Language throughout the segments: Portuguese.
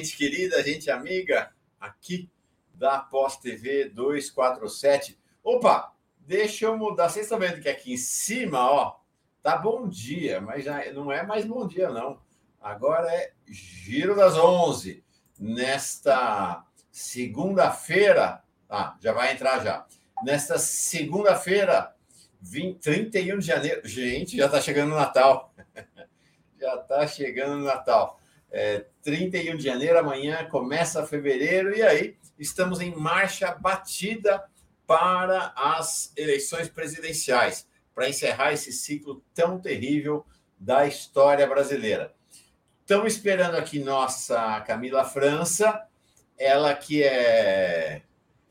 Gente querida, gente amiga, aqui da Pós TV 247. Opa, deixa eu mudar. Vocês estão vendo que aqui em cima, ó, tá bom dia, mas já não é mais bom dia, não. Agora é Giro das 11, nesta segunda-feira. Ah, já vai entrar já. Nesta segunda-feira, 31 de janeiro. Gente, já está chegando o Natal. já está chegando o Natal. É, 31 de janeiro, amanhã começa fevereiro, e aí estamos em marcha batida para as eleições presidenciais, para encerrar esse ciclo tão terrível da história brasileira. Estamos esperando aqui nossa Camila França, ela que é,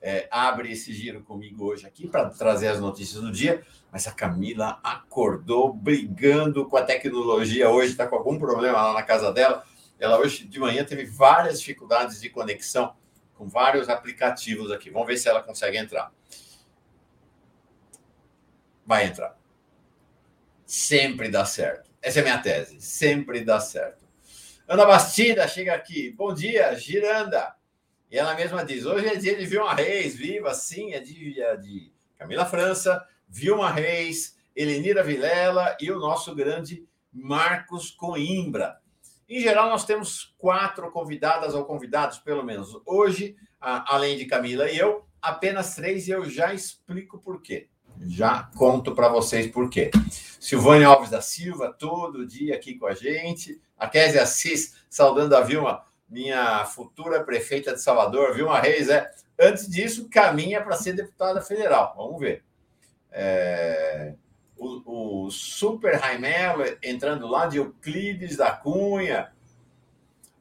é abre esse giro comigo hoje aqui para trazer as notícias do dia. Mas a Camila acordou brigando com a tecnologia hoje, está com algum problema lá na casa dela. Ela hoje de manhã teve várias dificuldades de conexão com vários aplicativos aqui. Vamos ver se ela consegue entrar. Vai entrar. Sempre dá certo. Essa é a minha tese. Sempre dá certo. Ana Bastida chega aqui. Bom dia, Giranda. E ela mesma diz: hoje é dia de Vilma Reis, viva, sim, é dia de Camila França, Vilma Reis, Elenira Vilela e o nosso grande Marcos Coimbra. Em geral, nós temos quatro convidadas ou convidados, pelo menos. Hoje, além de Camila e eu, apenas três e eu já explico por quê. Já conto para vocês por quê. Silvânia Alves da Silva, todo dia aqui com a gente. A Kézia Assis, saudando a Vilma, minha futura prefeita de Salvador, Vilma Reis, é. Antes disso, caminha para ser deputada federal. Vamos ver. É, o, o, Super Raimelo entrando lá de Euclides da Cunha.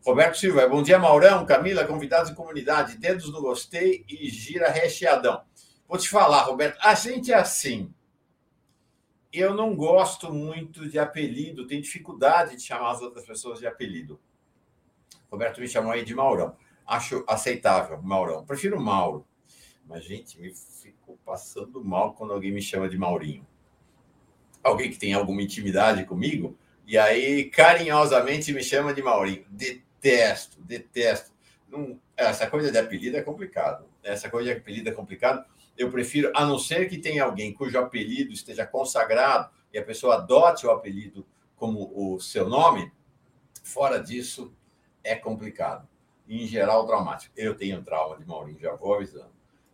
Roberto Silva, bom dia, Maurão, Camila, convidados e comunidade, dedos no gostei e gira recheadão. Vou te falar, Roberto, a gente é assim. Eu não gosto muito de apelido, tenho dificuldade de chamar as outras pessoas de apelido. Roberto me chamou aí de Maurão. Acho aceitável, Maurão. Prefiro Mauro. Mas, gente, me fico passando mal quando alguém me chama de Maurinho. Alguém que tem alguma intimidade comigo, e aí carinhosamente me chama de Maurinho. Detesto, detesto. Não, essa coisa de apelido é complicado. Essa coisa de apelido é complicado. Eu prefiro, a não ser que tenha alguém cujo apelido esteja consagrado e a pessoa adote o apelido como o seu nome, fora disso, é complicado. Em geral, traumático. Eu tenho trauma de Maurinho, já vou avisando.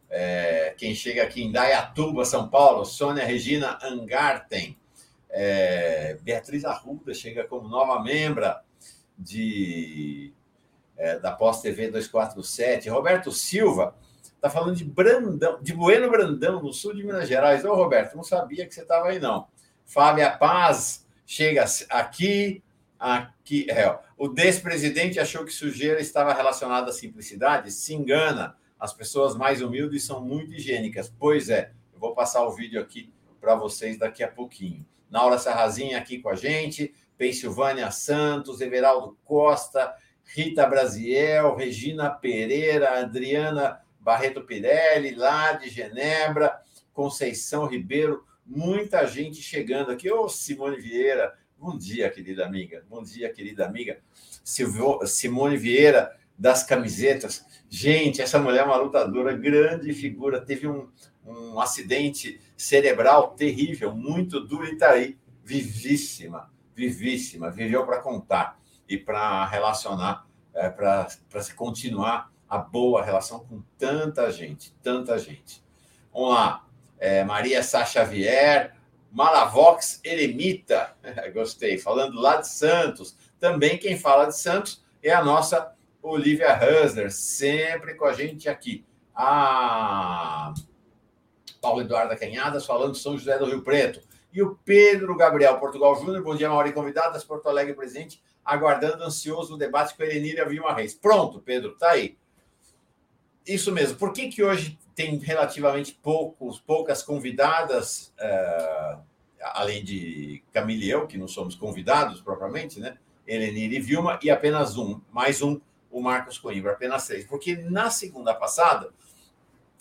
É, quem chega aqui em Dayatuba, São Paulo, Sônia Regina Angarten. É, Beatriz Arruda chega como nova membra de, é, da Pós TV 247. Roberto Silva está falando de Brandão, de Bueno Brandão, no sul de Minas Gerais. Ô, Roberto, não sabia que você estava aí, não. Fábia Paz chega aqui. Aqui, é, o despresidente achou que sujeira estava relacionada à simplicidade? Se engana. As pessoas mais humildes são muito higiênicas. Pois é, eu vou passar o vídeo aqui para vocês daqui a pouquinho. Naura Sarrazinha aqui com a gente, Pensilvânia Santos, Everaldo Costa, Rita Brasiel, Regina Pereira, Adriana Barreto Pirelli, lá de Genebra, Conceição Ribeiro, muita gente chegando aqui. Ô, Simone Vieira, Bom dia, querida amiga. Bom dia, querida amiga. Silvio, Simone Vieira, das camisetas. Gente, essa mulher é uma lutadora, grande figura. Teve um, um acidente cerebral terrível, muito e está aí. Vivíssima, vivíssima. Viveu para contar e para relacionar, é, para se continuar a boa relação com tanta gente, tanta gente. Vamos lá. É, Maria Sá Xavier, Malavox Eremita, gostei, falando lá de Santos. Também quem fala de Santos é a nossa Olivia Husler, sempre com a gente aqui. A Paulo Eduardo Canhadas falando de São José do Rio Preto. E o Pedro Gabriel Portugal Júnior, bom dia, Mauri, convidadas, Porto Alegre presente, aguardando ansioso o debate com a Erenira Vilma Reis. Pronto, Pedro, tá aí. Isso mesmo. Por que, que hoje tem relativamente poucos, poucas convidadas, uh, além de Camille e eu, que não somos convidados propriamente, né? Helenir e Vilma, e apenas um, mais um, o Marcos Coimbra, apenas três. Porque na segunda passada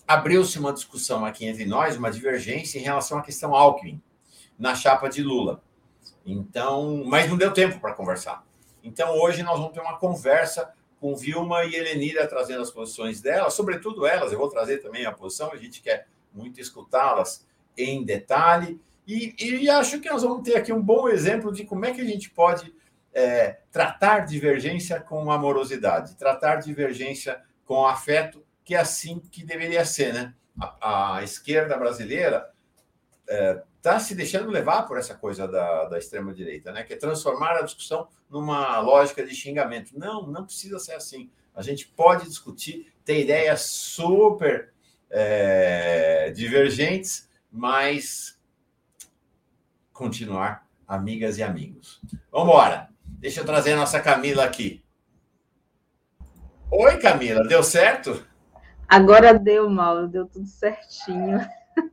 abriu-se uma discussão aqui entre nós, uma divergência em relação à questão Alckmin, na chapa de Lula. Então, mas não deu tempo para conversar. Então, hoje nós vamos ter uma conversa com Vilma e Helenira trazendo as posições delas, sobretudo elas, eu vou trazer também a posição, a gente quer muito escutá-las em detalhe. E, e, acho que nós vamos ter aqui um bom exemplo de como é que a gente pode é, tratar divergência com amorosidade, tratar divergência com afeto, que é assim que deveria ser, né? A, a esquerda brasileira está é, tá se deixando levar por essa coisa da, da extrema-direita, né? que é transformar a discussão numa lógica de xingamento. Não, não precisa ser assim. A gente pode discutir, ter ideias super é, divergentes, mas continuar amigas e amigos. Vamos embora. Deixa eu trazer a nossa Camila aqui. Oi, Camila, deu certo? Agora deu, Mauro, deu tudo certinho.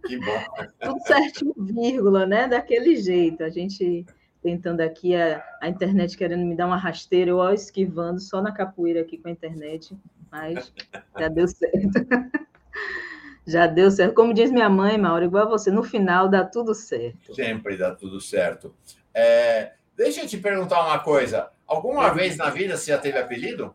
Que bom. Tudo certinho, vírgula, né? Daquele jeito. A gente tentando aqui, a, a internet querendo me dar uma rasteira, eu ó, esquivando só na capoeira aqui com a internet, mas já deu certo. já deu certo. Como diz minha mãe, Mauro, igual a você, no final dá tudo certo. Sempre dá tudo certo. É, deixa eu te perguntar uma coisa. Alguma é. vez na vida você já teve apelido?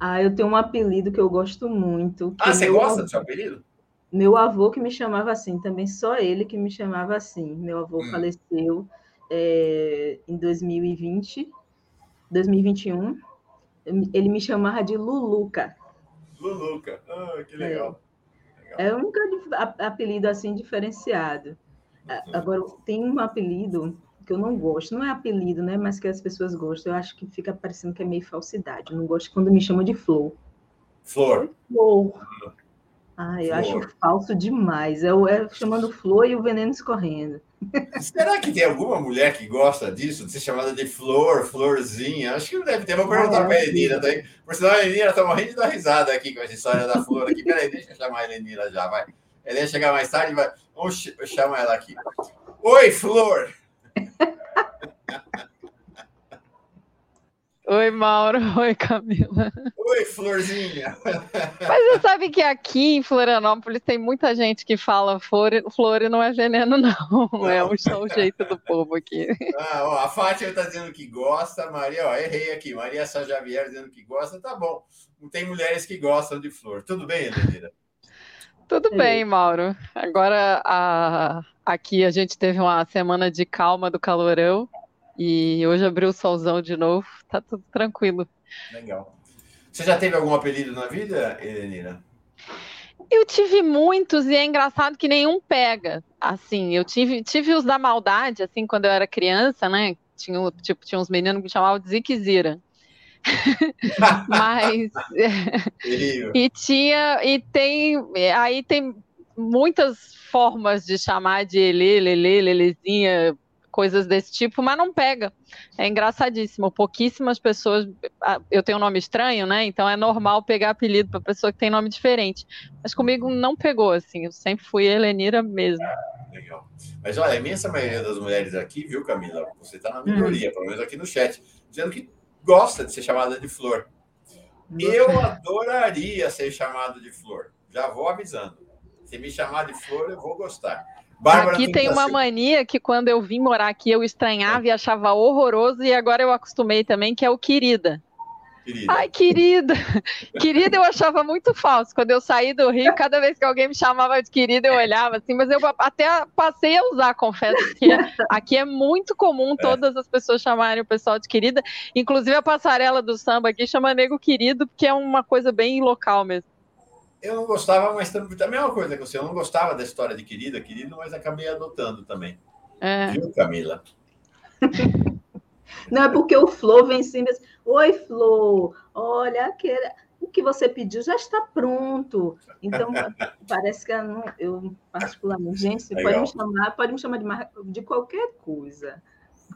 Ah, eu tenho um apelido que eu gosto muito. Ah, você gosta do seu apelido? Meu avô que me chamava assim, também só ele que me chamava assim. Meu avô hum. faleceu é, em 2020, 2021. Ele me chamava de Luluca. Luluca, ah, que legal. É, é um apelido assim diferenciado. Uhum. Agora, tem um apelido que eu não gosto, não é apelido, né? Mas que as pessoas gostam. Eu acho que fica parecendo que é meio falsidade. Eu não gosto quando me chamam de flor. Flor. Flor. Ah, eu flor. acho falso demais. É, é chamando flor e o veneno escorrendo. Será que tem alguma mulher que gosta disso, de ser chamada de flor, florzinha? Acho que não deve ter. Vou perguntar para a Elenira. Tá? Por sinal, a Elenira está morrendo de dar risada aqui com essa história da flor aqui. Peraí, deixa eu chamar a Elenira já, vai. Ela ia chegar mais tarde, vai. Vamos chamar ela aqui. Oi, Flor! Oi, Mauro. Oi, Camila. Oi, Florzinha. Mas você sabe que aqui em Florianópolis tem muita gente que fala flor, flor e não é veneno, não. não. É um o jeito do povo aqui. Ah, ó, a Fátima está dizendo que gosta, Maria, ó, errei aqui. Maria Sá Javier dizendo que gosta, tá bom. Não tem mulheres que gostam de flor. Tudo bem, Elenira? Tudo bem, Mauro. Agora a... aqui a gente teve uma semana de calma do calorão. E hoje abriu o solzão de novo, tá tudo tranquilo. Legal. Você já teve algum apelido na vida, Elenira? Eu tive muitos e é engraçado que nenhum pega. Assim, eu tive, tive os da maldade, assim, quando eu era criança, né? Tinha, tipo, tinha uns meninos que me chamavam de Ziquezira. Mas e tinha e tem aí tem muitas formas de chamar de Elê, Lelê, Lelezinha, coisas desse tipo, mas não pega. É engraçadíssimo. Pouquíssimas pessoas. Ah, eu tenho um nome estranho, né? Então é normal pegar apelido para pessoa que tem nome diferente. Mas comigo não pegou, assim. Eu sempre fui Helenira mesmo. legal. Mas olha, a imensa maioria das mulheres aqui, viu, Camila? Você está na minoria, hum. pelo menos aqui no chat, dizendo que gosta de ser chamada de flor. Eu adoraria ser chamado de flor. Já vou avisando. Se me chamar de flor, eu vou gostar. Bárbara aqui tem uma mania que quando eu vim morar aqui eu estranhava e achava horroroso e agora eu acostumei também, que é o querida. Querida. Ai, querida. querida eu achava muito falso. Quando eu saí do Rio, cada vez que alguém me chamava de querida, eu olhava assim, mas eu até passei a usar, confesso, que aqui é muito comum é. todas as pessoas chamarem o pessoal de querida. Inclusive a passarela do samba aqui chama nego querido, porque é uma coisa bem local mesmo eu não gostava, mas também a mesma coisa que você. Eu não gostava da história de querida, querido, mas acabei adotando também. É. Viu, Camila? Não, é porque o Flor vem sim. Oi, Flor, olha, aquele, o que você pediu já está pronto. Então, parece que eu, não, eu particularmente, gente, você pode me chamar, pode me chamar de, de qualquer coisa.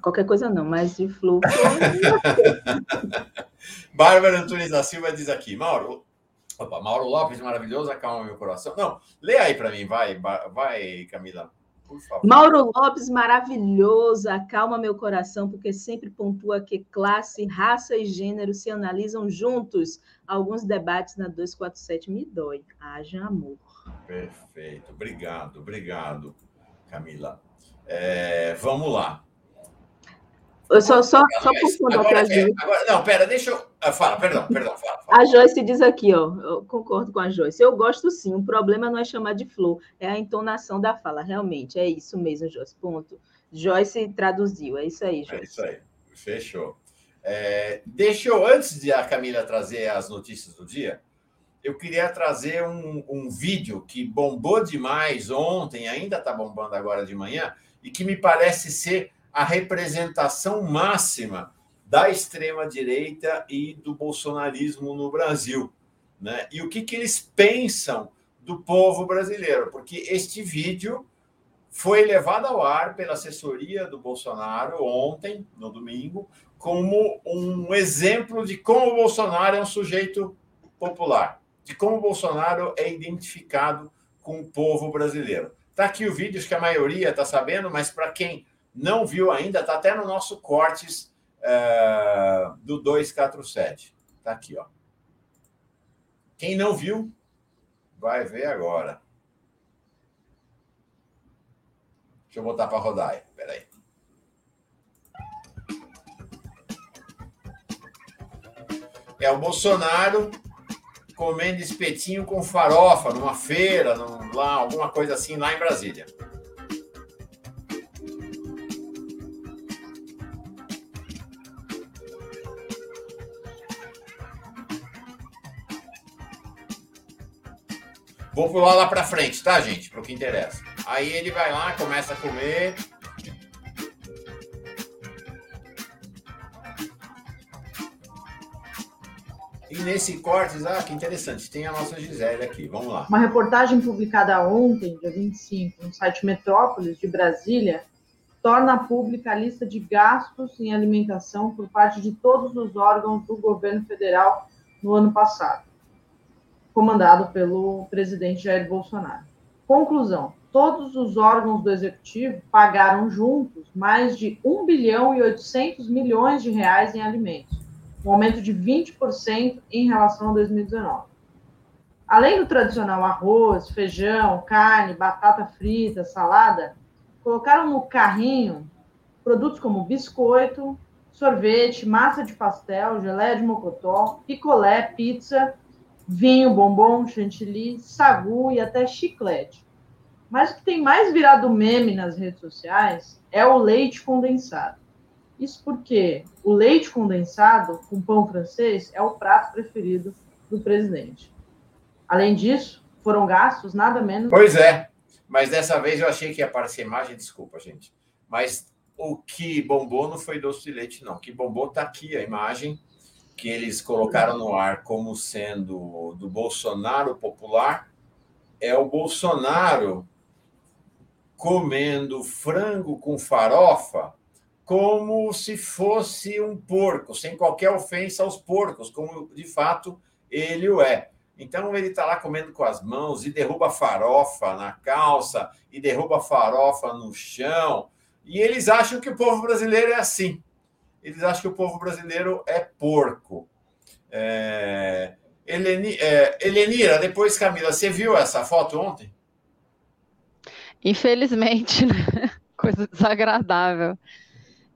Qualquer coisa não, mas de Flor. Bárbara Antunes da Silva diz aqui, Mauro, Opa, Mauro Lopes, maravilhoso, acalma meu coração. Não, lê aí para mim, vai, vai, Camila. Mauro Lopes, maravilhoso, acalma meu coração, porque sempre pontua que classe, raça e gênero se analisam juntos. Alguns debates na 247 me dói. Haja amor. Perfeito, obrigado, obrigado, Camila. É, vamos lá. Eu só, só, só por conta agora, a Joyce. Agora, não, pera, deixa eu. Ah, fala, perdão, perdão, fala, fala. A Joyce diz aqui, ó. Eu concordo com a Joyce. Eu gosto sim. O problema não é chamar de flor, é a entonação da fala. Realmente, é isso mesmo, Joyce. Ponto. Joyce traduziu. É isso aí, Joyce. É isso aí. Fechou. É, deixa eu, antes de a Camila trazer as notícias do dia, eu queria trazer um, um vídeo que bombou demais ontem, ainda está bombando agora de manhã, e que me parece ser a representação máxima da extrema-direita e do bolsonarismo no Brasil. Né? E o que, que eles pensam do povo brasileiro? Porque este vídeo foi levado ao ar pela assessoria do Bolsonaro ontem, no domingo, como um exemplo de como o Bolsonaro é um sujeito popular, de como o Bolsonaro é identificado com o povo brasileiro. Está aqui o vídeo, acho que a maioria está sabendo, mas para quem não viu ainda, está até no nosso cortes uh, do 247. Está aqui, ó. Quem não viu, vai ver agora. Deixa eu botar para rodar aí. Peraí. É o Bolsonaro comendo espetinho com farofa numa feira, num, lá, alguma coisa assim, lá em Brasília. Vou pular lá para frente, tá, gente? Para o que interessa. Aí ele vai lá, começa a comer. E nesse corte, ah, que interessante, tem a nossa Gisele aqui. Vamos lá. Uma reportagem publicada ontem, dia 25, no site Metrópolis de Brasília, torna pública a lista de gastos em alimentação por parte de todos os órgãos do governo federal no ano passado comandado pelo presidente Jair Bolsonaro. Conclusão: todos os órgãos do executivo pagaram juntos mais de 1 bilhão e 800 milhões de reais em alimentos, um aumento de 20% em relação a 2019. Além do tradicional arroz, feijão, carne, batata frita, salada, colocaram no carrinho produtos como biscoito, sorvete, massa de pastel, geleia de mocotó, picolé, pizza vinho, bombom, chantilly, sagu e até chiclete. Mas o que tem mais virado meme nas redes sociais é o leite condensado. Isso porque o leite condensado com pão francês é o prato preferido do presidente. Além disso, foram gastos nada menos. Pois é, mas dessa vez eu achei que ia aparecer imagem, desculpa, gente. Mas o que bombou não foi doce de leite, não. O que bombou está aqui a imagem que eles colocaram no ar como sendo do Bolsonaro popular é o Bolsonaro comendo frango com farofa como se fosse um porco, sem qualquer ofensa aos porcos, como de fato ele o é. Então ele está lá comendo com as mãos e derruba farofa na calça e derruba farofa no chão. E eles acham que o povo brasileiro é assim eles acham que o povo brasileiro é porco. É... Eleni... É... Elenira, depois, Camila, você viu essa foto ontem? Infelizmente, né? coisa desagradável.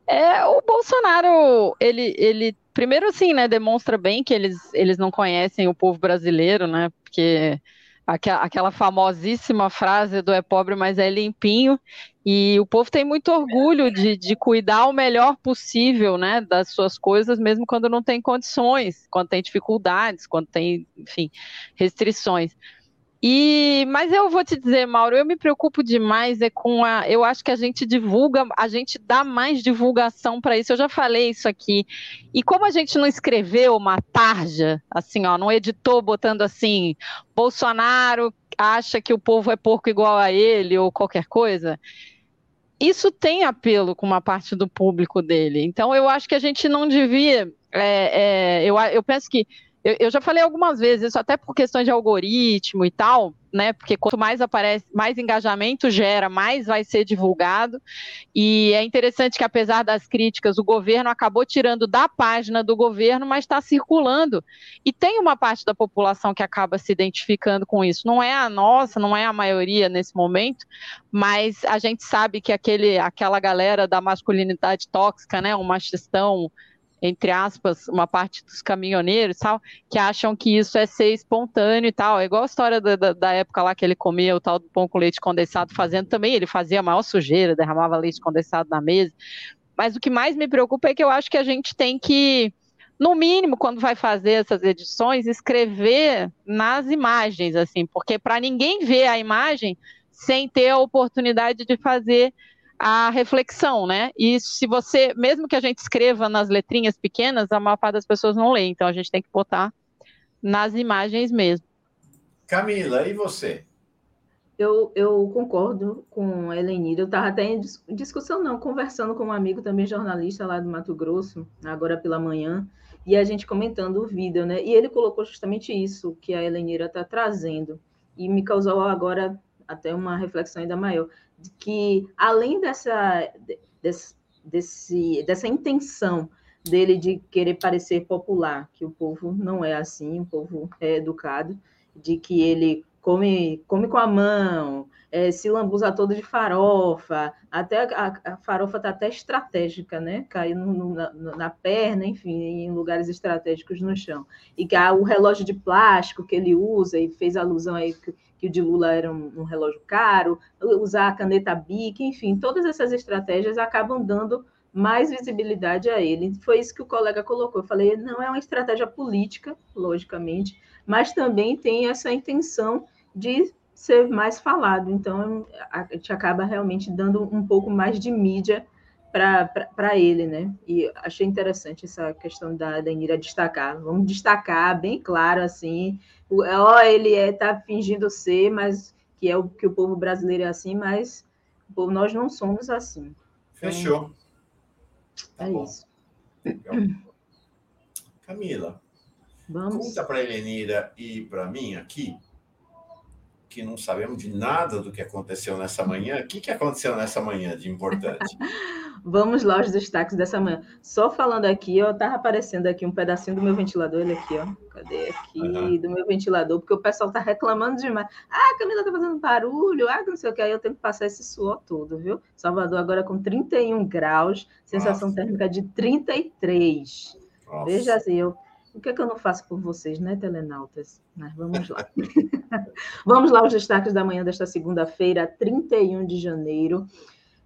É, o Bolsonaro, ele, ele primeiro assim, né, demonstra bem que eles, eles não conhecem o povo brasileiro, né, porque aquela famosíssima frase do é pobre, mas é limpinho, e o povo tem muito orgulho de, de cuidar o melhor possível, né, das suas coisas, mesmo quando não tem condições, quando tem dificuldades, quando tem, enfim, restrições. E, mas eu vou te dizer, Mauro, eu me preocupo demais é com a. Eu acho que a gente divulga, a gente dá mais divulgação para isso. Eu já falei isso aqui. E como a gente não escreveu uma tarja, assim, ó, não editou botando assim, Bolsonaro acha que o povo é porco igual a ele ou qualquer coisa. Isso tem apelo com uma parte do público dele. Então eu acho que a gente não devia. É, é, eu, eu penso que eu, eu, já falei algumas vezes, isso até por questões de algoritmo e tal, né? Porque quanto mais aparece, mais engajamento gera, mais vai ser divulgado. E é interessante que, apesar das críticas, o governo acabou tirando da página do governo, mas está circulando. E tem uma parte da população que acaba se identificando com isso. Não é a nossa, não é a maioria nesse momento, mas a gente sabe que aquele, aquela galera da masculinidade tóxica, né? Um machistão entre aspas, uma parte dos caminhoneiros tal, que acham que isso é ser espontâneo e tal. É igual a história da, da, da, época lá que ele comia o tal do pão com leite condensado fazendo também, ele fazia maior sujeira, derramava leite condensado na mesa. Mas o que mais me preocupa é que eu acho que a gente tem que, no mínimo, quando vai fazer essas edições, escrever nas imagens, assim, porque para ninguém ver a imagem sem ter a oportunidade de fazer a reflexão, né? E se você, mesmo que a gente escreva nas letrinhas pequenas, a maior parte das pessoas não lê, então a gente tem que botar nas imagens mesmo. Camila, e você? Eu, eu concordo com a Helenira. Eu estava até em discussão, não, conversando com um amigo também jornalista lá do Mato Grosso, agora pela manhã, e a gente comentando o vídeo, né? E ele colocou justamente isso que a Helenira está trazendo, e me causou agora até uma reflexão ainda maior que além dessa, desse, dessa intenção dele de querer parecer popular, que o povo não é assim, o povo é educado, de que ele come, come com a mão, é, se lambuza todo de farofa, até a, a farofa está até estratégica, né? Caiu na, na, perna, enfim, em lugares estratégicos no chão. E que o relógio de plástico que ele usa, e fez alusão aí que que o de Lula era um, um relógio caro, usar a caneta BIC, enfim, todas essas estratégias acabam dando mais visibilidade a ele. Foi isso que o colega colocou. Eu falei, não é uma estratégia política, logicamente, mas também tem essa intenção de ser mais falado. Então, a gente acaba realmente dando um pouco mais de mídia para ele, né? E achei interessante essa questão da Danira destacar. Vamos destacar bem claro, assim, ó, ele é, tá fingindo ser, mas que é o que o povo brasileiro é assim, mas povo, nós não somos assim. Fechou. Então, é bom. isso. Legal. Camila, Vamos. conta para a Helenira e para mim aqui que não sabemos de nada do que aconteceu nessa manhã. O que, que aconteceu nessa manhã de importante? Vamos lá os destaques dessa manhã. Só falando aqui, ó, tava aparecendo aqui um pedacinho do meu ventilador, ele aqui, ó. Cadê aqui uhum. do meu ventilador? Porque o pessoal tá reclamando demais. Ah, a Camila tá fazendo barulho, ah, não sei o que. Aí eu tenho que passar esse suor todo, viu? Salvador agora com 31 graus, sensação Nossa. térmica de 33. Nossa. Veja assim, eu o que é que eu não faço por vocês, né, telenautas? Mas vamos lá. vamos lá, os destaques da manhã desta segunda-feira, 31 de janeiro.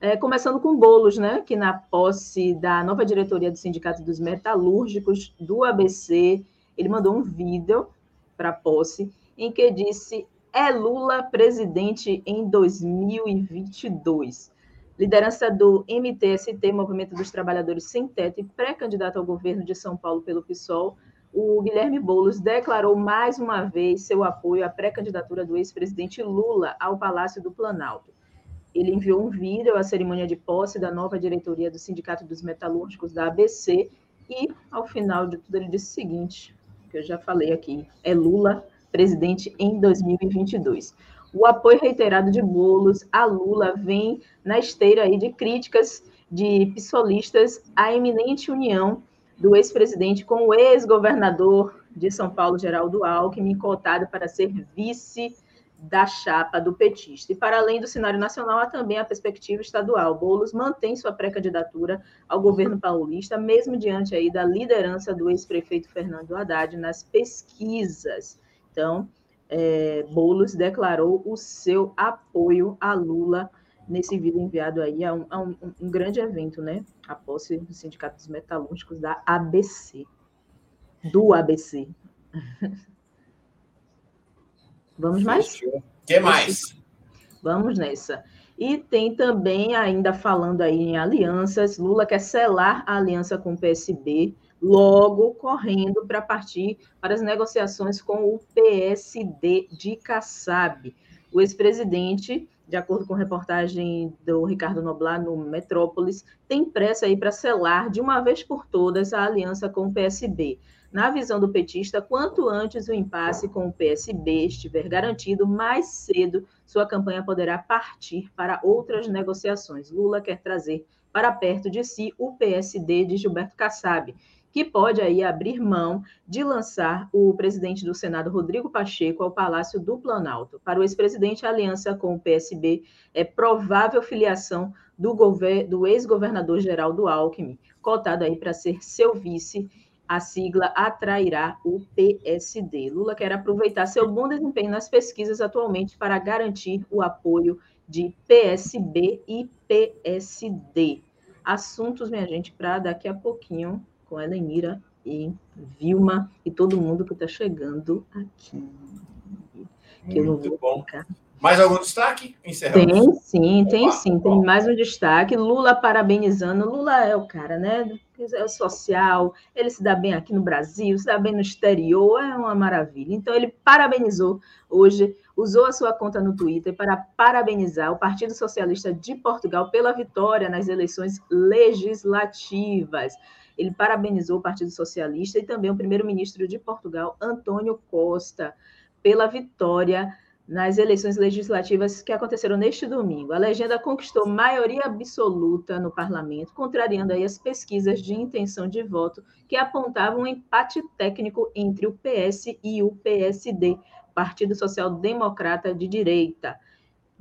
É, começando com bolos, né? Que na posse da nova diretoria do Sindicato dos Metalúrgicos do ABC, ele mandou um vídeo para a posse em que disse: é Lula presidente em 2022. Liderança do MTST, Movimento dos Trabalhadores Sem Teto, e pré-candidato ao governo de São Paulo pelo PSOL, o Guilherme Boulos declarou mais uma vez seu apoio à pré-candidatura do ex-presidente Lula ao Palácio do Planalto. Ele enviou um vídeo à cerimônia de posse da nova diretoria do Sindicato dos Metalúrgicos da ABC e, ao final de tudo, ele disse o seguinte, que eu já falei aqui, é Lula presidente em 2022. O apoio reiterado de Boulos a Lula vem na esteira aí de críticas de psolistas à eminente união do ex-presidente com o ex-governador de São Paulo, Geraldo Alckmin, cotado para ser vice da chapa do petista. E para além do cenário nacional, há também a perspectiva estadual. Boulos mantém sua pré-candidatura ao governo paulista, mesmo diante aí da liderança do ex-prefeito Fernando Haddad nas pesquisas. Então, é, Boulos declarou o seu apoio a Lula nesse vídeo enviado aí a um, a um, um grande evento, né? A posse do Sindicato dos Metalúrgicos da ABC. Do ABC. Vamos mais? O que mais? Vamos nessa. E tem também, ainda falando aí em alianças, Lula quer selar a aliança com o PSB, logo correndo para partir para as negociações com o PSD de Kassab. O ex-presidente de acordo com reportagem do Ricardo Noblar no Metrópolis, tem pressa aí para selar de uma vez por todas a aliança com o PSB. Na visão do petista, quanto antes o impasse com o PSB estiver garantido, mais cedo sua campanha poderá partir para outras negociações. Lula quer trazer para perto de si o PSD de Gilberto Kassab, que pode aí abrir mão de lançar o presidente do Senado, Rodrigo Pacheco, ao Palácio do Planalto. Para o ex-presidente, a aliança com o PSB é provável filiação do, do ex-governador Geraldo Alckmin, cotado aí para ser seu vice a sigla atrairá o PSD. Lula quer aproveitar seu bom desempenho nas pesquisas atualmente para garantir o apoio de PSB e PSD. Assuntos, minha gente, para daqui a pouquinho com a Elenira e Vilma e todo mundo que está chegando aqui. Que Muito bom. Ficar. Mais algum destaque? Encerramos. Tem sim, tem Opa, sim. Tem mais um destaque. Lula parabenizando. Lula é o cara, né? É o social, ele se dá bem aqui no Brasil, se dá bem no exterior, é uma maravilha. Então, ele parabenizou hoje, usou a sua conta no Twitter para parabenizar o Partido Socialista de Portugal pela vitória nas eleições legislativas. Ele parabenizou o Partido Socialista e também o primeiro-ministro de Portugal, Antônio Costa, pela vitória nas eleições legislativas que aconteceram neste domingo. A legenda conquistou maioria absoluta no parlamento, contrariando aí as pesquisas de intenção de voto que apontavam um empate técnico entre o PS e o PSD, Partido Social Democrata de Direita.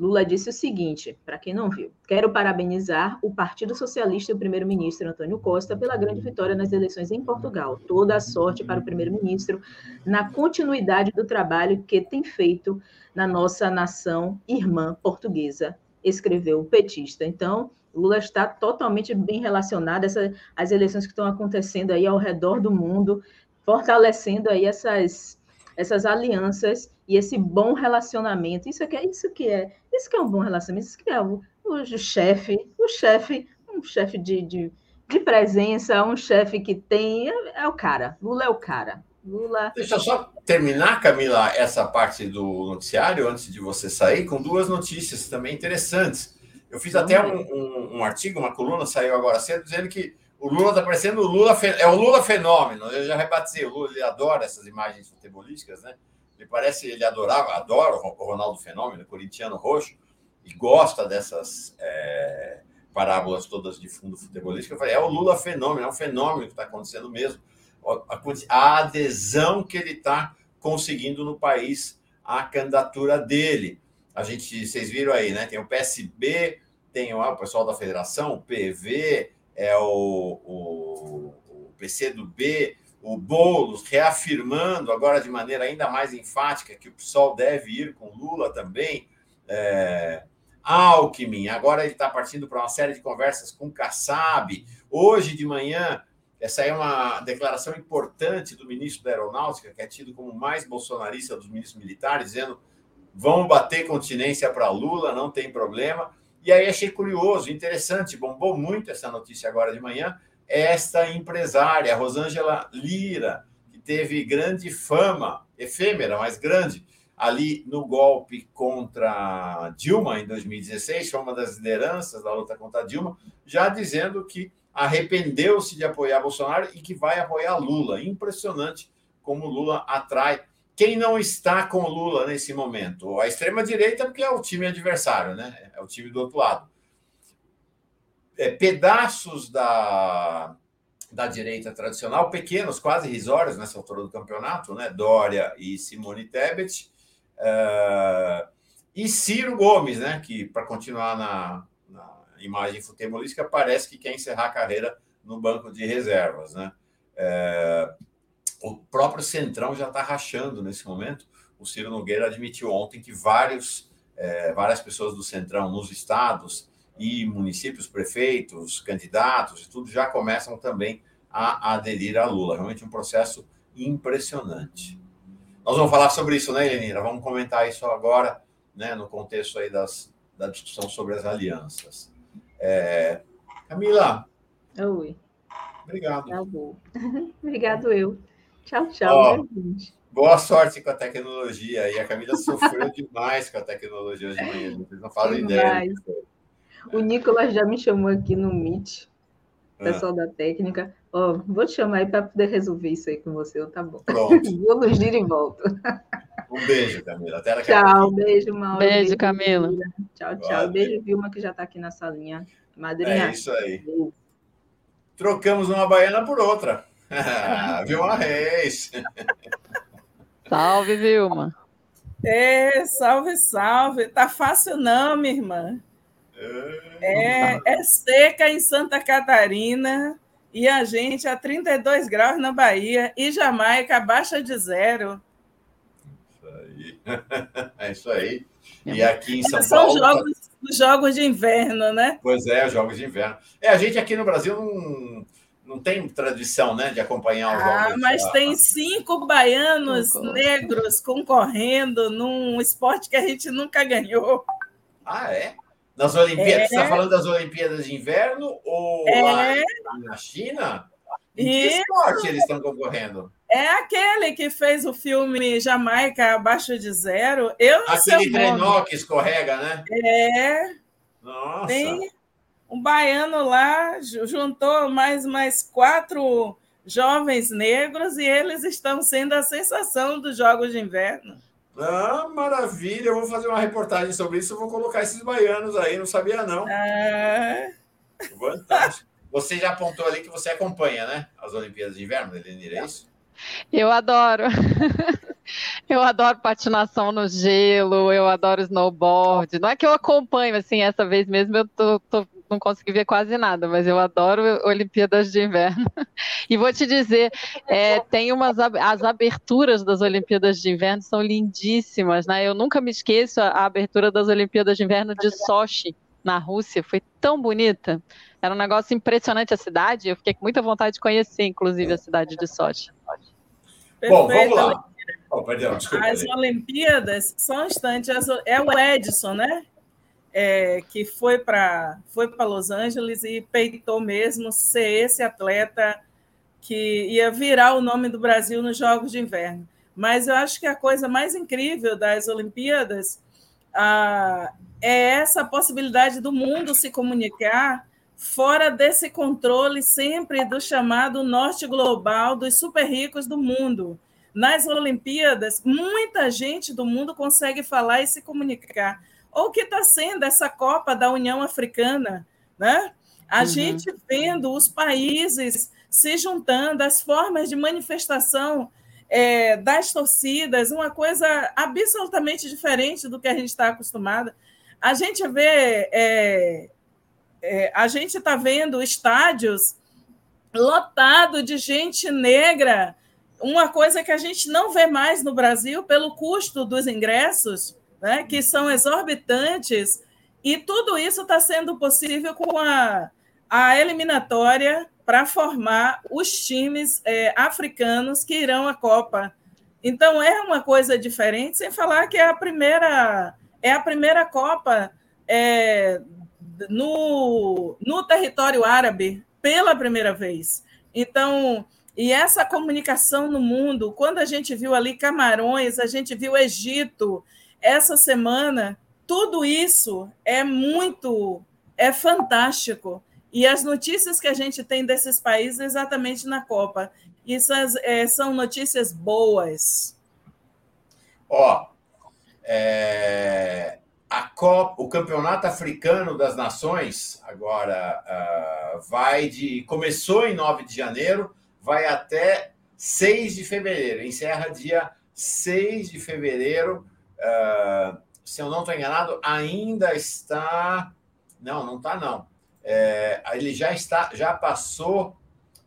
Lula disse o seguinte, para quem não viu: quero parabenizar o Partido Socialista e o primeiro-ministro Antônio Costa pela grande vitória nas eleições em Portugal. Toda a sorte para o primeiro-ministro na continuidade do trabalho que tem feito na nossa nação irmã portuguesa, escreveu o petista. Então, Lula está totalmente bem relacionado essa, às eleições que estão acontecendo aí ao redor do mundo, fortalecendo aí essas essas alianças e esse bom relacionamento. Isso que é isso que é, isso que é um bom relacionamento, isso que é o, o chefe, o chefe, um chefe de, de, de, presença, um chefe que tem, é, é, o cara. Lula é o cara. Lula. Deixa eu só terminar, Camila, essa parte do noticiário, antes de você sair, com duas notícias também interessantes. Eu fiz até um, um, um artigo, uma coluna, saiu agora cedo, dizendo que o Lula está parecendo o Lula, é o Lula fenômeno. Eu já rebatizei o Lula, ele adora essas imagens futebolísticas, né? Ele parece, ele adorava, adora o Ronaldo Fenômeno, corintiano roxo, e gosta dessas é, parábolas todas de fundo futebolístico. Eu falei, é o Lula fenômeno, é um fenômeno que está acontecendo mesmo. A, adesão que ele está conseguindo no país à candidatura dele. A gente, vocês viram aí, né? Tem o PSB, tem o pessoal da federação, o PV, é o, o, o PCdoB, o Boulos reafirmando agora de maneira ainda mais enfática que o PSOL deve ir com Lula também. É, Alckmin, agora ele está partindo para uma série de conversas com Kassab. Hoje de manhã, essa é uma declaração importante do ministro da Aeronáutica, que é tido como mais bolsonarista dos ministros militares, dizendo vamos bater continência para Lula, não tem problema. E aí achei curioso, interessante, bombou muito essa notícia agora de manhã, esta empresária, Rosângela Lira, que teve grande fama, efêmera, mas grande, ali no golpe contra Dilma em 2016, foi uma das lideranças da luta contra Dilma, já dizendo que arrependeu-se de apoiar Bolsonaro e que vai apoiar Lula. Impressionante como Lula atrai quem não está com Lula nesse momento? A extrema-direita, porque é o time adversário, né? É o time do outro lado. É, pedaços da, da direita tradicional, pequenos, quase risórios nessa altura do campeonato, né? Dória e Simone Tebet. Uh, e Ciro Gomes, né? Que, para continuar na, na imagem futebolística, parece que quer encerrar a carreira no banco de reservas, né? Uh, o próprio Centrão já está rachando nesse momento. O Ciro Nogueira admitiu ontem que vários, é, várias pessoas do Centrão nos estados e municípios, prefeitos, candidatos e tudo já começam também a aderir a Lula. Realmente um processo impressionante. Nós vamos falar sobre isso, né, Elenira? Vamos comentar isso agora, né, no contexto aí das, da discussão sobre as alianças. É... Camila. Oi. Obrigado. Tá bom. Obrigado eu. Tchau, tchau. gente. Boa sorte com a tecnologia. E a Camila sofreu demais com a tecnologia hoje de manhã. Vocês não fazem ideia. O Nicolas já me chamou aqui no Meet. pessoal da técnica. Oh, vou te chamar aí para poder resolver isso aí com você, tá bom? Pronto. vou nos ir e volto. Um beijo, Camila. Até daqui a Tchau, beijo, Mauro. Beijo, beijo Camila. Tchau, tchau. Valeu. Beijo, Vilma, que já está aqui na salinha. Madrinha. É isso aí. Trocamos uma baiana por outra. Vilma Reis. Salve, Vilma. É, salve, salve. Tá fácil não, minha irmã. É, é seca em Santa Catarina e a gente a 32 graus na Bahia e Jamaica abaixo de zero. Isso aí. É isso aí. E aqui em São São Paulo. São jogos, os jogos de inverno, né? Pois é, os jogos de inverno. É, a gente aqui no Brasil não, não tem tradição, né, de acompanhar os ah, jogos. Mas tem cinco baianos cinco. negros concorrendo num esporte que a gente nunca ganhou. Ah, é? Nas Olimpíadas? É. Você está falando das Olimpíadas de Inverno ou é. lá na China? Em que Isso. esporte eles estão concorrendo? É aquele que fez o filme Jamaica Abaixo de Zero. Eu não Aquele trenó que escorrega, né? É. Nossa. Tem um baiano lá, juntou mais, mais quatro jovens negros e eles estão sendo a sensação dos Jogos de Inverno. Ah, maravilha! Eu vou fazer uma reportagem sobre isso. Eu vou colocar esses baianos aí, não sabia não. Ah. Fantástico. Você já apontou ali que você acompanha, né? As Olimpíadas de Inverno, Elenir, é isso? Eu adoro. Eu adoro patinação no gelo, eu adoro snowboard. Não é que eu acompanho, assim, essa vez mesmo eu tô, tô não consegui ver quase nada, mas eu adoro Olimpíadas de Inverno. E vou te dizer, é, tem umas as aberturas das Olimpíadas de Inverno são lindíssimas, né? Eu nunca me esqueço a, a abertura das Olimpíadas de Inverno de Sochi na Rússia, foi tão bonita. Era um negócio impressionante a cidade. Eu fiquei com muita vontade de conhecer, inclusive, a cidade de Sochi. Bom, vamos lá. Oh, perdão, desculpa, as Olimpíadas, só um instante, é o Edson, né? É, que foi para foi Los Angeles e peitou mesmo ser esse atleta que ia virar o nome do Brasil nos Jogos de Inverno. Mas eu acho que a coisa mais incrível das Olimpíadas ah, é essa possibilidade do mundo se comunicar fora desse controle sempre do chamado norte global dos super ricos do mundo. Nas Olimpíadas, muita gente do mundo consegue falar e se comunicar ou que está sendo essa Copa da União Africana, né? A uhum. gente vendo os países se juntando, as formas de manifestação é, das torcidas, uma coisa absolutamente diferente do que a gente está acostumado. A gente vê, é, é, a gente está vendo estádios lotado de gente negra, uma coisa que a gente não vê mais no Brasil pelo custo dos ingressos né, que são exorbitantes, e tudo isso está sendo possível com a, a eliminatória para formar os times é, africanos que irão à Copa. Então é uma coisa diferente, sem falar que é a primeira é a primeira Copa é, no, no território árabe pela primeira vez. Então, e essa comunicação no mundo, quando a gente viu ali Camarões, a gente viu Egito, essa semana, tudo isso é muito, é fantástico. E as notícias que a gente tem desses países exatamente na Copa. Isso é, são notícias boas. Ó, é, a Copa, o Campeonato Africano das Nações agora uh, vai de começou em 9 de janeiro, vai até 6 de fevereiro, encerra dia 6 de fevereiro uh, se eu não estou enganado, ainda está. Não, não está, não. É, ele já está, já passou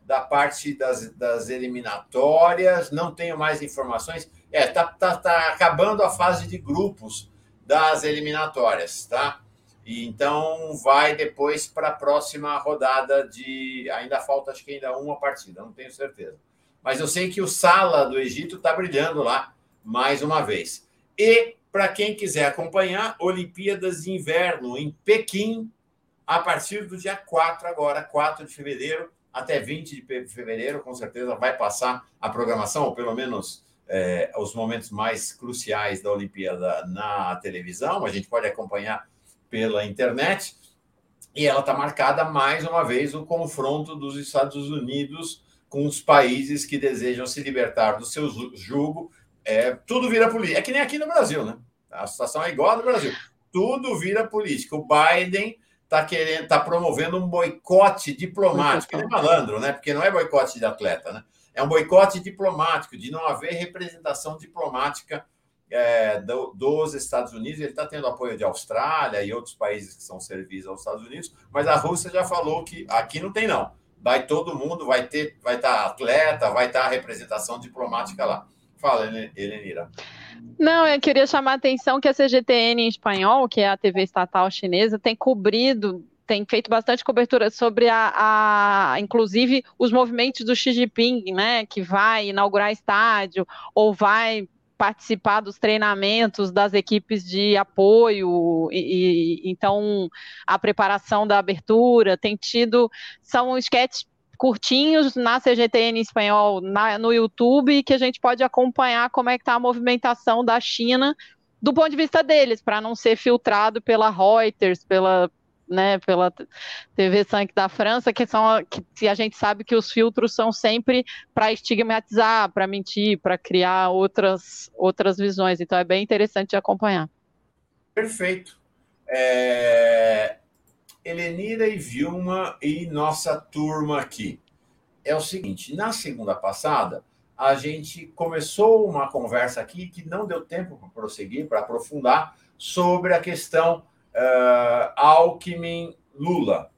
da parte das, das eliminatórias, não tenho mais informações. É, tá, tá, tá acabando a fase de grupos das eliminatórias, tá? E então vai depois para a próxima rodada de. Ainda falta, acho que ainda uma partida, não tenho certeza. Mas eu sei que o Sala do Egito está brilhando lá mais uma vez. E para quem quiser acompanhar, Olimpíadas de Inverno em Pequim, a partir do dia 4 agora, 4 de fevereiro, até 20 de fevereiro, com certeza vai passar a programação, ou pelo menos é, os momentos mais cruciais da Olimpíada na televisão. A gente pode acompanhar pela internet. E ela está marcada mais uma vez o confronto dos Estados Unidos com os países que desejam se libertar do seu jugo. É, tudo vira política. É que nem aqui no Brasil, né? A situação é igual no Brasil. Tudo vira política. O Biden está querendo, está promovendo um boicote diplomático. Ele é malandro, né? Porque não é boicote de atleta, né? É um boicote diplomático, de não haver representação diplomática é, do, dos Estados Unidos. Ele está tendo apoio de Austrália e outros países que são serviços aos Estados Unidos, mas a Rússia já falou que aqui não tem, não. Vai todo mundo, vai ter, vai estar tá atleta, vai estar tá representação diplomática lá. Fala, Helenira. Não, eu queria chamar a atenção que a CGTN em espanhol, que é a TV estatal chinesa, tem cobrido tem feito bastante cobertura sobre a, a, inclusive os movimentos do Xi Jinping, né, que vai inaugurar estádio ou vai participar dos treinamentos das equipes de apoio e, e então a preparação da abertura tem tido são esquetes curtinhos na CGTN em espanhol na, no YouTube que a gente pode acompanhar como é que está a movimentação da China do ponto de vista deles, para não ser filtrado pela Reuters, pela, né, pela TV Sank da França, que são que a gente sabe que os filtros são sempre para estigmatizar, para mentir, para criar outras outras visões. Então é bem interessante de acompanhar. Perfeito. É... Helenira e Vilma e nossa turma aqui. É o seguinte, na segunda passada, a gente começou uma conversa aqui que não deu tempo para prosseguir, para aprofundar, sobre a questão uh, Alckmin Lula.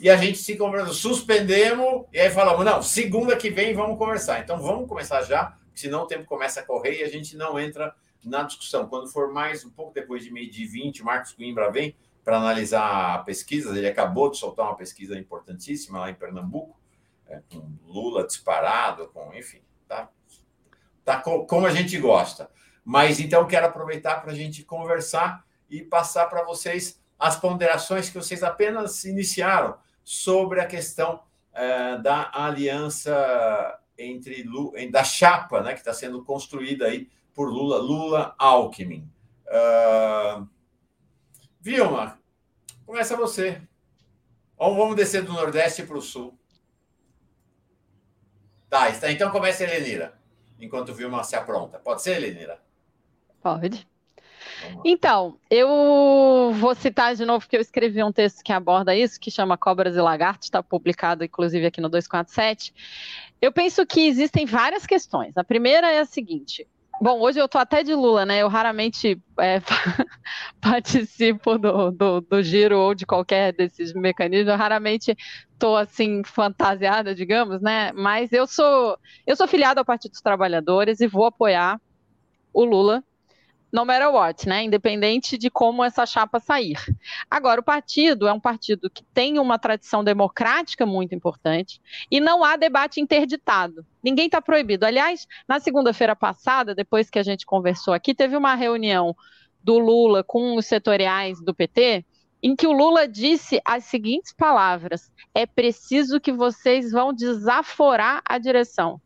E a gente se conversou, suspendemos, e aí falamos, não, segunda que vem vamos conversar. Então vamos começar já, senão o tempo começa a correr e a gente não entra na discussão. Quando for mais um pouco depois de meio de 20, o Marcos Coimbra vem para analisar pesquisas. Ele acabou de soltar uma pesquisa importantíssima lá em Pernambuco, é, com Lula disparado, com enfim, tá, tá como a gente gosta. Mas então quero aproveitar para a gente conversar e passar para vocês as ponderações que vocês apenas iniciaram sobre a questão é, da aliança entre da chapa, né, que está sendo construída aí por Lula, Lula Alckmin. Uh, Vilma, começa você. Ou vamos descer do Nordeste para o Sul. Tá, então começa a Helenira, enquanto Vilma se apronta. Pode ser, Helenira? Pode. Então, eu vou citar de novo que eu escrevi um texto que aborda isso, que chama Cobras e Lagartos, está publicado inclusive aqui no 247. Eu penso que existem várias questões. A primeira é a seguinte: Bom, hoje eu tô até de Lula, né? Eu raramente é, participo do, do, do, giro ou de qualquer desses mecanismos. Eu raramente tô assim fantasiada, digamos, né? Mas eu sou eu sou filiado ao Partido dos Trabalhadores e vou apoiar o Lula no matter what, né? Independente de como essa chapa sair. Agora, o partido é um partido que tem uma tradição democrática muito importante e não há debate interditado. Ninguém está proibido. Aliás, na segunda-feira passada, depois que a gente conversou aqui, teve uma reunião do Lula com os setoriais do PT, em que o Lula disse as seguintes palavras: é preciso que vocês vão desaforar a direção.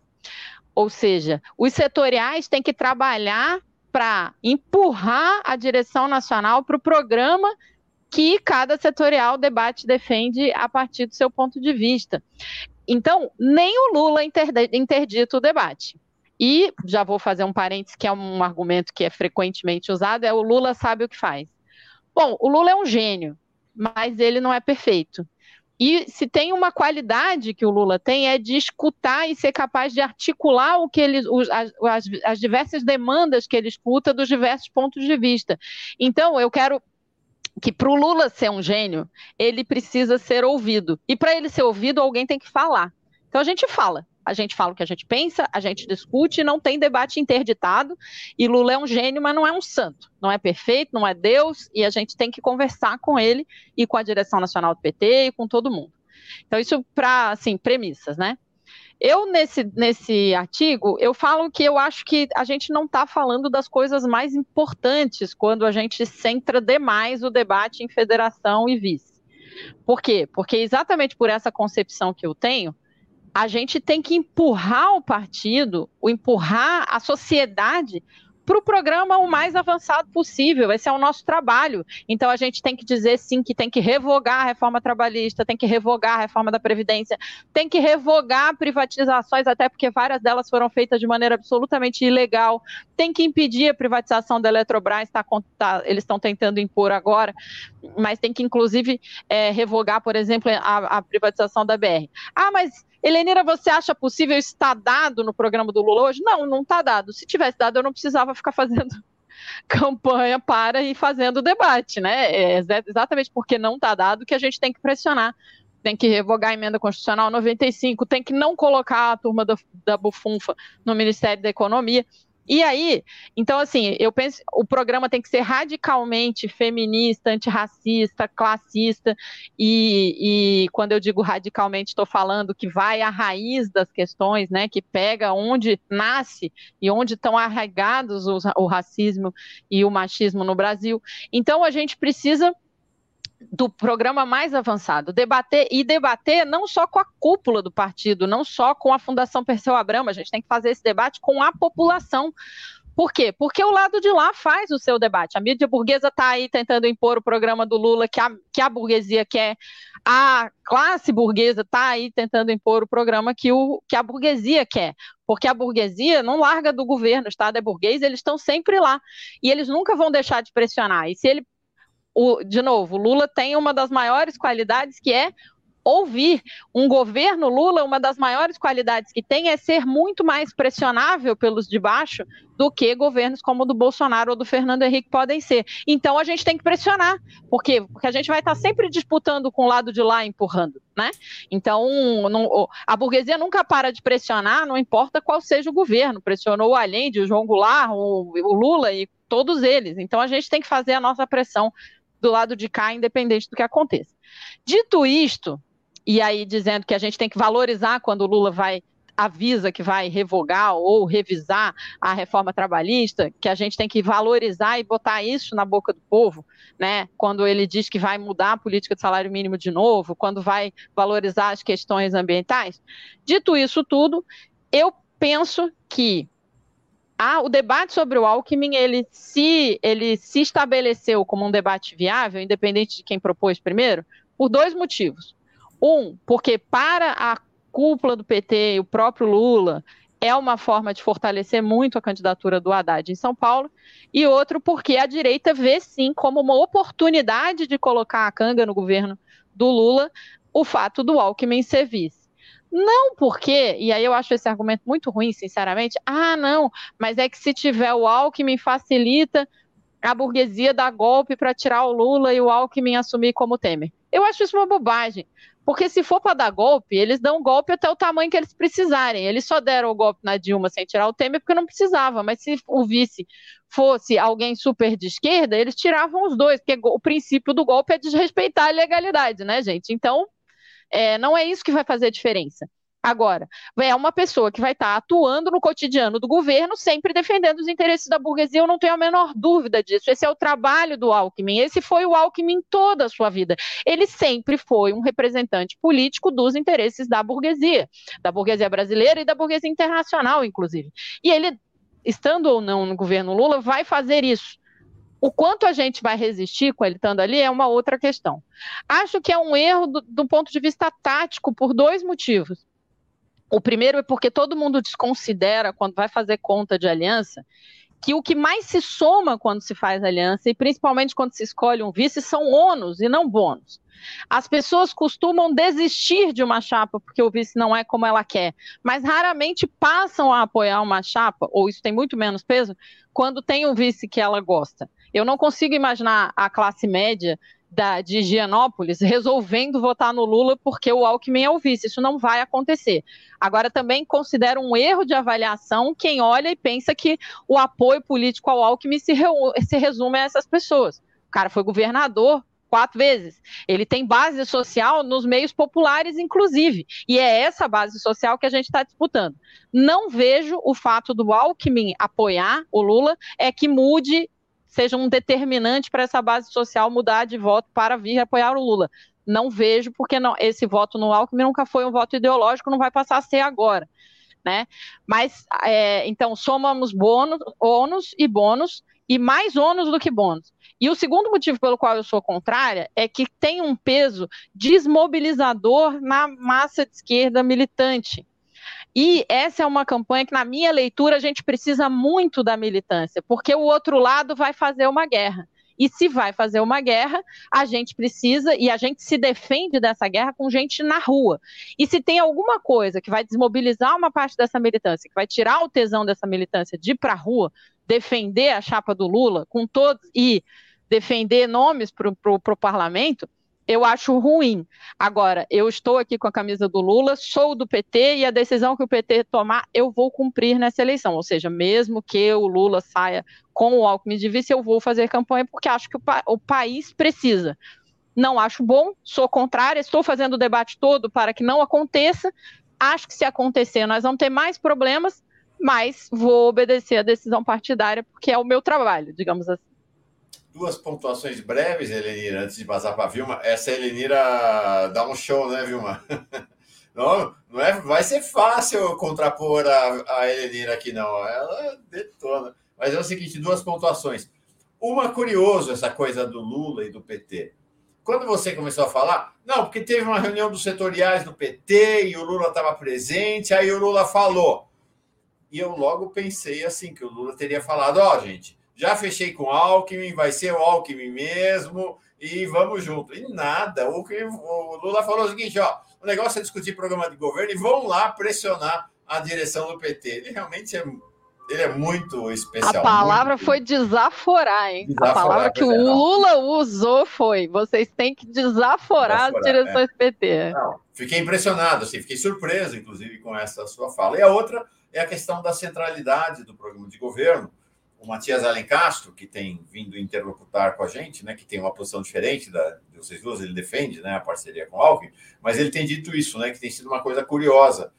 Ou seja, os setoriais têm que trabalhar para empurrar a direção nacional para o programa que cada setorial debate defende a partir do seu ponto de vista. Então, nem o Lula interdita o debate. E já vou fazer um parênteses, que é um argumento que é frequentemente usado, é o Lula sabe o que faz. Bom, o Lula é um gênio, mas ele não é perfeito. E se tem uma qualidade que o Lula tem é de escutar e ser capaz de articular o que ele, os, as, as, diversas demandas que ele escuta dos diversos pontos de vista. Então, eu quero que para o Lula ser um gênio, ele precisa ser ouvido. E para ele ser ouvido, alguém tem que falar. Então a gente fala a gente fala o que a gente pensa, a gente discute, não tem debate interditado. E Lula é um gênio, mas não é um santo. Não é perfeito, não é Deus, e a gente tem que conversar com ele e com a direção nacional do PT e com todo mundo. Então, isso para, assim, premissas, né? Eu, nesse, nesse artigo, eu falo que eu acho que a gente não está falando das coisas mais importantes quando a gente centra demais o debate em federação e vice. Por quê? Porque exatamente por essa concepção que eu tenho, a gente tem que empurrar o partido, o empurrar a sociedade para o programa o mais avançado possível. Esse é o nosso trabalho. Então a gente tem que dizer sim que tem que revogar a reforma trabalhista, tem que revogar a reforma da Previdência, tem que revogar privatizações, até porque várias delas foram feitas de maneira absolutamente ilegal, tem que impedir a privatização da Eletrobras, tá, tá, eles estão tentando impor agora, mas tem que, inclusive, é, revogar, por exemplo, a, a privatização da BR. Ah, mas Helenira, você acha possível estar dado no programa do Lula hoje? Não, não está dado. Se tivesse dado, eu não precisava ficar fazendo campanha para e fazendo debate, né? É exatamente porque não está dado que a gente tem que pressionar. Tem que revogar a emenda constitucional 95, tem que não colocar a turma da, da bufunfa no Ministério da Economia. E aí, então, assim, eu penso, o programa tem que ser radicalmente feminista, antirracista, classista, e, e quando eu digo radicalmente, estou falando que vai à raiz das questões, né, que pega onde nasce e onde estão arraigados o, o racismo e o machismo no Brasil. Então, a gente precisa do programa mais avançado, debater e debater não só com a cúpula do partido, não só com a Fundação Perseu Abramo, a gente tem que fazer esse debate com a população. Por quê? Porque o lado de lá faz o seu debate. A mídia burguesa está aí tentando impor o programa do Lula que a, que a burguesia quer. A classe burguesa está aí tentando impor o programa que, o, que a burguesia quer. Porque a burguesia não larga do governo, o Estado é burguês, eles estão sempre lá. E eles nunca vão deixar de pressionar. E se ele o, de novo, Lula tem uma das maiores qualidades que é ouvir. Um governo Lula, uma das maiores qualidades que tem é ser muito mais pressionável pelos de baixo do que governos como o do Bolsonaro ou do Fernando Henrique podem ser. Então a gente tem que pressionar. Por quê? Porque a gente vai estar sempre disputando com o lado de lá, empurrando, né? Então não, a burguesia nunca para de pressionar, não importa qual seja o governo. Pressionou o Allende, o João Goulart, o, o Lula e todos eles. Então a gente tem que fazer a nossa pressão do lado de cá, independente do que aconteça. Dito isto, e aí dizendo que a gente tem que valorizar quando o Lula vai avisa que vai revogar ou revisar a reforma trabalhista, que a gente tem que valorizar e botar isso na boca do povo, né? Quando ele diz que vai mudar a política de salário mínimo de novo, quando vai valorizar as questões ambientais. Dito isso tudo, eu penso que o debate sobre o Alckmin, ele se, ele se estabeleceu como um debate viável, independente de quem propôs primeiro, por dois motivos. Um, porque para a cúpula do PT e o próprio Lula, é uma forma de fortalecer muito a candidatura do Haddad em São Paulo, e outro porque a direita vê sim como uma oportunidade de colocar a canga no governo do Lula o fato do Alckmin ser vice. Não porque, e aí eu acho esse argumento muito ruim, sinceramente. Ah, não, mas é que se tiver o Alckmin facilita a burguesia dar golpe para tirar o Lula e o Alckmin assumir como Temer. Eu acho isso uma bobagem. Porque se for para dar golpe, eles dão golpe até o tamanho que eles precisarem. Eles só deram o golpe na Dilma sem tirar o Temer porque não precisava. Mas se o vice fosse alguém super de esquerda, eles tiravam os dois, porque o princípio do golpe é desrespeitar a legalidade, né, gente? Então, é, não é isso que vai fazer a diferença. Agora, é uma pessoa que vai estar atuando no cotidiano do governo, sempre defendendo os interesses da burguesia, eu não tenho a menor dúvida disso. Esse é o trabalho do Alckmin, esse foi o Alckmin toda a sua vida. Ele sempre foi um representante político dos interesses da burguesia, da burguesia brasileira e da burguesia internacional, inclusive. E ele, estando ou não no governo Lula, vai fazer isso. O quanto a gente vai resistir com ele estando ali é uma outra questão. Acho que é um erro do, do ponto de vista tático por dois motivos. O primeiro é porque todo mundo desconsidera, quando vai fazer conta de aliança, que o que mais se soma quando se faz aliança, e principalmente quando se escolhe um vice, são ônus e não bônus. As pessoas costumam desistir de uma chapa porque o vice não é como ela quer, mas raramente passam a apoiar uma chapa, ou isso tem muito menos peso, quando tem um vice que ela gosta. Eu não consigo imaginar a classe média da, de Higienópolis resolvendo votar no Lula porque o Alckmin é o vice. Isso não vai acontecer. Agora, também considero um erro de avaliação quem olha e pensa que o apoio político ao Alckmin se, re, se resume a essas pessoas. O cara foi governador quatro vezes. Ele tem base social nos meios populares, inclusive. E é essa base social que a gente está disputando. Não vejo o fato do Alckmin apoiar o Lula é que mude seja um determinante para essa base social mudar de voto para vir apoiar o Lula. Não vejo, porque não, esse voto no Alckmin nunca foi um voto ideológico, não vai passar a ser agora. né? Mas é, então somamos bônus, ônus e bônus e mais ônus do que bônus. E o segundo motivo pelo qual eu sou contrária é que tem um peso desmobilizador na massa de esquerda militante. E essa é uma campanha que, na minha leitura, a gente precisa muito da militância, porque o outro lado vai fazer uma guerra. E se vai fazer uma guerra, a gente precisa e a gente se defende dessa guerra com gente na rua. E se tem alguma coisa que vai desmobilizar uma parte dessa militância, que vai tirar o tesão dessa militância de ir para a rua, defender a chapa do Lula com todos e defender nomes para o parlamento, eu acho ruim. Agora, eu estou aqui com a camisa do Lula, sou do PT e a decisão que o PT tomar, eu vou cumprir nessa eleição. Ou seja, mesmo que o Lula saia com o Alckmin de vice, eu vou fazer campanha porque acho que o, pa o país precisa. Não acho bom, sou contrária, estou fazendo o debate todo para que não aconteça. Acho que se acontecer, nós vamos ter mais problemas, mas vou obedecer a decisão partidária porque é o meu trabalho, digamos assim duas pontuações breves, Helenira, antes de passar para a Vilma. Essa Helenira dá um show, né, Vilma? Não, não é, vai ser fácil contrapor a, a Helenira aqui, não. Ela detona. Mas é o seguinte: duas pontuações. Uma, curioso, essa coisa do Lula e do PT. Quando você começou a falar, não, porque teve uma reunião dos setoriais do PT e o Lula estava presente, aí o Lula falou. E eu logo pensei assim, que o Lula teria falado, ó, oh, gente, já fechei com o Alckmin, vai ser o Alckmin mesmo, e vamos junto. E nada. O, o Lula falou o seguinte: ó, o negócio é discutir programa de governo e vão lá pressionar a direção do PT. Ele realmente é, ele é muito especial. A palavra muito... foi desaforar, hein? Desaforar, a palavra que o é, Lula usou foi: vocês têm que desaforar, desaforar as direções é. PT. Não, fiquei impressionado, assim, fiquei surpreso, inclusive, com essa sua fala. E a outra é a questão da centralidade do programa de governo o Matias Alencastro, que tem vindo interlocutar com a gente, né, que tem uma posição diferente da de vocês duas, ele defende né, a parceria com o Alckmin, mas ele tem dito isso, né, que tem sido uma coisa curiosa.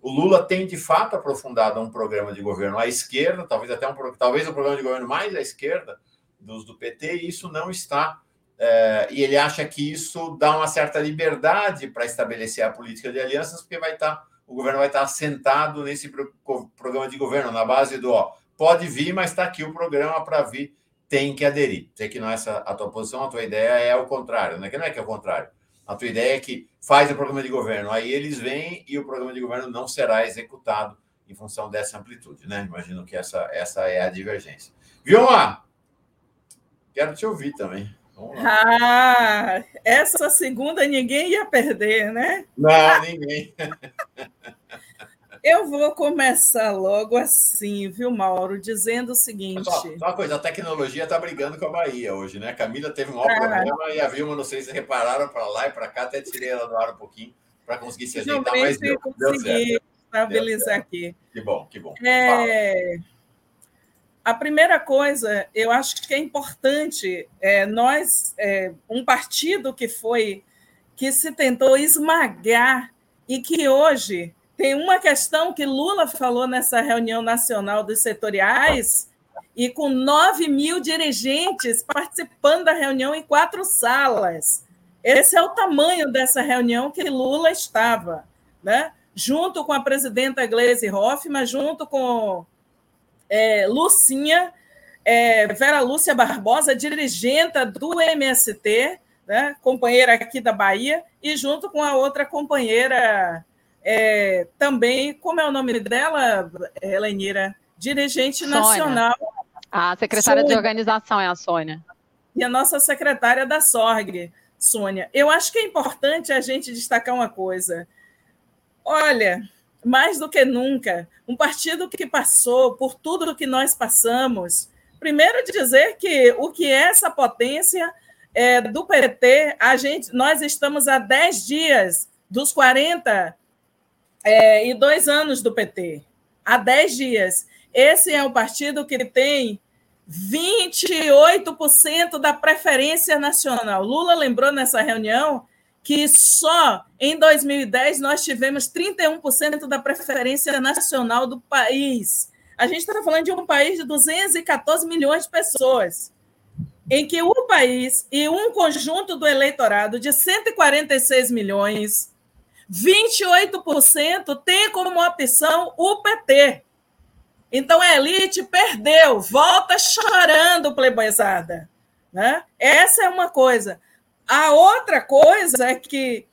O Lula tem de fato aprofundado um programa de governo à esquerda, talvez até um talvez um programa de governo mais à esquerda dos do PT, e isso não está. É, e ele acha que isso dá uma certa liberdade para estabelecer a política de alianças, porque vai estar o governo vai estar assentado nesse programa de governo, na base do ó, pode vir, mas está aqui o programa para vir, tem que aderir. Sei que não é essa a tua posição, a tua ideia é o contrário, né? Que não é que é o contrário. A tua ideia é que faz o programa de governo, aí eles vêm e o programa de governo não será executado em função dessa amplitude, né? Imagino que essa, essa é a divergência. Vilma, quero te ouvir também. Ah, essa segunda ninguém ia perder, né? Não, ninguém. Eu vou começar logo assim, viu, Mauro, dizendo o seguinte. Só, só uma coisa, a tecnologia está brigando com a Bahia hoje, né? A Camila teve um maior ah. problema e a Vilma, não sei se repararam para lá e para cá, até tirei ela do ar um pouquinho para conseguir se ajeitar, mas deu, deu certo. estabilizar aqui. Que bom, que bom. É... A primeira coisa, eu acho que é importante, é, nós, é, um partido que foi, que se tentou esmagar e que hoje tem uma questão que Lula falou nessa reunião nacional dos setoriais, e com 9 mil dirigentes participando da reunião em quatro salas. Esse é o tamanho dessa reunião que Lula estava, né? junto com a presidenta Gleisi Hoffmann, junto com é, Lucinha, é, Vera Lúcia Barbosa, dirigenta do MST, né? companheira aqui da Bahia, e junto com a outra companheira é, também, como é o nome dela, Helenira? Dirigente Sônia. nacional. A secretária Sônia. de organização é a Sônia. E a nossa secretária da SORG, Sônia. Eu acho que é importante a gente destacar uma coisa. Olha, mais do que nunca, um partido que passou por tudo o que nós passamos, primeiro dizer que o que é essa potência é, do PT, a gente, nós estamos há 10 dias dos 40 é, e dois anos do PT, há dez dias. Esse é um partido que tem 28% da preferência nacional. Lula lembrou nessa reunião que só em 2010 nós tivemos 31% da preferência nacional do país. A gente está falando de um país de 214 milhões de pessoas, em que o país e um conjunto do eleitorado de 146 milhões 28% tem como opção o PT. Então a elite perdeu, volta chorando, pleboizada. Né? Essa é uma coisa. A outra coisa é que,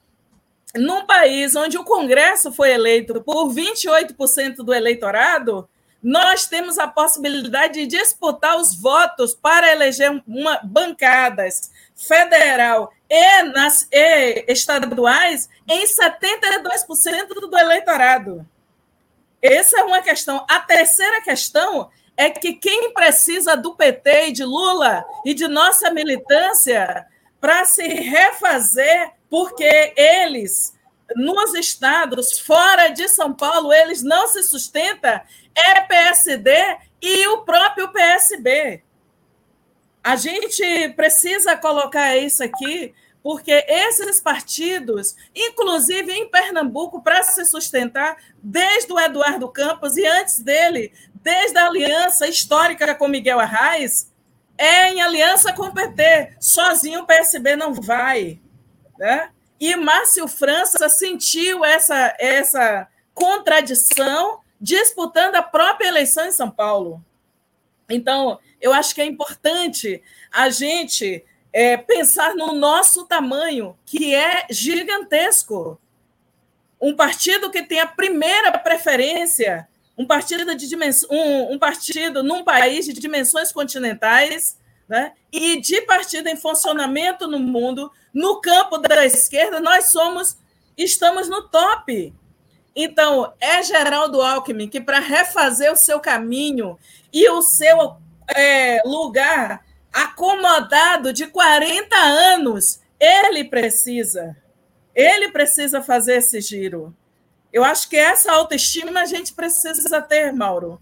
num país onde o Congresso foi eleito por 28% do eleitorado, nós temos a possibilidade de disputar os votos para eleger uma, bancadas federal e, nas, e estaduais em 72% do eleitorado. Essa é uma questão. A terceira questão é que quem precisa do PT e de Lula e de nossa militância para se refazer, porque eles, nos estados fora de São Paulo, eles não se sustentam, é PSD e o próprio PSB. A gente precisa colocar isso aqui, porque esses partidos, inclusive em Pernambuco, para se sustentar, desde o Eduardo Campos e antes dele, desde a aliança histórica com Miguel Arraes, é em aliança com o PT. Sozinho o PSB não vai. Né? E Márcio França sentiu essa, essa contradição disputando a própria eleição em São Paulo. Então, eu acho que é importante a gente é, pensar no nosso tamanho, que é gigantesco. Um partido que tem a primeira preferência um partido de dimensão, um, um, partido num país de dimensões continentais, né? E de partido em funcionamento no mundo, no campo da esquerda, nós somos, estamos no top. Então, é Geraldo Alckmin que, para refazer o seu caminho e o seu é, lugar acomodado de 40 anos, ele precisa. Ele precisa fazer esse giro. Eu acho que essa autoestima a gente precisa ter, Mauro.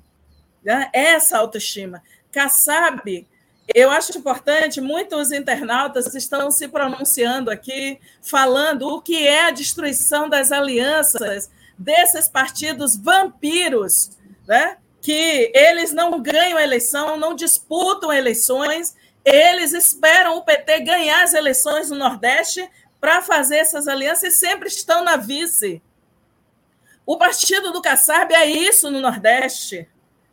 Né? Essa autoestima. Kassab, eu acho importante, muitos internautas estão se pronunciando aqui, falando o que é a destruição das alianças desses partidos vampiros, né? que eles não ganham eleição, não disputam eleições, eles esperam o PT ganhar as eleições no Nordeste para fazer essas alianças e sempre estão na vice. O partido do Kassab é isso no Nordeste.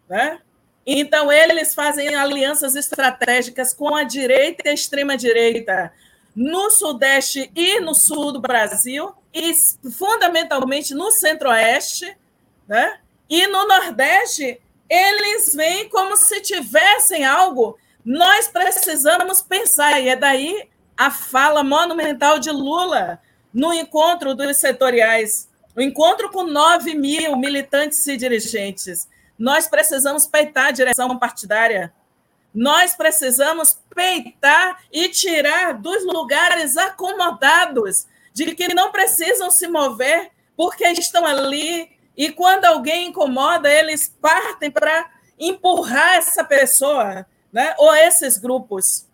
Né? Então, eles fazem alianças estratégicas com a direita e a extrema-direita no Sudeste e no Sul do Brasil, e fundamentalmente no Centro-Oeste. Né? E no Nordeste, eles veem como se tivessem algo. Nós precisamos pensar, e é daí a fala monumental de Lula no encontro dos setoriais o encontro com 9 mil militantes e dirigentes. Nós precisamos peitar a direção partidária. Nós precisamos peitar e tirar dos lugares acomodados, de que não precisam se mover, porque estão ali, e quando alguém incomoda, eles partem para empurrar essa pessoa, né? ou esses grupos.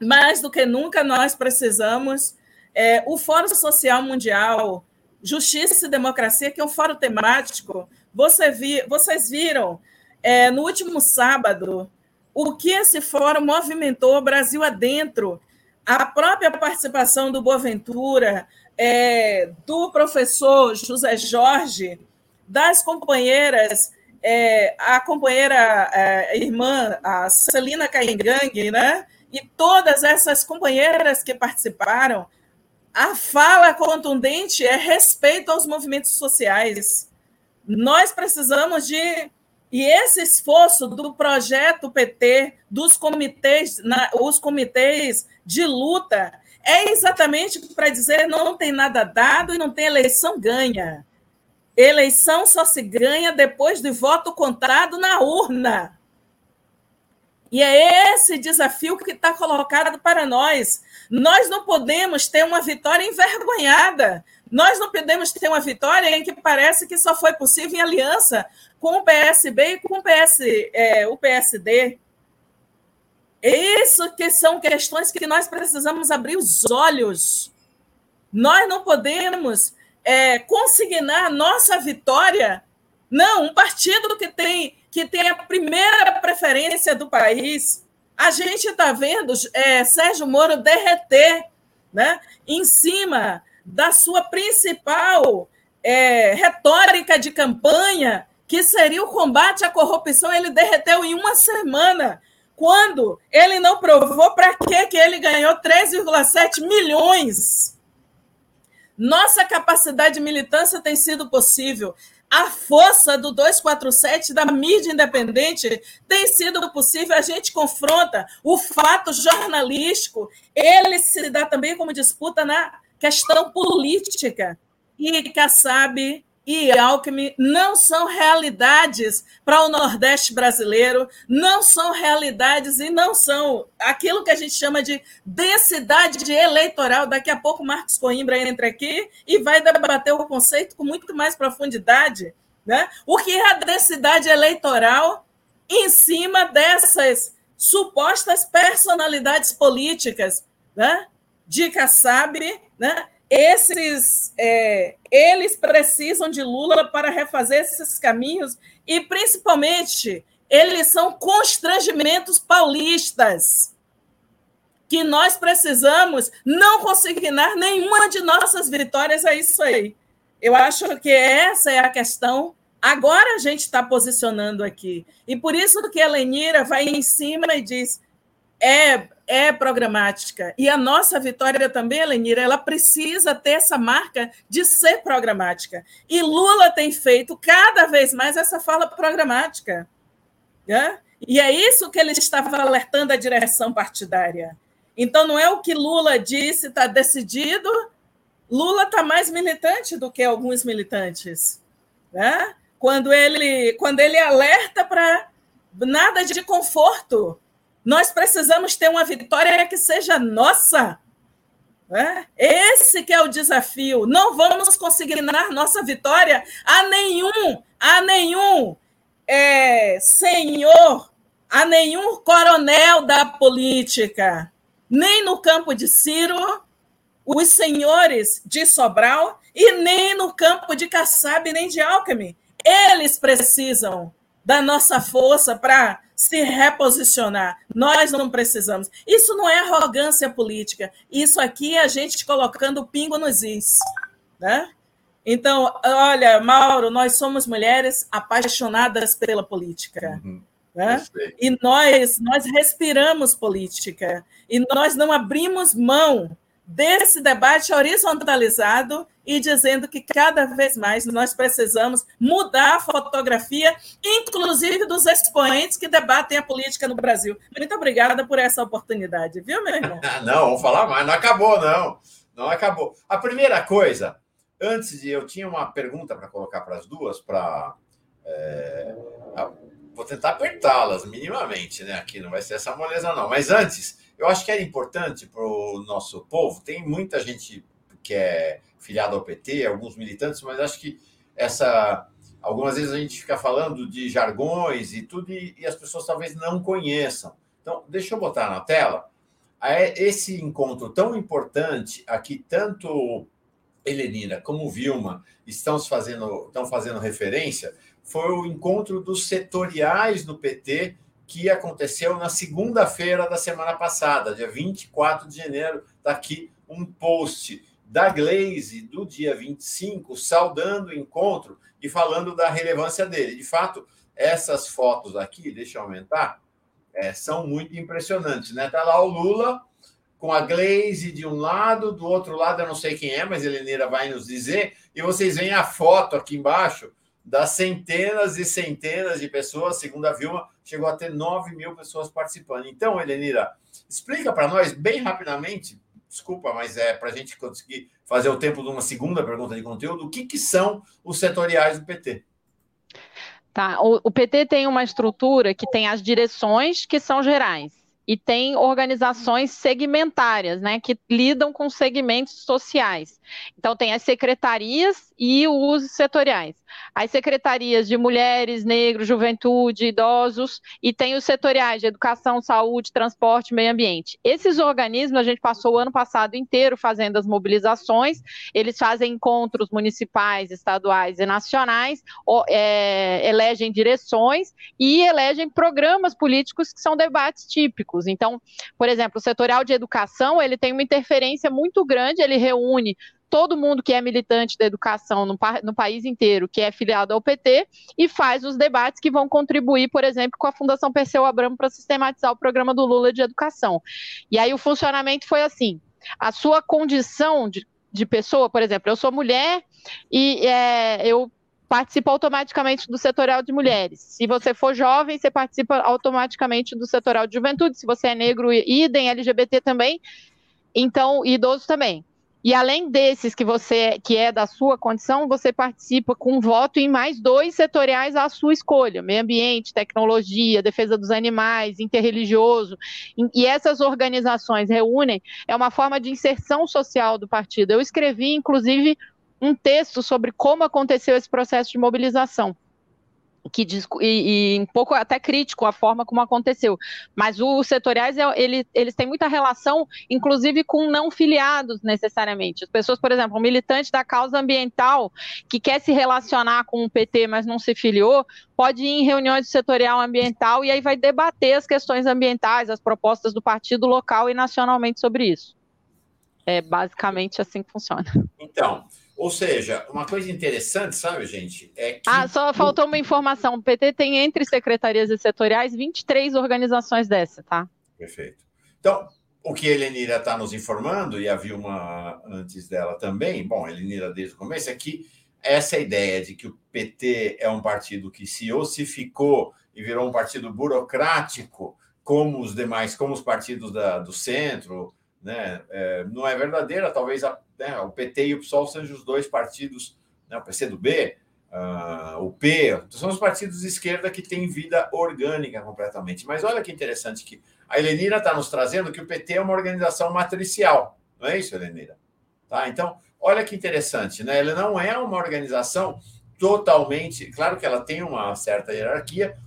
Mais do que nunca, nós precisamos. É, o Fórum Social Mundial, Justiça e Democracia, que é um fórum temático. Você vi, vocês viram é, no último sábado o que esse fórum movimentou Brasil adentro, a própria participação do Boaventura, é, do professor José Jorge, das companheiras, é, a companheira é, a irmã, a Celina Caingangue, né? e todas essas companheiras que participaram, a fala contundente é respeito aos movimentos sociais. Nós precisamos de. E esse esforço do projeto PT, dos comitês, na, os comitês de luta, é exatamente para dizer não tem nada dado e não tem eleição ganha. Eleição só se ganha depois de voto contado na urna. E é esse desafio que está colocado para nós. Nós não podemos ter uma vitória envergonhada. Nós não podemos ter uma vitória em que parece que só foi possível em aliança com o PSB e com o, PS, é, o PSD. Isso que são questões que nós precisamos abrir os olhos. Nós não podemos é, consignar nossa vitória. Não, um partido que tem, que tem a primeira preferência do país, a gente está vendo é, Sérgio Moro derreter né, em cima da sua principal é, retórica de campanha, que seria o combate à corrupção, ele derreteu em uma semana. Quando ele não provou para que ele ganhou 3,7 milhões. Nossa capacidade de militância tem sido possível. A força do 247 da mídia independente tem sido possível. A gente confronta o fato jornalístico, ele se dá também como disputa na questão política. E Kassab e Alckmin não são realidades para o Nordeste brasileiro, não são realidades e não são aquilo que a gente chama de densidade eleitoral. Daqui a pouco Marcos Coimbra entra aqui e vai debater o conceito com muito mais profundidade. Né? O que é a densidade eleitoral em cima dessas supostas personalidades políticas né? De Kassab, né? esses é, eles precisam de Lula para refazer esses caminhos e principalmente eles são constrangimentos paulistas que nós precisamos não consignar nenhuma de nossas vitórias é isso aí. Eu acho que essa é a questão. Agora a gente está posicionando aqui. E por isso que a Lenira vai em cima e diz: é, é programática. E a nossa vitória também, Lenira, ela precisa ter essa marca de ser programática. E Lula tem feito cada vez mais essa fala programática. Né? E é isso que ele estava alertando a direção partidária. Então, não é o que Lula disse, está decidido. Lula está mais militante do que alguns militantes. Né? Quando, ele, quando ele alerta para nada de conforto, nós precisamos ter uma vitória que seja nossa. É? Esse que é o desafio. Não vamos consignar nossa vitória a nenhum, a nenhum é, senhor, a nenhum coronel da política, nem no campo de Ciro, os senhores de Sobral, e nem no campo de Kassab, nem de Alckmin. Eles precisam da nossa força para se reposicionar. Nós não precisamos. Isso não é arrogância política. Isso aqui é a gente colocando o pingo nos is. Né? Então, olha, Mauro, nós somos mulheres apaixonadas pela política. Uhum. Né? E nós, nós respiramos política. E nós não abrimos mão desse debate horizontalizado e dizendo que cada vez mais nós precisamos mudar a fotografia, inclusive dos expoentes que debatem a política no Brasil. Muito obrigada por essa oportunidade, viu, meu irmão? não, vamos falar mais, não acabou, não. Não acabou. A primeira coisa, antes de eu tinha uma pergunta para colocar para as duas, para. É, vou tentar apertá-las minimamente, né? Aqui não vai ser essa moleza, não. Mas antes, eu acho que era importante para o nosso povo, tem muita gente que é filiado ao PT, alguns militantes, mas acho que essa. Algumas vezes a gente fica falando de jargões e tudo, e, e as pessoas talvez não conheçam. Então, deixa eu botar na tela. Esse encontro tão importante, aqui tanto Helenina como Vilma estão fazendo, estão fazendo referência, foi o encontro dos setoriais do PT que aconteceu na segunda-feira da semana passada, dia 24 de janeiro. Está aqui um post da Glaze do dia 25, saudando o encontro e falando da relevância dele. De fato, essas fotos aqui, deixa eu aumentar, é, são muito impressionantes. Né? Tá lá o Lula com a Glaze de um lado, do outro lado eu não sei quem é, mas a Heleneira vai nos dizer, e vocês veem a foto aqui embaixo das centenas e centenas de pessoas, segundo a Vilma, chegou a ter 9 mil pessoas participando. Então, Helenira, explica para nós bem rapidamente desculpa, mas é para a gente conseguir fazer o tempo de uma segunda pergunta de conteúdo, o que, que são os setoriais do PT? Tá, o, o PT tem uma estrutura que tem as direções que são gerais e tem organizações segmentárias, né, que lidam com segmentos sociais. Então tem as secretarias e os setoriais as secretarias de mulheres, negros, juventude, idosos, e tem os setoriais de educação, saúde, transporte, meio ambiente. Esses organismos, a gente passou o ano passado inteiro fazendo as mobilizações, eles fazem encontros municipais, estaduais e nacionais, é, elegem direções e elegem programas políticos que são debates típicos. Então, por exemplo, o setorial de educação, ele tem uma interferência muito grande, ele reúne todo mundo que é militante da educação no, no país inteiro, que é filiado ao PT, e faz os debates que vão contribuir, por exemplo, com a Fundação Perseu Abramo para sistematizar o programa do Lula de educação. E aí o funcionamento foi assim: a sua condição de, de pessoa, por exemplo, eu sou mulher e é, eu participa automaticamente do setorial de mulheres. Se você for jovem, você participa automaticamente do setorial de juventude. Se você é negro, idem, LGBT também. Então, idoso também. E além desses que você que é da sua condição, você participa com voto em mais dois setoriais à sua escolha: meio ambiente, tecnologia, defesa dos animais, interreligioso. E essas organizações reúnem é uma forma de inserção social do partido. Eu escrevi, inclusive, um texto sobre como aconteceu esse processo de mobilização. Que, e, e, um pouco até crítico a forma como aconteceu. Mas os setoriais, é, ele, eles têm muita relação, inclusive, com não filiados, necessariamente. As pessoas, por exemplo, um militante da causa ambiental que quer se relacionar com o PT, mas não se filiou, pode ir em reuniões do setorial ambiental e aí vai debater as questões ambientais, as propostas do partido local e nacionalmente sobre isso. É basicamente assim que funciona. Então, ou seja, uma coisa interessante, sabe, gente? É que... Ah, só faltou uma informação. O PT tem entre secretarias e setoriais 23 organizações dessa, tá? Perfeito. Então, o que a Helenira está nos informando, e havia uma antes dela também, bom, a Helenira desde o começo, é que essa ideia de que o PT é um partido que se ossificou e virou um partido burocrático, como os demais, como os partidos da, do centro, né, é, não é verdadeira. Talvez a, né, o PT e o PSOL sejam os dois partidos, né, o PCdoB, uh, o P, são os partidos de esquerda que têm vida orgânica completamente. Mas olha que interessante que a Helenira está nos trazendo que o PT é uma organização matricial, não é isso, Helenira? Tá? Então, olha que interessante, né? Ela não é uma organização totalmente, claro que ela tem uma certa hierarquia,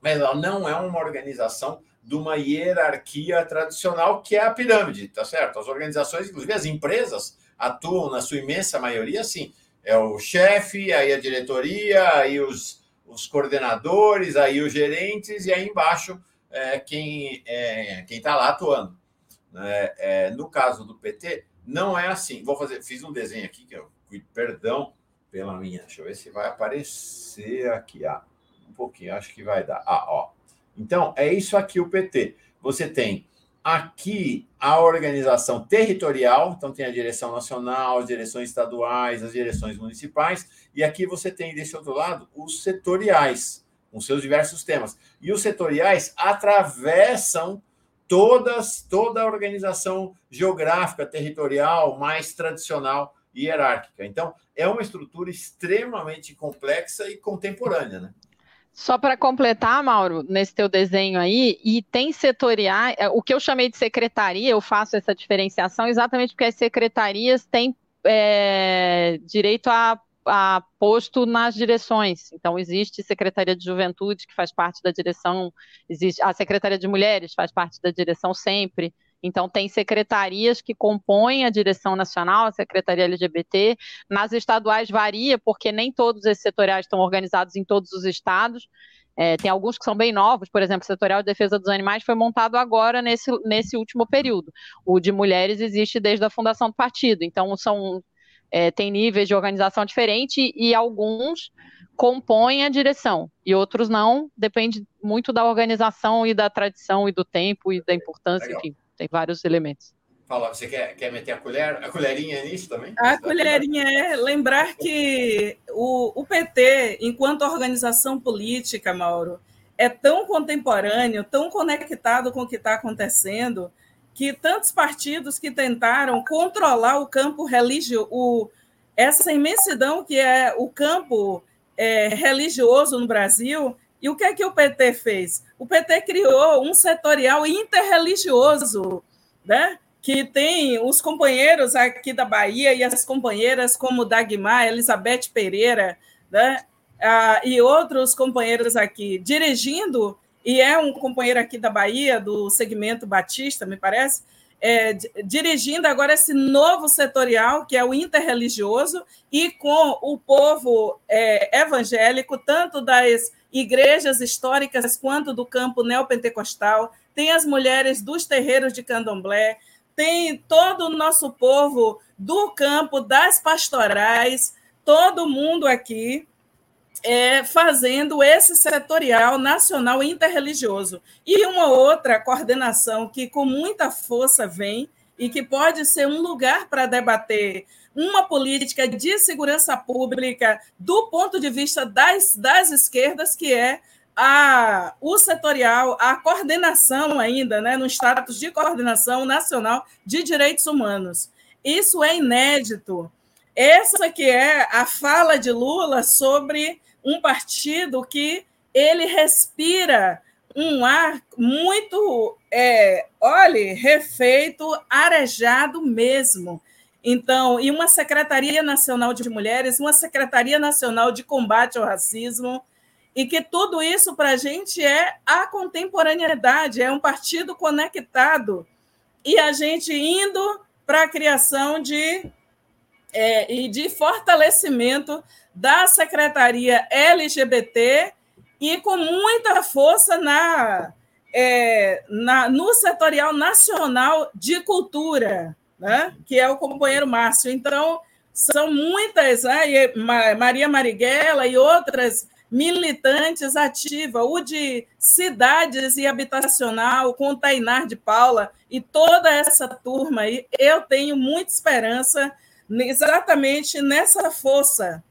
mas ela não é uma organização de uma hierarquia tradicional que é a pirâmide, tá certo? As organizações, inclusive as empresas, atuam na sua imensa maioria assim. É o chefe, aí a diretoria, aí os, os coordenadores, aí os gerentes, e aí embaixo é, quem é, quem está lá atuando. É, é, no caso do PT, não é assim. Vou fazer, fiz um desenho aqui que eu perdão pela minha. Deixa eu ver se vai aparecer aqui. Ah, um pouquinho, acho que vai dar. Ah, ó. Então, é isso aqui o PT. Você tem aqui a organização territorial, então tem a direção nacional, as direções estaduais, as direções municipais, e aqui você tem desse outro lado os setoriais, com seus diversos temas. E os setoriais atravessam todas toda a organização geográfica territorial mais tradicional e hierárquica. Então, é uma estrutura extremamente complexa e contemporânea, né? Só para completar, Mauro, nesse teu desenho aí, e tem setoriais, é, o que eu chamei de secretaria, eu faço essa diferenciação exatamente porque as secretarias têm é, direito a, a, posto nas direções. Então, existe Secretaria de Juventude, que faz parte da direção, existe a Secretaria de Mulheres, faz parte da direção sempre. Então, tem secretarias que compõem a direção nacional, a secretaria LGBT. Nas estaduais varia, porque nem todos esses setoriais estão organizados em todos os estados. É, tem alguns que são bem novos, por exemplo, o Setorial de Defesa dos Animais foi montado agora nesse, nesse último período. O de mulheres existe desde a fundação do partido, então são é, tem níveis de organização diferente e alguns compõem a direção e outros não, depende muito da organização e da tradição e do tempo e da importância, Legal. enfim tem vários elementos. Fala, você quer, quer meter a colher, a colherinha nisso também? A colherinha é lembrar que o, o PT, enquanto organização política, Mauro, é tão contemporâneo, tão conectado com o que está acontecendo, que tantos partidos que tentaram controlar o campo religioso, essa imensidão que é o campo é, religioso no Brasil, e o que é que o PT fez? O PT criou um setorial interreligioso, né? que tem os companheiros aqui da Bahia e as companheiras como Dagmar, Elizabeth Pereira, né? Ah, e outros companheiros aqui dirigindo, e é um companheiro aqui da Bahia, do segmento Batista, me parece, é, dirigindo agora esse novo setorial, que é o interreligioso, e com o povo é, evangélico, tanto das igrejas históricas quanto do campo neopentecostal, tem as mulheres dos terreiros de candomblé, tem todo o nosso povo do campo, das pastorais, todo mundo aqui é, fazendo esse setorial nacional interreligioso. E uma outra coordenação que com muita força vem e que pode ser um lugar para debater uma política de segurança pública do ponto de vista das, das esquerdas, que é a, o setorial, a coordenação ainda, né, no status de coordenação nacional de direitos humanos. Isso é inédito. Essa que é a fala de Lula sobre um partido que ele respira um ar muito, é, olhe, refeito, arejado mesmo. Então, e uma Secretaria Nacional de Mulheres, uma Secretaria Nacional de Combate ao Racismo, e que tudo isso para a gente é a contemporaneidade, é um partido conectado, e a gente indo para a criação de é, e de fortalecimento da Secretaria LGBT e com muita força na, é, na, no setorial nacional de cultura, né? que é o companheiro Márcio. Então, são muitas, né? Maria Marighella e outras militantes ativas, o de cidades e habitacional, com Tainar de Paula e toda essa turma aí, eu tenho muita esperança exatamente nessa força.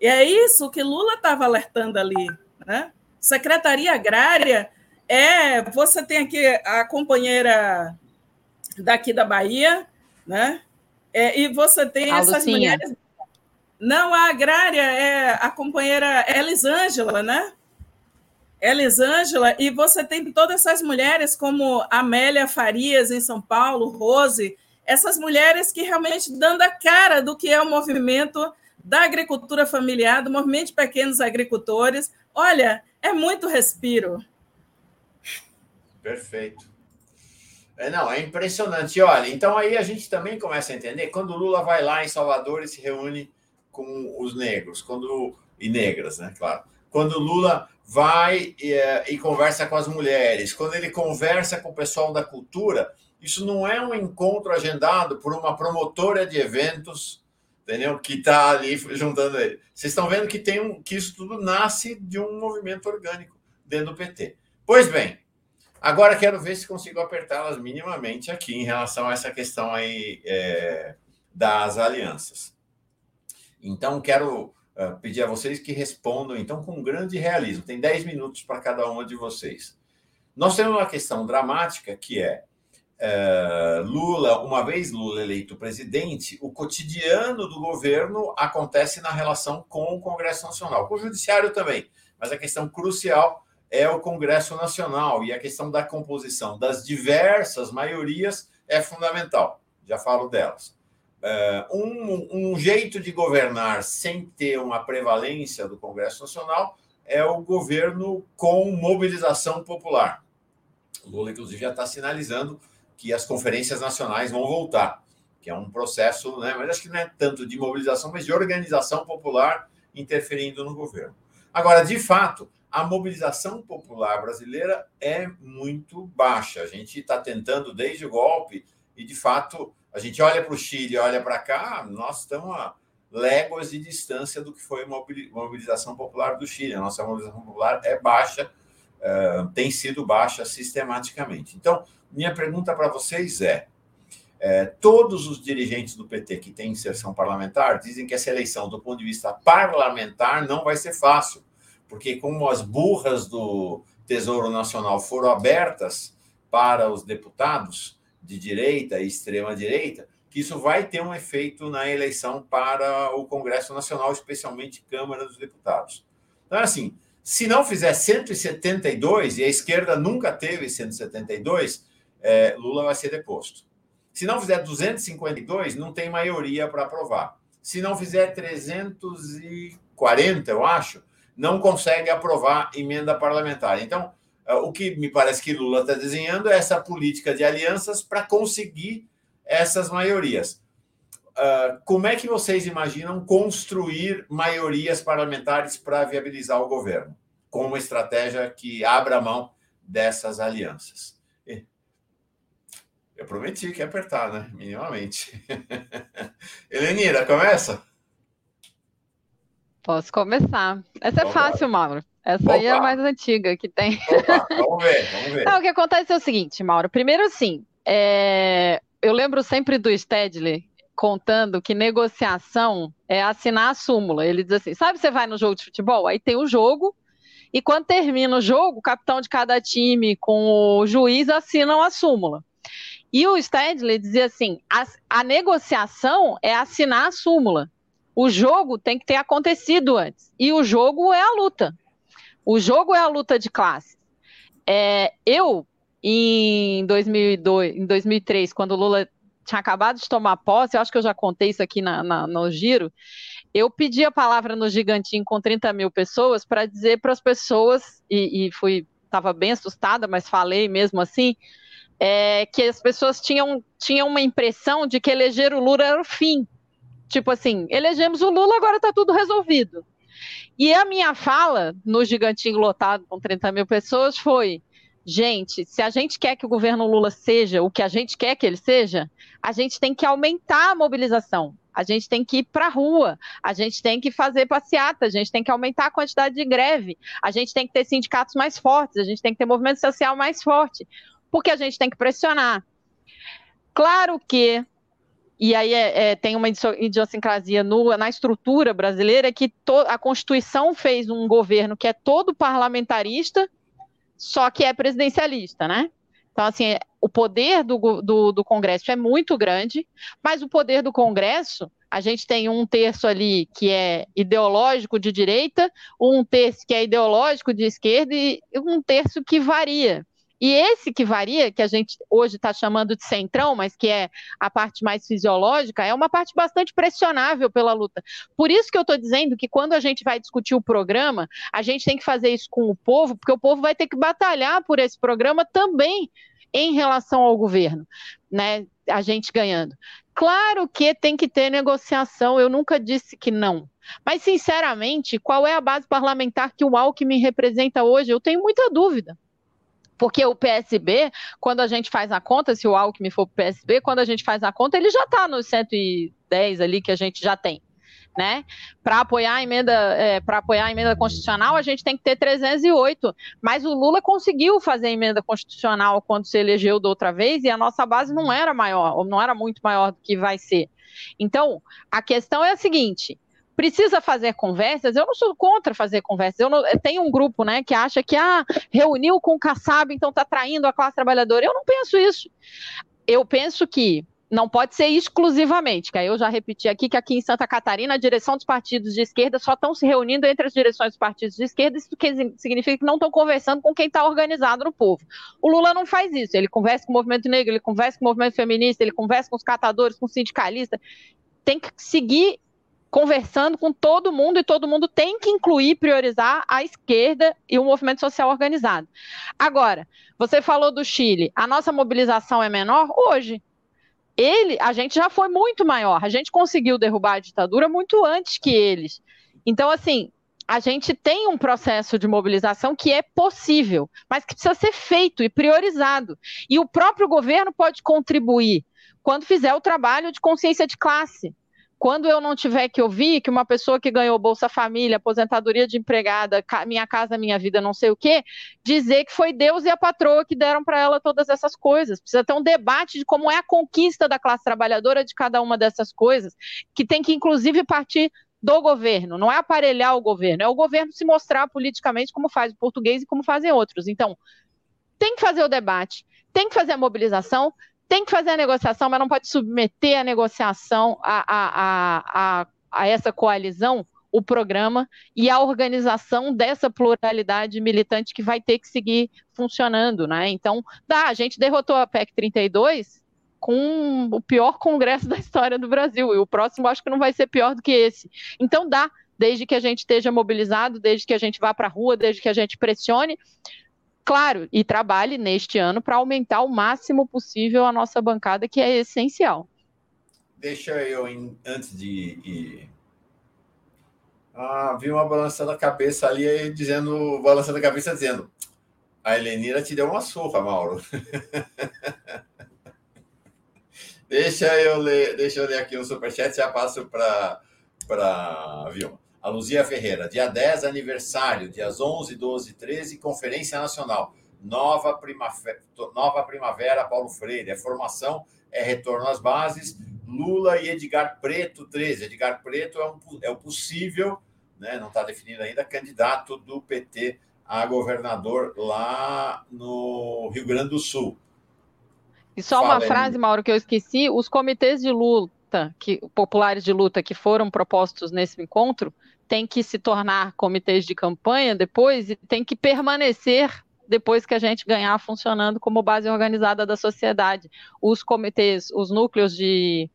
E é isso que Lula estava alertando ali. Né? Secretaria Agrária é. Você tem aqui a companheira daqui da Bahia, né? É, e você tem a essas Lucinha. mulheres. Não, a agrária é a companheira Elisângela, né? Elisângela, e você tem todas essas mulheres, como Amélia Farias, em São Paulo, Rose, essas mulheres que realmente dando a cara do que é o movimento da agricultura familiar, do movimento de pequenos agricultores. Olha, é muito respiro. Perfeito. É, não, é impressionante. Olha, então aí a gente também começa a entender quando o Lula vai lá em Salvador e se reúne com os negros, quando e negras, né? Claro. Quando o Lula vai e, é, e conversa com as mulheres, quando ele conversa com o pessoal da cultura, isso não é um encontro agendado por uma promotora de eventos entendeu? Que está ali juntando ele. Vocês estão vendo que tem um, que isso tudo nasce de um movimento orgânico dentro do PT. Pois bem, agora quero ver se consigo apertá-las minimamente aqui em relação a essa questão aí é, das alianças. Então quero uh, pedir a vocês que respondam então com grande realismo. Tem 10 minutos para cada uma de vocês. Nós temos uma questão dramática que é é, Lula, uma vez Lula eleito presidente, o cotidiano do governo acontece na relação com o Congresso Nacional, com o Judiciário também, mas a questão crucial é o Congresso Nacional e a questão da composição das diversas maiorias é fundamental. Já falo delas. É, um, um jeito de governar sem ter uma prevalência do Congresso Nacional é o governo com mobilização popular. Lula, inclusive, já está sinalizando que as conferências nacionais vão voltar, que é um processo, né, mas acho que não é tanto de mobilização, mas de organização popular interferindo no governo. Agora, de fato, a mobilização popular brasileira é muito baixa. A gente está tentando desde o golpe e, de fato, a gente olha para o Chile, olha para cá, nós estamos a léguas de distância do que foi a mobilização popular do Chile. A nossa mobilização popular é baixa, uh, tem sido baixa sistematicamente. Então, minha pergunta para vocês é, é: todos os dirigentes do PT que têm inserção parlamentar dizem que essa eleição, do ponto de vista parlamentar, não vai ser fácil, porque como as burras do Tesouro Nacional foram abertas para os deputados de direita e extrema direita, que isso vai ter um efeito na eleição para o Congresso Nacional, especialmente Câmara dos Deputados. Então, assim, se não fizer 172, e a esquerda nunca teve 172, é, Lula vai ser deposto. Se não fizer 252, não tem maioria para aprovar. Se não fizer 340, eu acho, não consegue aprovar emenda parlamentar. Então, é, o que me parece que Lula está desenhando é essa política de alianças para conseguir essas maiorias. Uh, como é que vocês imaginam construir maiorias parlamentares para viabilizar o governo? Com uma estratégia que abra mão dessas alianças. Eu prometi que ia apertar, né? Minimamente. Helenira, começa? Posso começar. Essa é fácil, Mauro. Essa Opa. aí é a mais antiga que tem. Opa, vamos ver, vamos ver. Não, o que acontece é o seguinte, Mauro. Primeiro, assim, é... eu lembro sempre do Stedley contando que negociação é assinar a súmula. Ele diz assim: sabe, você vai no jogo de futebol, aí tem o jogo, e quando termina o jogo, o capitão de cada time com o juiz assinam a súmula. E o Stedley dizia assim: a, a negociação é assinar a súmula. O jogo tem que ter acontecido antes. E o jogo é a luta. O jogo é a luta de classe. É, eu, em, 2002, em 2003, quando o Lula tinha acabado de tomar posse, eu acho que eu já contei isso aqui na, na, no giro, eu pedi a palavra no Gigantinho com 30 mil pessoas para dizer para as pessoas, e, e fui, estava bem assustada, mas falei mesmo assim, é, que as pessoas tinham, tinham uma impressão de que eleger o Lula era o fim. Tipo assim, elegemos o Lula, agora está tudo resolvido. E a minha fala no Gigantinho lotado com 30 mil pessoas foi: gente, se a gente quer que o governo Lula seja o que a gente quer que ele seja, a gente tem que aumentar a mobilização. A gente tem que ir para a rua, a gente tem que fazer passeata, a gente tem que aumentar a quantidade de greve, a gente tem que ter sindicatos mais fortes, a gente tem que ter movimento social mais forte porque a gente tem que pressionar. Claro que, e aí é, é, tem uma idiosincrasia na estrutura brasileira, que to, a Constituição fez um governo que é todo parlamentarista, só que é presidencialista, né? Então, assim, o poder do, do, do, Congresso é muito grande, mas o poder do Congresso, a gente tem um terço ali que é ideológico de direita, um terço que é ideológico de esquerda e um terço que varia. E esse que varia, que a gente hoje está chamando de centrão, mas que é a parte mais fisiológica, é uma parte bastante pressionável pela luta. Por isso que eu estou dizendo que quando a gente vai discutir o programa, a gente tem que fazer isso com o povo, porque o povo vai ter que batalhar por esse programa também em relação ao governo, né? A gente ganhando. Claro que tem que ter negociação, eu nunca disse que não. Mas, sinceramente, qual é a base parlamentar que o Alckmin representa hoje? Eu tenho muita dúvida. Porque o PSB, quando a gente faz a conta, se o Alckmin for para o PSB, quando a gente faz a conta, ele já está nos 110 ali que a gente já tem. Né? Para apoiar a emenda, é, para apoiar a emenda constitucional, a gente tem que ter 308. Mas o Lula conseguiu fazer a emenda constitucional quando se elegeu da outra vez e a nossa base não era maior, ou não era muito maior do que vai ser. Então, a questão é a seguinte: precisa fazer conversas, eu não sou contra fazer conversas. Eu, não, eu tenho um grupo né, que acha que ah, reuniu com o Kassab, então está traindo a classe trabalhadora. Eu não penso isso. Eu penso que não pode ser exclusivamente, que aí eu já repeti aqui que aqui em Santa Catarina a direção dos partidos de esquerda só estão se reunindo entre as direções dos partidos de esquerda, isso significa que não estão conversando com quem está organizado no povo. O Lula não faz isso, ele conversa com o movimento negro, ele conversa com o movimento feminista, ele conversa com os catadores, com os sindicalistas, tem que seguir conversando com todo mundo e todo mundo tem que incluir, priorizar a esquerda e o movimento social organizado. Agora, você falou do Chile, a nossa mobilização é menor hoje. Ele, a gente já foi muito maior, a gente conseguiu derrubar a ditadura muito antes que eles. Então, assim, a gente tem um processo de mobilização que é possível, mas que precisa ser feito e priorizado. E o próprio governo pode contribuir quando fizer o trabalho de consciência de classe quando eu não tiver que ouvir que uma pessoa que ganhou Bolsa Família, aposentadoria de empregada, minha casa, minha vida, não sei o quê, dizer que foi Deus e a patroa que deram para ela todas essas coisas. Precisa ter um debate de como é a conquista da classe trabalhadora de cada uma dessas coisas, que tem que, inclusive, partir do governo, não é aparelhar o governo, é o governo se mostrar politicamente como faz o português e como fazem outros. Então, tem que fazer o debate, tem que fazer a mobilização, tem que fazer a negociação, mas não pode submeter a negociação a, a, a, a, essa coalizão, o programa e a organização dessa pluralidade militante que vai ter que seguir funcionando, né? Então, dá, a gente derrotou a PEC 32 com o pior congresso da história do Brasil, e o próximo acho que não vai ser pior do que esse. Então dá, desde que a gente esteja mobilizado, desde que a gente vá para a rua, desde que a gente pressione, Claro, e trabalhe neste ano para aumentar o máximo possível a nossa bancada, que é essencial. Deixa eu, antes de ir. Ah, vi uma balançando a cabeça ali, dizendo, balançando a cabeça, dizendo: a Helenira te deu uma surra, Mauro. Deixa eu ler, deixa eu ler aqui o superchat, já passo para para Vilma. A Luzia Ferreira, dia 10, aniversário, dias 11, 12 13, Conferência Nacional. Nova primavera, nova primavera Paulo Freire. É formação, é retorno às bases. Lula e Edgar Preto, 13. Edgar Preto é, um, é o possível, né, não está definido ainda, candidato do PT a governador lá no Rio Grande do Sul. E só Fala uma aí. frase, Mauro, que eu esqueci: os comitês de luta, que, populares de luta que foram propostos nesse encontro, têm que se tornar comitês de campanha depois e têm que permanecer depois que a gente ganhar funcionando como base organizada da sociedade. Os comitês, os núcleos de,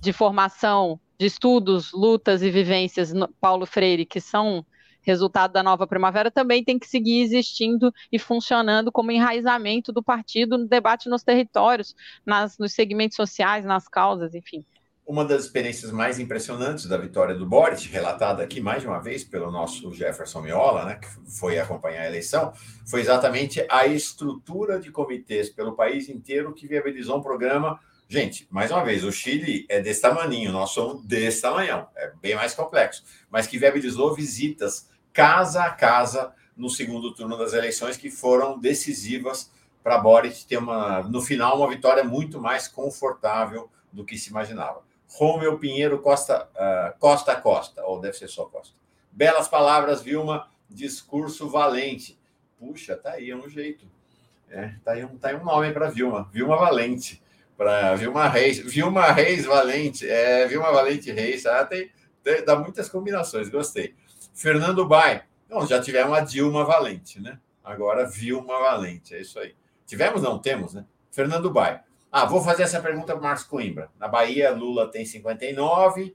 de formação, de estudos, lutas e vivências, Paulo Freire, que são resultado da nova primavera, também tem que seguir existindo e funcionando como enraizamento do partido no debate nos territórios, nas, nos segmentos sociais, nas causas, enfim. Uma das experiências mais impressionantes da vitória do Boric, relatada aqui mais de uma vez pelo nosso Jefferson Miola, né, que foi acompanhar a eleição, foi exatamente a estrutura de comitês pelo país inteiro que viabilizou um programa. Gente, mais uma vez, o Chile é desse tamanho, nós somos desse tamanhão, é bem mais complexo, mas que viabilizou visitas casa a casa no segundo turno das eleições, que foram decisivas para Boric ter uma, no final, uma vitória muito mais confortável do que se imaginava. Romeu Pinheiro Costa, uh, Costa Costa, ou deve ser só Costa. Belas palavras, Vilma, discurso valente. Puxa, tá aí, é um jeito. É, tá, aí um, tá aí um nome para Vilma, Vilma Valente. Para Vilma Reis, Vilma Reis Valente, é, Vilma Valente Reis, ah, tem, tem, dá muitas combinações, gostei. Fernando Bai. Não, já tivemos a Dilma Valente, né? Agora Vilma Valente, é isso aí. Tivemos, não temos, né? Fernando Bai. Ah, vou fazer essa pergunta para o Marcos Coimbra. Na Bahia, Lula tem 59, uh,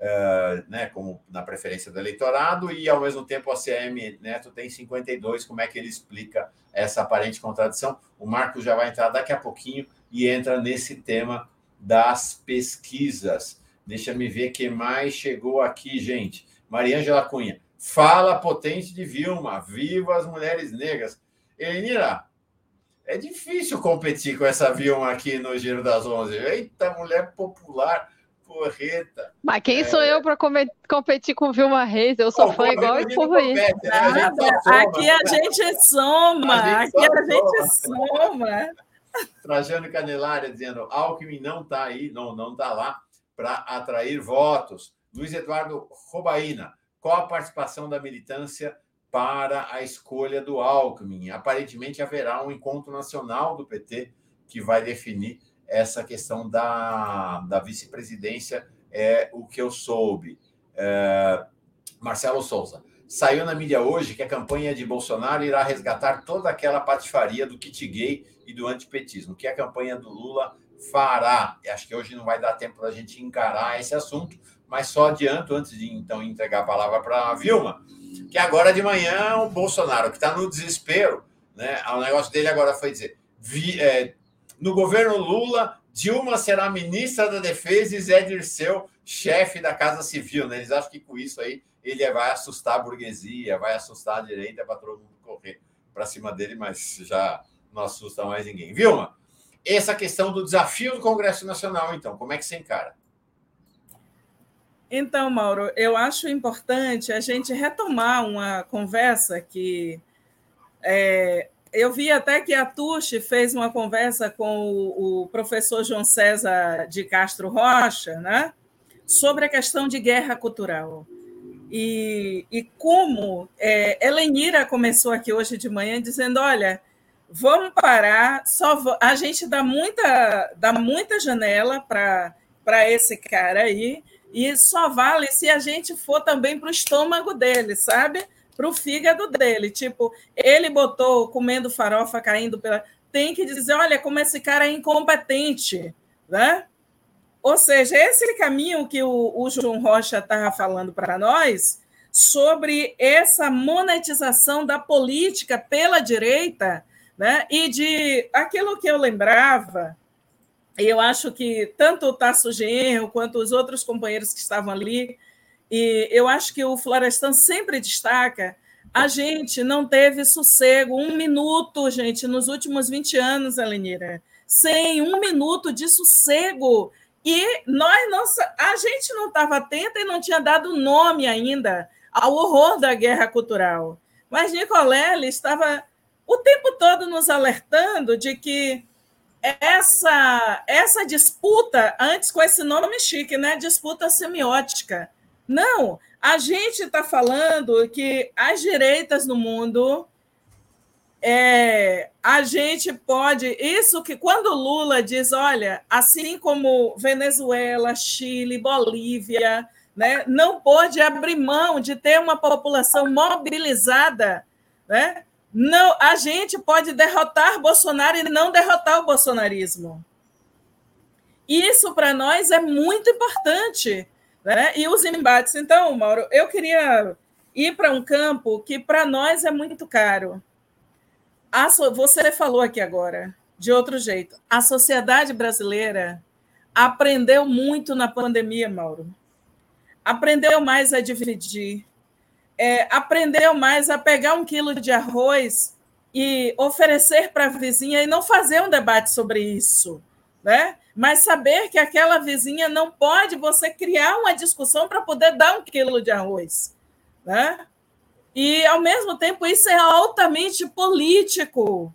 eh, né, como na preferência do eleitorado, e ao mesmo tempo a CM Neto tem 52. Como é que ele explica essa aparente contradição? O Marcos já vai entrar daqui a pouquinho e entra nesse tema das pesquisas. Deixa me ver quem mais chegou aqui, gente. Mariângela Cunha. Fala potente de Vilma. Viva as mulheres negras. Elenira, é difícil competir com essa Vilma aqui no Giro das Onze. Eita, mulher popular, porreta. Mas quem é... sou eu para competir com Vilma Reis? Eu sou fã igual o povo aí. Né? aqui a gente soma. Aqui a gente soma. Trajano Canelária dizendo: Alckmin não está aí, não, não está lá para atrair votos. Luiz Eduardo Robaina, qual a participação da militância para a escolha do Alckmin? Aparentemente haverá um encontro nacional do PT que vai definir essa questão da, da vice-presidência, é o que eu soube. É, Marcelo Souza. Saiu na mídia hoje que a campanha de Bolsonaro irá resgatar toda aquela patifaria do kit gay e do antipetismo, que a campanha do Lula fará. Acho que hoje não vai dar tempo para a gente encarar esse assunto, mas só adianto, antes de então entregar a palavra para a Vilma, que agora de manhã o Bolsonaro, que está no desespero, né? O negócio dele agora foi dizer: vi, é, no governo Lula, Dilma será ministra da Defesa e Zé Dirceu, chefe da Casa Civil. Né? Eles acham que com isso aí ele vai assustar a burguesia, vai assustar a direita para todo mundo correr para cima dele, mas já não assusta mais ninguém. Vilma, essa questão do desafio do Congresso Nacional, então, como é que você encara? Então, Mauro, eu acho importante a gente retomar uma conversa que é, eu vi até que a Tuxi fez uma conversa com o, o, professor João César de Castro Rocha, né, sobre a questão de guerra cultural. E, e como é, Helenira começou aqui hoje de manhã dizendo: olha, vamos parar, só a gente dá muita, dá muita janela para esse cara aí e só vale se a gente for também para o estômago dele, sabe? Para o fígado dele. Tipo, ele botou comendo farofa caindo pela. Tem que dizer: olha, como esse cara é incompetente, né? Ou seja, esse caminho que o, o João Rocha estava falando para nós sobre essa monetização da política pela direita, né? E de aquilo que eu lembrava eu acho que tanto o Tasso Genro quanto os outros companheiros que estavam ali, e eu acho que o Florestan sempre destaca, a gente não teve sossego um minuto, gente, nos últimos 20 anos, Alenira. sem um minuto de sossego. E nós, nossa, a gente não estava atenta e não tinha dado nome ainda ao horror da guerra cultural. Mas Nicolelli estava o tempo todo nos alertando de que essa, essa disputa, antes com esse nome chique, né? Disputa semiótica. Não, a gente está falando que as direitas no mundo é, a gente pode. Isso que quando Lula diz, olha, assim como Venezuela, Chile, Bolívia, né, não pode abrir mão de ter uma população mobilizada, né? Não, a gente pode derrotar Bolsonaro e não derrotar o bolsonarismo. Isso para nós é muito importante, né? E os embates. Então, Mauro, eu queria ir para um campo que para nós é muito caro você falou aqui agora, de outro jeito. A sociedade brasileira aprendeu muito na pandemia, Mauro. Aprendeu mais a dividir. É, aprendeu mais a pegar um quilo de arroz e oferecer para a vizinha e não fazer um debate sobre isso, né? Mas saber que aquela vizinha não pode você criar uma discussão para poder dar um quilo de arroz, né? E, ao mesmo tempo, isso é altamente político.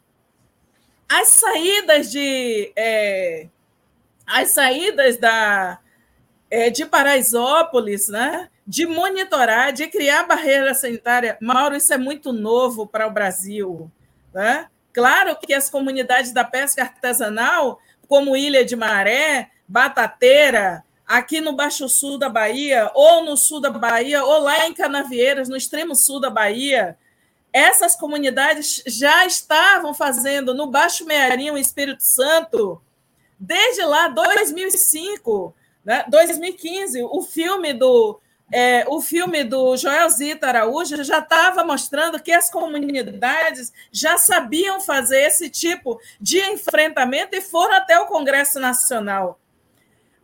As saídas de. É, as saídas da, é, de Paraisópolis, né? de monitorar, de criar barreira sanitária. Mauro, isso é muito novo para o Brasil. Né? Claro que as comunidades da pesca artesanal, como Ilha de Maré, Batateira, aqui no Baixo Sul da Bahia, ou no sul da Bahia, ou lá em Canavieiras, no extremo sul da Bahia, essas comunidades já estavam fazendo no Baixo Mearinho, Espírito Santo, desde lá, 2005, né, 2015, o filme do é, o filme do Joel Zita Araújo já estava mostrando que as comunidades já sabiam fazer esse tipo de enfrentamento e foram até o Congresso Nacional.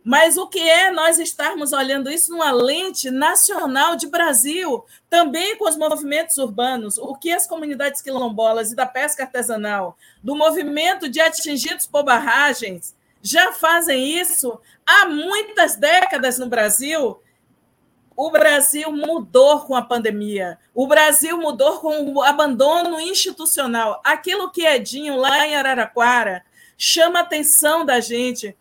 Mas o que é nós estarmos olhando isso numa lente nacional de Brasil, também com os movimentos urbanos, o que as comunidades quilombolas e da pesca artesanal, do movimento de atingidos por barragens, já fazem isso há muitas décadas no Brasil. O Brasil mudou com a pandemia. O Brasil mudou com o abandono institucional. Aquilo que Edinho, lá em Araraquara, chama a atenção da gente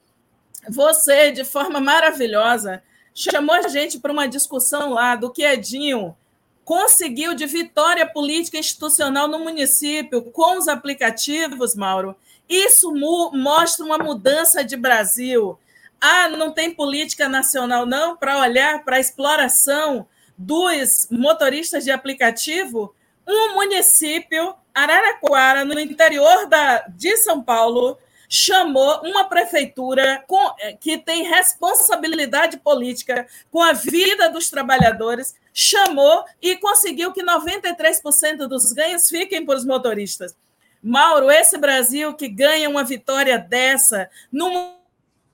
você, de forma maravilhosa, chamou a gente para uma discussão lá do que Edinho conseguiu de vitória política institucional no município com os aplicativos, Mauro. Isso mostra uma mudança de Brasil. Ah, não tem política nacional, não, para olhar para a exploração dos motoristas de aplicativo? Um município, Araraquara, no interior da, de São Paulo, chamou uma prefeitura com, eh, que tem responsabilidade política com a vida dos trabalhadores, chamou e conseguiu que 93% dos ganhos fiquem para os motoristas. Mauro, esse Brasil que ganha uma vitória dessa no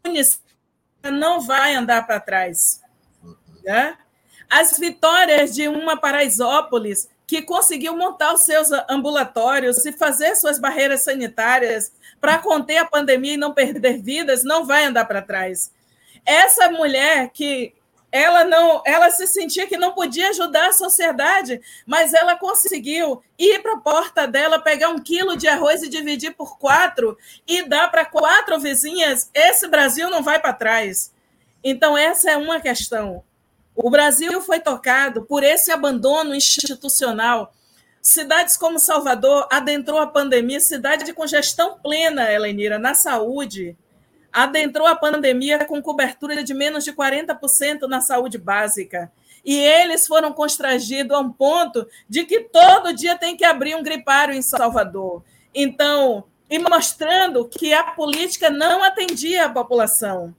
município não vai andar para trás. Né? As vitórias de uma Paraisópolis que conseguiu montar os seus ambulatórios e fazer suas barreiras sanitárias para conter a pandemia e não perder vidas, não vai andar para trás. Essa mulher que ela não, ela se sentia que não podia ajudar a sociedade, mas ela conseguiu ir para a porta dela, pegar um quilo de arroz e dividir por quatro e dar para quatro vizinhas. Esse Brasil não vai para trás. Então essa é uma questão. O Brasil foi tocado por esse abandono institucional Cidades como Salvador adentrou a pandemia, cidade com gestão plena, Elenira, na saúde, adentrou a pandemia com cobertura de menos de 40% na saúde básica. E eles foram constrangidos a um ponto de que todo dia tem que abrir um gripário em Salvador. Então, e mostrando que a política não atendia a população.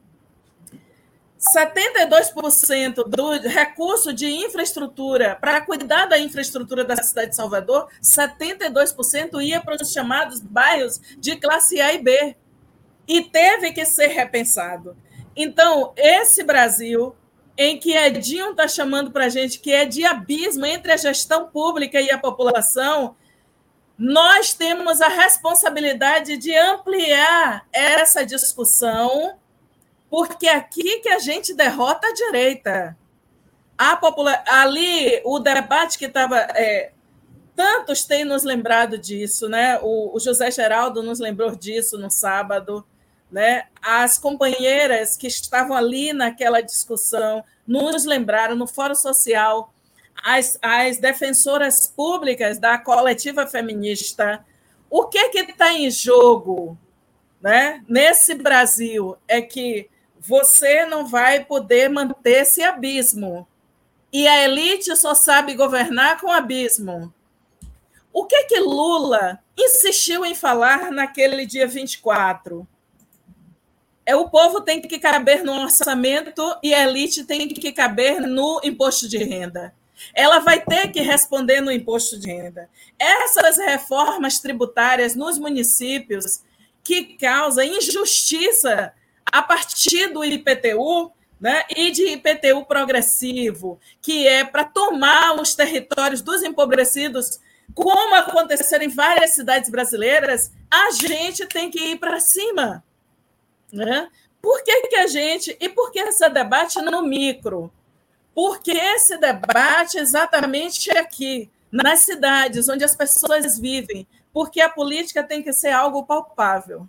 72% do recurso de infraestrutura para cuidar da infraestrutura da cidade de Salvador, 72% ia para os chamados bairros de classe A e B. E teve que ser repensado. Então, esse Brasil, em que Edinho está chamando para a gente que é de abismo entre a gestão pública e a população, nós temos a responsabilidade de ampliar essa discussão, porque é aqui que a gente derrota a direita. A popula... Ali, o debate que estava. É, tantos têm nos lembrado disso, né? O, o José Geraldo nos lembrou disso no sábado. Né? As companheiras que estavam ali naquela discussão nos lembraram no Fórum Social as, as defensoras públicas da coletiva feminista. O que está em jogo né, nesse Brasil é que você não vai poder manter esse abismo. E a elite só sabe governar com abismo. O que que Lula insistiu em falar naquele dia 24? É o povo tem que caber no orçamento e a elite tem que caber no imposto de renda ela vai ter que responder no imposto de renda. Essas reformas tributárias nos municípios que causam injustiça a partir do IPTU né, e de IPTU progressivo, que é para tomar os territórios dos empobrecidos, como aconteceu em várias cidades brasileiras, a gente tem que ir para cima. Né? Por que, que a gente. E por que esse debate no micro? Porque esse debate exatamente aqui, nas cidades onde as pessoas vivem, porque a política tem que ser algo palpável.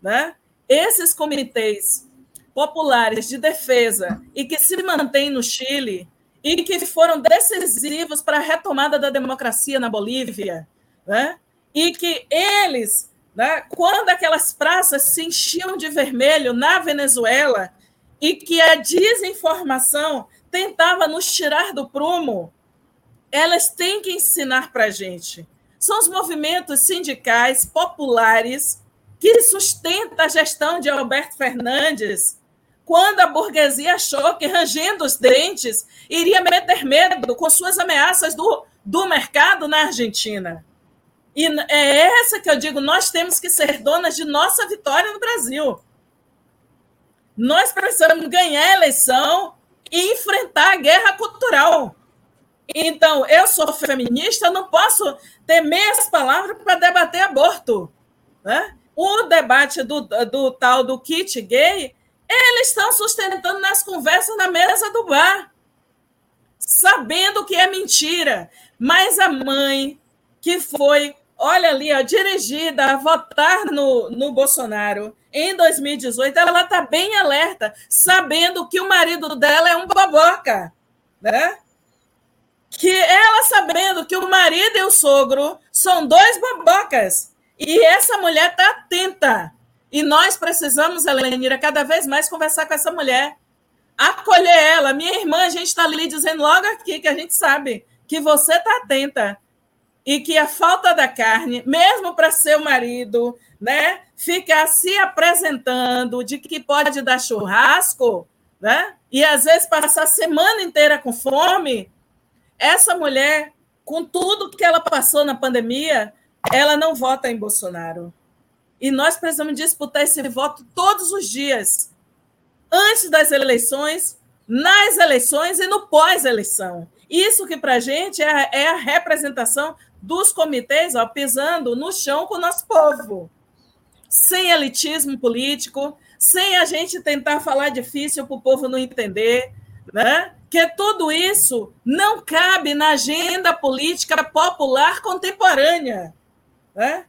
Né? Esses comitês populares de defesa e que se mantêm no Chile e que foram decisivos para a retomada da democracia na Bolívia, né? e que eles, né, quando aquelas praças se enchiam de vermelho na Venezuela e que a desinformação tentava nos tirar do prumo, elas têm que ensinar para a gente. São os movimentos sindicais populares que sustentam a gestão de Alberto Fernandes, quando a burguesia achou que, rangendo os dentes, iria meter medo com suas ameaças do, do mercado na Argentina. E é essa que eu digo: nós temos que ser donas de nossa vitória no Brasil. Nós precisamos ganhar a eleição e enfrentar a guerra cultural. Então, eu sou feminista, não posso ter meias palavras para debater aborto. Né? O debate do, do tal do kit gay, eles estão sustentando nas conversas na mesa do bar, sabendo que é mentira. Mas a mãe que foi, olha ali, ó, dirigida a votar no, no Bolsonaro, em 2018, ela está bem alerta, sabendo que o marido dela é um baboca, né? Que ela sabendo que o marido e o sogro são dois babocas. E essa mulher está atenta. E nós precisamos, Helenira, cada vez mais conversar com essa mulher. Acolher ela. Minha irmã, a gente está ali dizendo logo aqui que a gente sabe que você está atenta. E que a falta da carne, mesmo para seu marido, né? Ficar se apresentando de que pode dar churrasco, né? E às vezes passar a semana inteira com fome. Essa mulher, com tudo que ela passou na pandemia, ela não vota em Bolsonaro. E nós precisamos disputar esse voto todos os dias, antes das eleições, nas eleições e no pós-eleição. Isso que para a gente é, é, a representação dos comitês ó, pisando no chão com o nosso povo sem elitismo político, sem a gente tentar falar difícil para o povo não entender, né? que tudo isso não cabe na agenda política popular contemporânea. Né?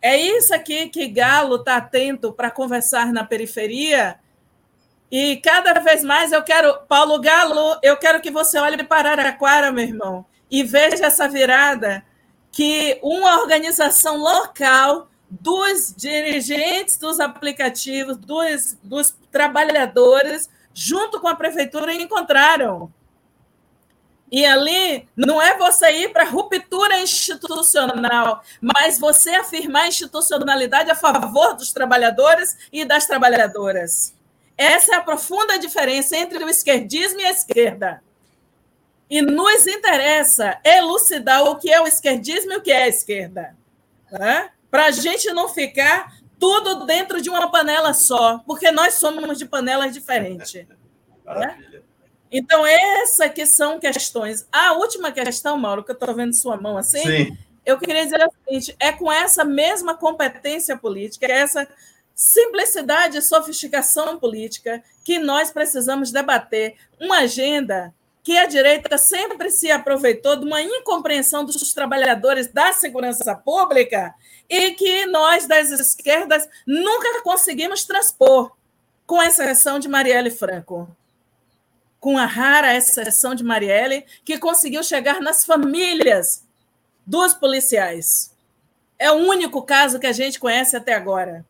É isso aqui que Galo está atento para conversar na periferia. E cada vez mais eu quero, Paulo Galo, eu quero que você olhe para Araraquara, meu irmão, e veja essa virada que uma organização local dos dirigentes dos aplicativos, dos, dos trabalhadores, junto com a prefeitura, encontraram. E ali não é você ir para ruptura institucional, mas você afirmar institucionalidade a favor dos trabalhadores e das trabalhadoras. Essa é a profunda diferença entre o esquerdismo e a esquerda. E nos interessa elucidar o que é o esquerdismo e o que é a esquerda. Né? para a gente não ficar tudo dentro de uma panela só, porque nós somos de panelas diferentes. Né? Então, essas que são questões. A última questão, Mauro, que eu estou vendo sua mão assim, Sim. eu queria dizer o seguinte: é com essa mesma competência política, essa simplicidade e sofisticação política que nós precisamos debater uma agenda que a direita sempre se aproveitou de uma incompreensão dos trabalhadores da segurança pública e que nós das esquerdas nunca conseguimos transpor, com exceção de Marielle Franco. Com a rara exceção de Marielle, que conseguiu chegar nas famílias dos policiais. É o único caso que a gente conhece até agora.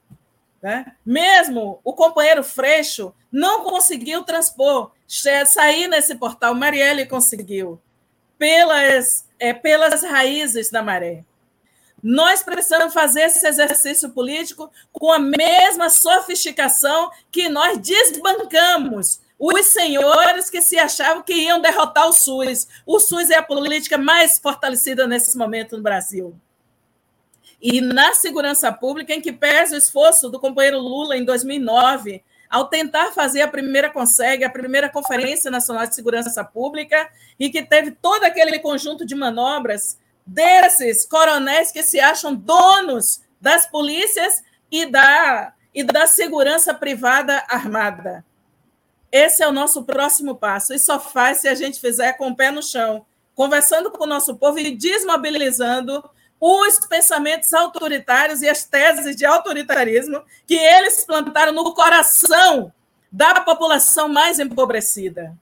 Né? Mesmo o companheiro Freixo não conseguiu transpor, sair nesse portal. Marielle conseguiu, pelas, é, pelas raízes da maré. Nós precisamos fazer esse exercício político com a mesma sofisticação que nós desbancamos os senhores que se achavam que iam derrotar o SUS. O SUS é a política mais fortalecida nesse momento no Brasil. E na segurança pública, em que pesa o esforço do companheiro Lula em 2009, ao tentar fazer a primeira consegue, a primeira Conferência Nacional de Segurança Pública, e que teve todo aquele conjunto de manobras desses coronéis que se acham donos das polícias e da, e da segurança privada armada. Esse é o nosso próximo passo. E só faz se a gente fizer com o pé no chão, conversando com o nosso povo e desmobilizando os pensamentos autoritários e as teses de autoritarismo que eles plantaram no coração da população mais empobrecida.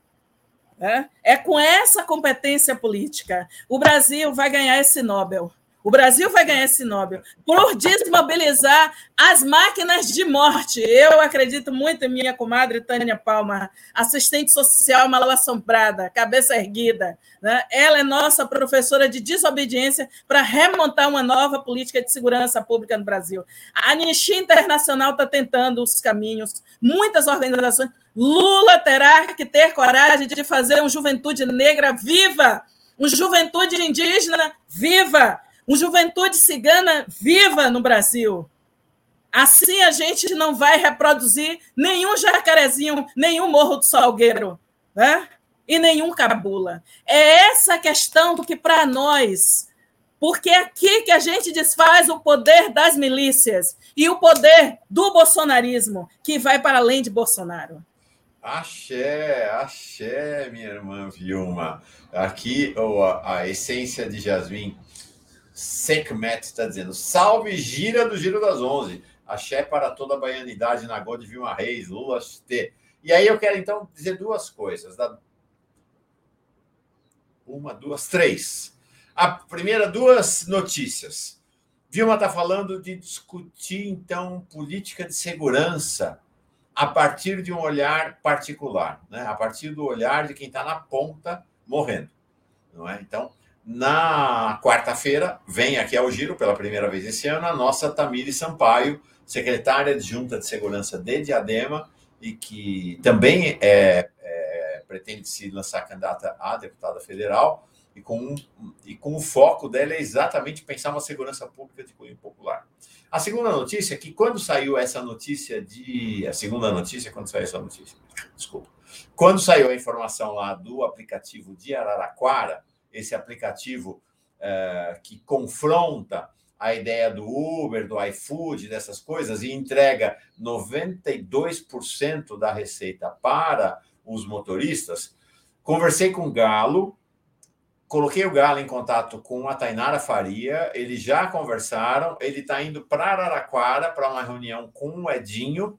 É, é com essa competência política. O Brasil vai ganhar esse Nobel. O Brasil vai ganhar esse Nobel por desmobilizar as máquinas de morte. Eu acredito muito em minha comadre Tânia Palma, assistente social mal assombrada, cabeça erguida. Né? Ela é nossa professora de desobediência para remontar uma nova política de segurança pública no Brasil. A Anistia Internacional está tentando os caminhos, muitas organizações. Lula terá que ter coragem de fazer uma juventude negra viva, uma juventude indígena viva, uma juventude cigana viva no Brasil. Assim a gente não vai reproduzir nenhum jacarezinho, nenhum morro do Salgueiro, né? E nenhum cabula. É essa questão que para nós, porque é aqui que a gente desfaz o poder das milícias e o poder do bolsonarismo, que vai para além de Bolsonaro. Axé, axé, minha irmã Vilma. Aqui a, a essência de Jasmine Sekhmet está dizendo: salve gira do Giro das Onze. Axé para toda a baianidade na de Vilma Reis, Lula T. E aí eu quero então dizer duas coisas. Uma, duas, três. A primeira, duas notícias. Vilma está falando de discutir, então, política de segurança a partir de um olhar particular, né? a partir do olhar de quem está na ponta morrendo. Não é? Então, na quarta-feira, vem aqui ao Giro, pela primeira vez esse ano, a nossa Tamiri Sampaio, secretária de Junta de Segurança de Diadema, e que também é, é, pretende se lançar candidata a deputada federal, e com, e com o foco dela é exatamente pensar uma segurança pública de cunho popular. A segunda notícia é que quando saiu essa notícia de. A segunda notícia, quando saiu essa notícia, desculpa. Quando saiu a informação lá do aplicativo de Araraquara, esse aplicativo uh, que confronta a ideia do Uber, do iFood, dessas coisas, e entrega 92% da receita para os motoristas, conversei com o Galo, coloquei o Galo em contato com a Tainara Faria, eles já conversaram, ele está indo para Araraquara para uma reunião com o Edinho,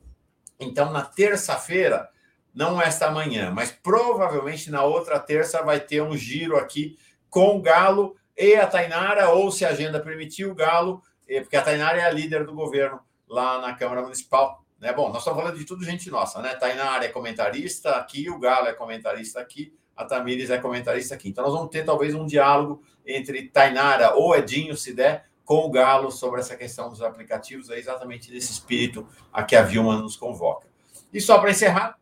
então na terça-feira, não esta manhã, mas provavelmente na outra terça vai ter um giro aqui com o Galo e a Tainara, ou se a agenda permitir, o Galo, eh, porque a Tainara é a líder do governo lá na Câmara Municipal. Né? Bom, nós estamos falando de tudo gente nossa, né? Tainara é comentarista aqui, o Galo é comentarista aqui, a Tamires é comentarista aqui. Então nós vamos ter talvez um diálogo entre Tainara ou Edinho, se der, com o Galo sobre essa questão dos aplicativos, é exatamente nesse espírito a que a Vilma nos convoca. E só para encerrar,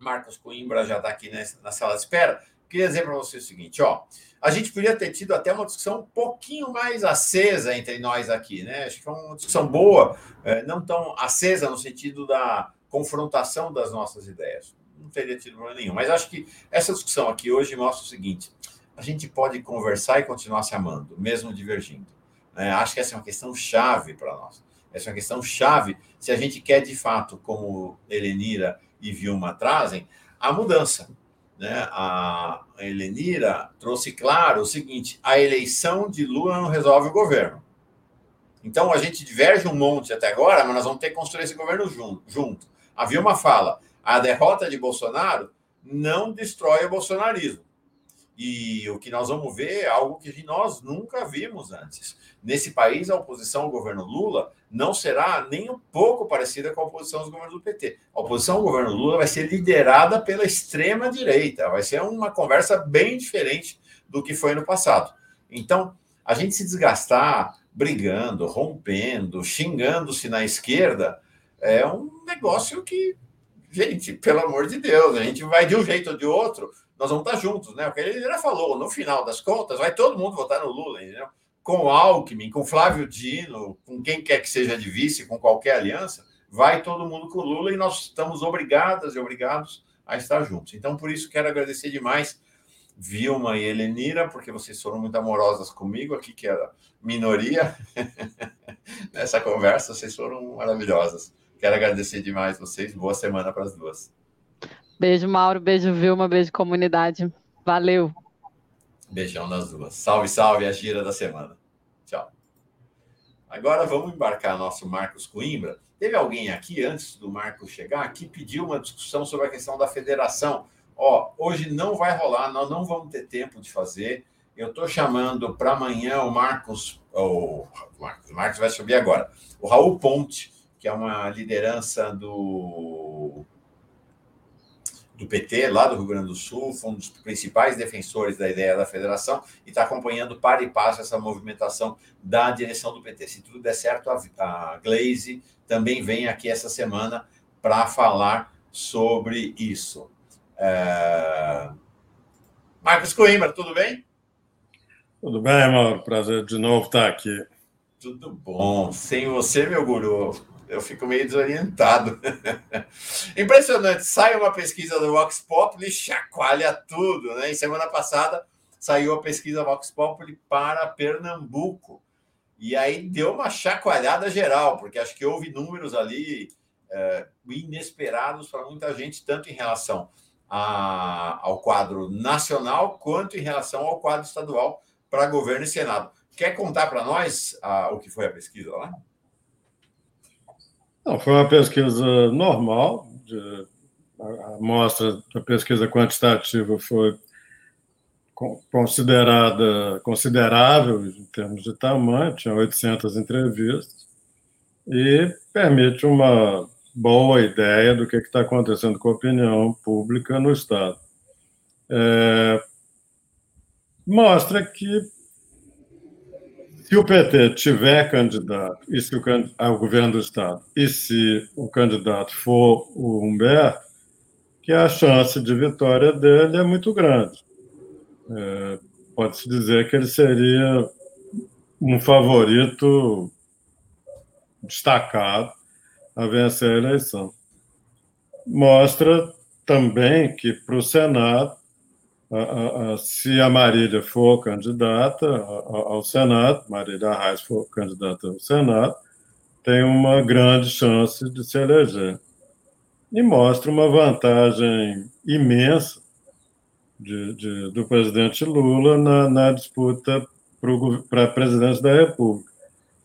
Marcos Coimbra já está aqui na sala de espera. Queria dizer para você o seguinte, ó a gente podia ter tido até uma discussão um pouquinho mais acesa entre nós aqui, né? Acho que foi uma discussão boa, é, não tão acesa no sentido da confrontação das nossas ideias. Não teria tido problema nenhum. Mas acho que essa discussão aqui hoje mostra o seguinte: a gente pode conversar e continuar se amando, mesmo divergindo. Né? Acho que essa é uma questão chave para nós. Essa é uma questão chave se a gente quer, de fato, como Helenira e Vilma trazem, a mudança. Né? A Helenira trouxe claro o seguinte: a eleição de Lula não resolve o governo. Então a gente diverge um monte até agora, mas nós vamos ter que construir esse governo junto. A Vilma fala: a derrota de Bolsonaro não destrói o bolsonarismo. E o que nós vamos ver é algo que nós nunca vimos antes. Nesse país, a oposição ao governo Lula não será nem um pouco parecida com a oposição aos governos do PT. A oposição ao governo Lula vai ser liderada pela extrema-direita. Vai ser uma conversa bem diferente do que foi no passado. Então, a gente se desgastar brigando, rompendo, xingando-se na esquerda é um negócio que, gente, pelo amor de Deus, a gente vai de um jeito ou de outro nós vamos estar juntos, né? O que ele já falou, no final das contas, vai todo mundo votar no Lula, entendeu? Com Alckmin, com Flávio Dino, com quem quer que seja de vice, com qualquer aliança, vai todo mundo com o Lula e nós estamos obrigadas e obrigados a estar juntos. Então, por isso, quero agradecer demais Vilma e Helenira, porque vocês foram muito amorosas comigo aqui, que era minoria nessa conversa, vocês foram maravilhosas. Quero agradecer demais vocês, boa semana para as duas. Beijo, Mauro. Beijo, Vilma. Beijo, comunidade. Valeu. Beijão nas duas. Salve, salve, a gira da semana. Tchau. Agora vamos embarcar nosso Marcos Coimbra. Teve alguém aqui, antes do Marcos chegar, que pediu uma discussão sobre a questão da federação. Ó, hoje não vai rolar, nós não vamos ter tempo de fazer. Eu estou chamando para amanhã o Marcos, o Marcos, o Marcos vai subir agora. O Raul Ponte, que é uma liderança do do PT, lá do Rio Grande do Sul, foi um dos principais defensores da ideia da federação e está acompanhando para e passo essa movimentação da direção do PT. Se tudo der certo, a, a Glaze também vem aqui essa semana para falar sobre isso. É... Marcos Coimbra, tudo bem? Tudo bem, Mauro. Prazer de novo estar aqui. Tudo bom. Sem você, meu guru, eu fico meio desorientado. Impressionante, sai uma pesquisa do Vox Populi, chacoalha tudo, né? Em semana passada saiu a pesquisa Vox Populi para Pernambuco. E aí deu uma chacoalhada geral, porque acho que houve números ali é, inesperados para muita gente, tanto em relação a, ao quadro nacional quanto em relação ao quadro estadual para governo e Senado. Quer contar para nós a, o que foi a pesquisa lá? Não, foi uma pesquisa normal. De, a amostra da pesquisa quantitativa foi considerada considerável em termos de tamanho, tinha 800 entrevistas, e permite uma boa ideia do que está acontecendo com a opinião pública no Estado. É, mostra que se o PT tiver candidato, e se o, ao governo do Estado, e se o candidato for o Humberto, que a chance de vitória dele é muito grande. É, Pode-se dizer que ele seria um favorito destacado a vencer a eleição. Mostra também que para o Senado se a Marília for candidata ao Senado, Marília Arraes for candidata ao Senado, tem uma grande chance de se eleger. E mostra uma vantagem imensa de, de, do presidente Lula na, na disputa para a presidência da República.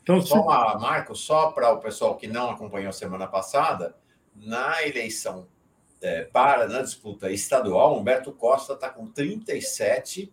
Então, só uma, Marco, só para o pessoal que não acompanhou semana passada, na eleição é, para na disputa estadual, Humberto Costa está com 37.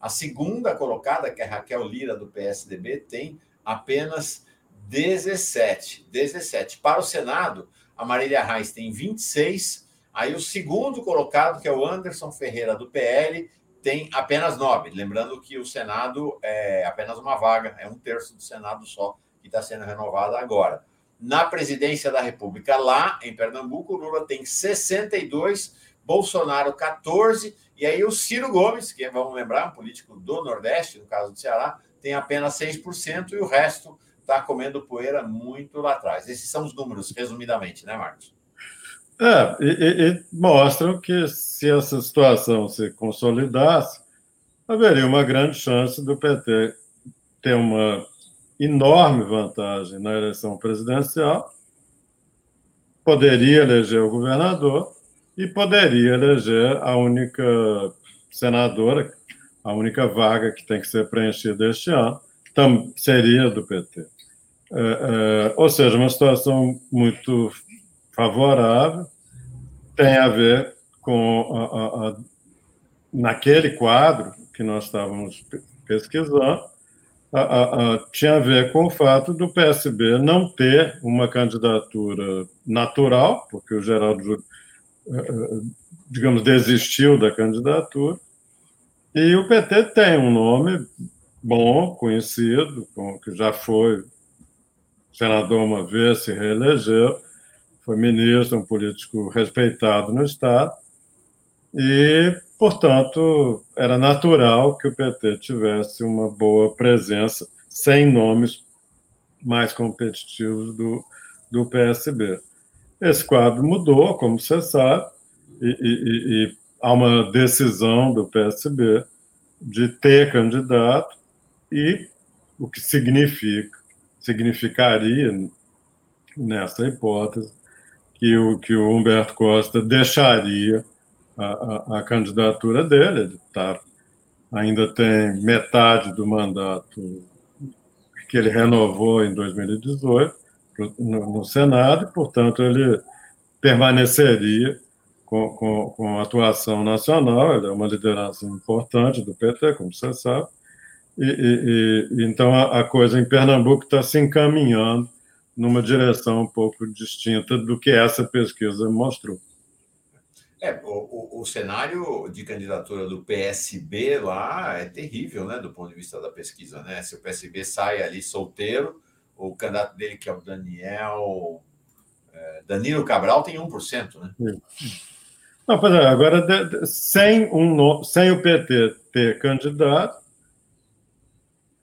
A segunda colocada, que é Raquel Lira, do PSDB, tem apenas 17. 17. Para o Senado, a Marília Reis tem 26. Aí o segundo colocado, que é o Anderson Ferreira, do PL, tem apenas 9. Lembrando que o Senado é apenas uma vaga, é um terço do Senado só que está sendo renovado agora na presidência da República. Lá em Pernambuco, Lula tem 62, Bolsonaro 14, e aí o Ciro Gomes, que vamos lembrar, um político do Nordeste, no caso do Ceará, tem apenas 6%, e o resto está comendo poeira muito lá atrás. Esses são os números, resumidamente, né, Marcos? É, e, e mostram que se essa situação se consolidasse, haveria uma grande chance do PT ter uma enorme vantagem na eleição presidencial, poderia eleger o governador e poderia eleger a única senadora, a única vaga que tem que ser preenchida este ano, seria do PT. É, é, ou seja, uma situação muito favorável, tem a ver com a, a, a, naquele quadro que nós estávamos pesquisando, tinha a ver com o fato do PSB não ter uma candidatura natural, porque o Geraldo, eh, eh, digamos, desistiu da candidatura, e o PT tem um nome bom, conhecido, que já foi senador uma vez, se reelegeu, foi ministro, um político respeitado no Estado, e, portanto, era natural que o PT tivesse uma boa presença, sem nomes mais competitivos do, do PSB. Esse quadro mudou, como você sabe, e, e, e há uma decisão do PSB de ter candidato e o que significa significaria nessa hipótese que o, que o Humberto Costa deixaria a, a, candidatura dele. Ele tá, ainda tem metade do mandato que ele renovou em 2018 no, no Senado, e, portanto, ele permaneceria com, com, com atuação nacional. Ele é uma liderança importante do PT, como você sabe. E, e, e então a, a coisa em Pernambuco está se encaminhando numa direção um pouco distinta do que essa pesquisa mostrou. É, o, o, o, cenário de candidatura do PSB lá é terrível, né, do ponto de vista da pesquisa, né? Se o PSB sai ali solteiro, o candidato dele, que é o Daniel. É, Danilo Cabral, tem 1%, né? Não, pois é, agora, sem, um, sem o PT ter candidato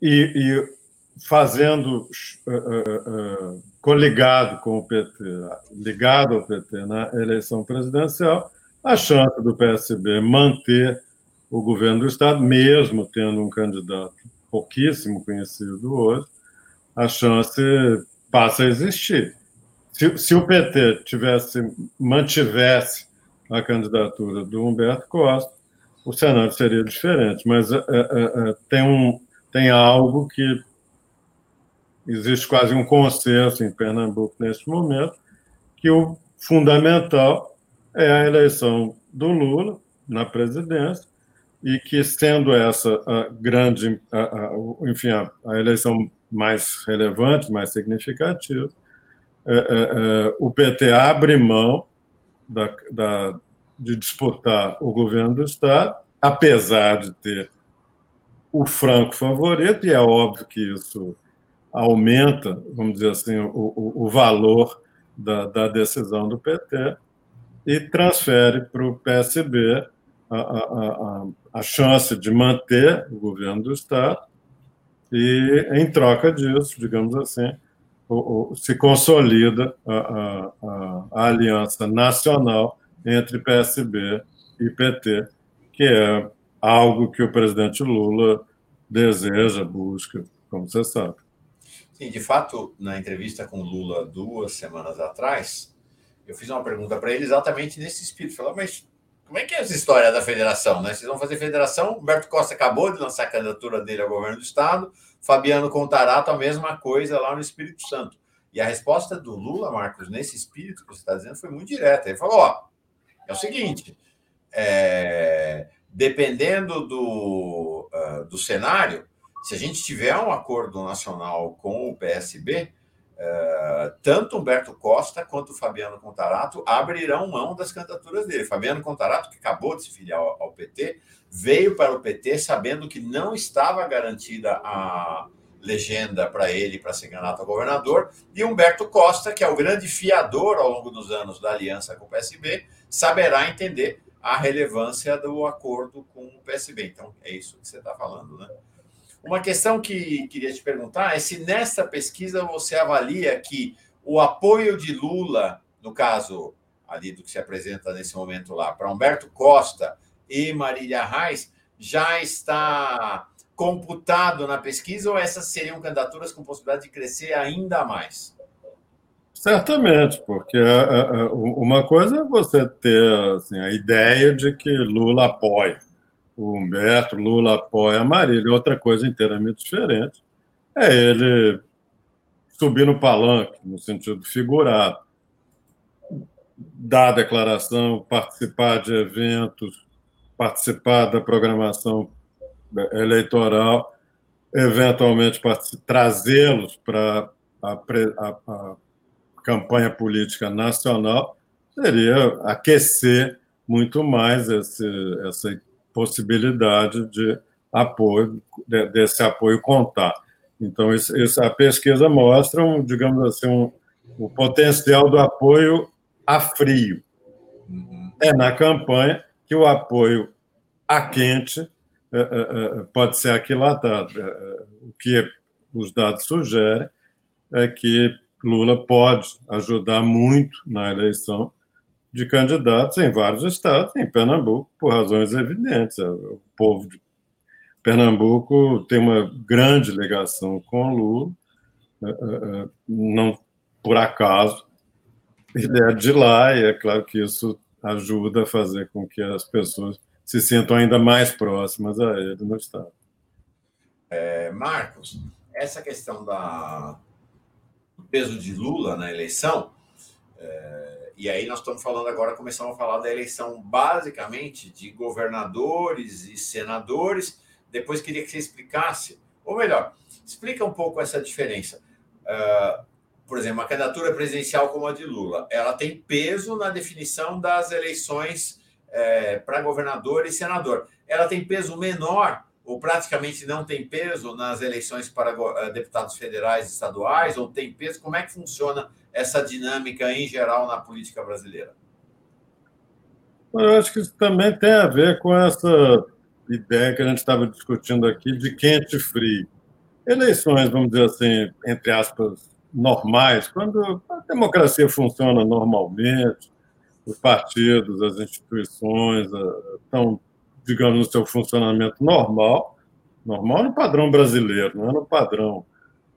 e, e fazendo uh, uh, coligado com o PT, ligado ao PT na eleição presidencial, a chance do PSB manter o governo do Estado, mesmo tendo um candidato pouquíssimo conhecido hoje, a chance passa a existir. Se, se o PT tivesse mantivesse a candidatura do Humberto Costa, o cenário seria diferente. Mas é, é, é, tem, um, tem algo que existe quase um consenso em Pernambuco neste momento, que o fundamental é a eleição do Lula na presidência, e que, sendo essa a grande, a, a, enfim, a, a, eleição mais relevante, mais significativa, é, é, é, o PT abre mão da, da, de disputar o governo do Estado, apesar de ter o franco favorito, e é óbvio que isso aumenta, vamos dizer assim, o, o, o valor da, da, decisão do PT e transfere para o PSB a, a, a, a, chance de manter o governo do Estado e, em troca disso, digamos assim, se consolida a, aliança nacional entre PSB e PT, que é algo que o presidente Lula deseja, busca, como você sabe. Sim, de fato, na entrevista com Lula duas semanas atrás, eu fiz uma pergunta para ele exatamente nesse espírito. Falou, mas como é que é essa história da federação? Né? Vocês vão fazer federação? Humberto Costa acabou de lançar a candidatura dele ao governo do Estado, Fabiano Contarato, a mesma coisa lá no Espírito Santo. E a resposta do Lula, Marcos, nesse espírito que você está dizendo, foi muito direta. Ele falou: ó, é o seguinte, é, dependendo do, uh, do cenário, se a gente tiver um acordo nacional com o PSB, uh, tanto Humberto Costa quanto Fabiano Contarato abrirão mão das candidaturas dele. Fabiano Contarato, que acabou de se filiar ao, ao PT, veio para o PT sabendo que não estava garantida a legenda para ele para ser candidato a governador, e Humberto Costa, que é o grande fiador ao longo dos anos da aliança com o PSB, saberá entender a relevância do acordo com o PSB. Então, é isso que você está falando, né? Uma questão que queria te perguntar é se nessa pesquisa você avalia que o apoio de Lula, no caso ali do que se apresenta nesse momento lá, para Humberto Costa e Marília Reis, já está computado na pesquisa ou essas seriam candidaturas com possibilidade de crescer ainda mais? Certamente, porque é, é, é, uma coisa é você ter assim, a ideia de que Lula apoia o Humberto, Lula apoia a Marília, outra coisa inteiramente diferente. É ele subir no palanque, no sentido figurado, dar declaração, participar de eventos, participar da programação eleitoral, eventualmente trazê-los para a, a, a campanha política nacional seria aquecer muito mais esse, essa possibilidade de apoio, de, desse apoio contar. Então, isso, isso, a pesquisa mostra, um, digamos assim, um, o potencial do apoio a frio. Uhum. É na campanha que o apoio a quente é, é, é, pode ser aquilatado. O que os dados sugerem é que Lula pode ajudar muito na eleição de candidatos em vários estados, em Pernambuco, por razões evidentes. O povo de Pernambuco tem uma grande ligação com Lula, é, é, é, não por acaso, ele é de lá, e é claro que isso ajuda a fazer com que as pessoas se sintam ainda mais próximas a ele no Estado. É, Marcos, essa questão da, peso de Lula na eleição, e aí nós estamos falando agora, começamos a falar da eleição basicamente de governadores e senadores. Depois queria que você explicasse, ou melhor, explica um pouco essa diferença. Uh, por exemplo, a candidatura presidencial como a de Lula, ela tem peso na definição das eleições é, para governador e senador. Ela tem peso menor ou praticamente não tem peso nas eleições para eh, deputados federais e estaduais, ou tem peso? Como é que funciona essa dinâmica em geral na política brasileira? Eu acho que isso também tem a ver com essa ideia que a gente estava discutindo aqui de quente frio. Eleições, vamos dizer assim, entre aspas, normais, quando a democracia funciona normalmente, os partidos, as instituições eh, estão digamos, no seu funcionamento normal, normal no padrão brasileiro, não é no padrão,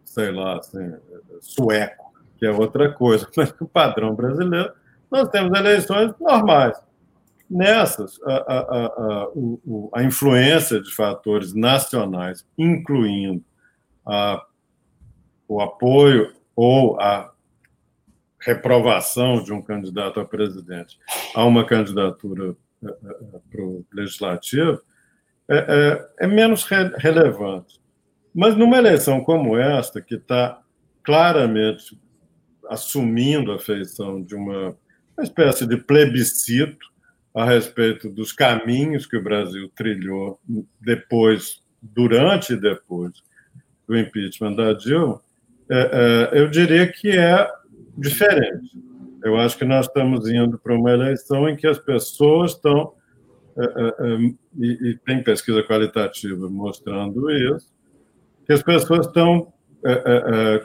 sei lá, assim, sueco, que é outra coisa, mas no padrão brasileiro, nós temos eleições normais. Nessas, a, a, a, a influência de fatores nacionais, incluindo a, o apoio ou a reprovação de um candidato a presidente a uma candidatura para o legislativo é, é, é menos re relevante. Mas numa eleição como esta, que está claramente assumindo a feição de uma, uma espécie de plebiscito a respeito dos caminhos que o Brasil trilhou depois, durante e depois do impeachment da Dilma, é, é, eu diria que é diferente. Eu acho que nós estamos indo para uma eleição em que as pessoas estão, é, é, é, e, e tem pesquisa qualitativa mostrando isso, que as pessoas estão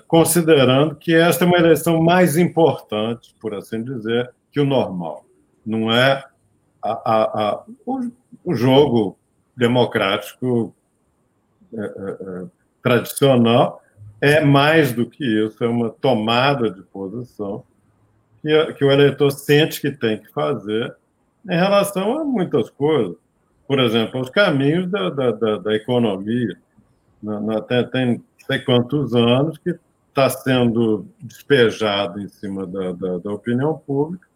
considerando que esta é uma eleição mais importante, por assim dizer, que o normal. Não é a, a, a, o, o, jogo democrático tradicional, é mais do que isso, é uma tomada de posição que, que o eleitor sente que tem que fazer em relação a muitas coisas. Por exemplo, os caminhos da, da, da, da economia. Até tem sei quantos anos que está sendo despejado em cima da, da, da, opinião pública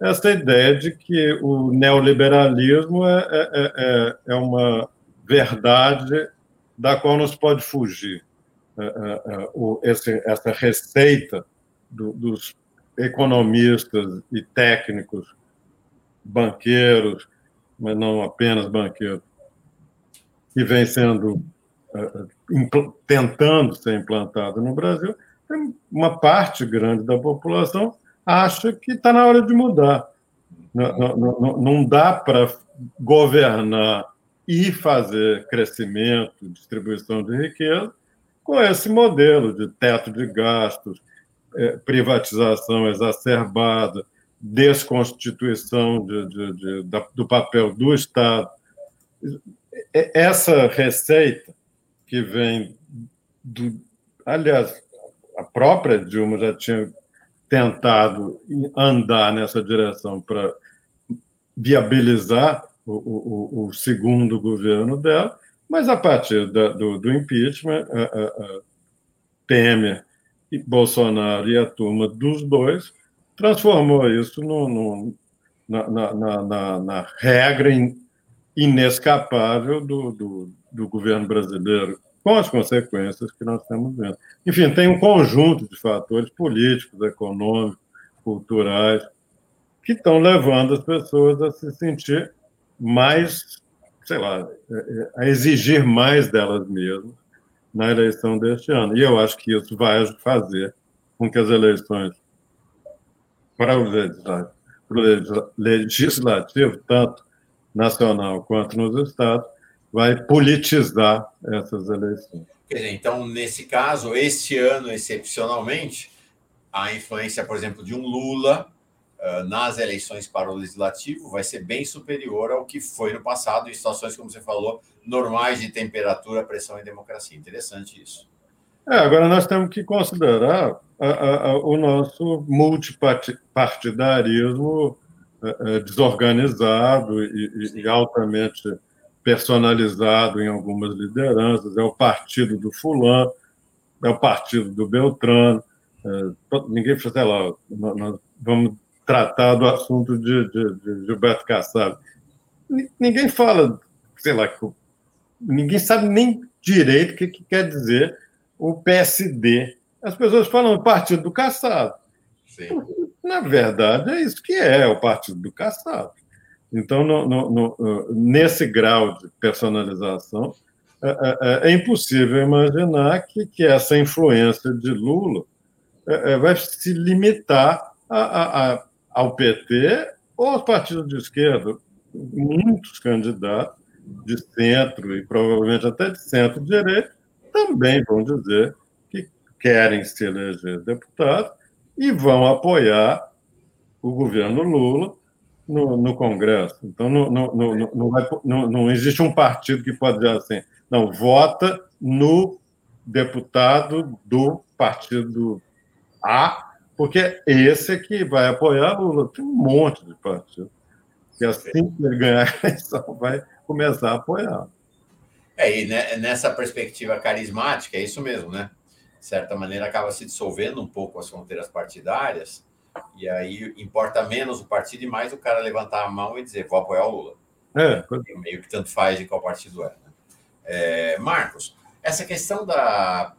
essa ideia de que o neoliberalismo é, é, é, é uma verdade da qual não se pode fugir. É, é, é, esse, essa receita do, dos economistas e técnicos, banqueiros, mas não apenas banqueiros, que vem sendo eh, tentando ser implantado no Brasil, uma parte grande da população acha que está na hora de mudar. Não, não, não dá para governar e fazer crescimento, distribuição de riqueza com esse modelo de teto de gastos, privatização exacerbada, desconstituição de, de, de, do papel do Estado. Essa receita que vem do. Aliás, a própria Dilma já tinha tentado andar nessa direção para viabilizar o, o, o, segundo governo dela, mas a partir da, do, do, impeachment, a, a, a Temer e Bolsonaro e a turma dos dois transformou isso no, no, na, na, na, na, regra inescapável do, do, do governo brasileiro com as consequências que nós estamos vendo. Enfim, tem um conjunto de fatores políticos, econômicos, culturais, que estão levando as pessoas a se sentir mais, sei lá, a exigir mais delas mesmas na eleição deste ano. E eu acho que isso vai fazer com que as eleições para o legislativo, tanto nacional quanto nos estados, vai politizar essas eleições. Dizer, então, nesse caso, este ano, excepcionalmente, a influência, por exemplo, de um Lula nas eleições para o legislativo vai ser bem superior ao que foi no passado, em situações, como você falou, normais de temperatura, pressão e democracia. Interessante isso. É, agora nós temos que considerar a, a, a, o nosso multipartidarismo uh, desorganizado e, e altamente personalizado em algumas lideranças, é o partido do fulano, é o partido do Beltrano, é, ninguém, sei lá, nós vamos tratar do assunto de, de, de Gilberto Kassab. Ninguém fala, sei lá, ninguém sabe nem direito o que, que quer dizer o PSD. As pessoas falam partido do Kassab. Na verdade, é isso que é, o partido do Kassab. Então, no, no, no, nesse grau de personalização, é, é, é, é impossível imaginar que, que, essa influência de Lula é, é vai se limitar a, a, a, ao PT ou aos partidos de esquerda. Muitos candidatos de centro e provavelmente até de centro-direita também vão dizer que querem se eleger deputado e vão apoiar o governo Lula no, no Congresso. Então, não, não, não, não, vai, não, não existe um partido que pode dizer assim, não, vota no deputado do partido A, porque esse é que vai apoiar o Lula. Tem um monte de partido. Que assim que ele ganhar a eleição, vai começar a apoiar. É, e nessa perspectiva carismática, é isso mesmo, né? De certa maneira, acaba se dissolvendo um pouco as fronteiras partidárias e aí importa menos o partido e mais o cara levantar a mão e dizer vou apoiar o Lula. É. Meio que tanto faz de qual partido é. Né? é. Marcos, essa questão da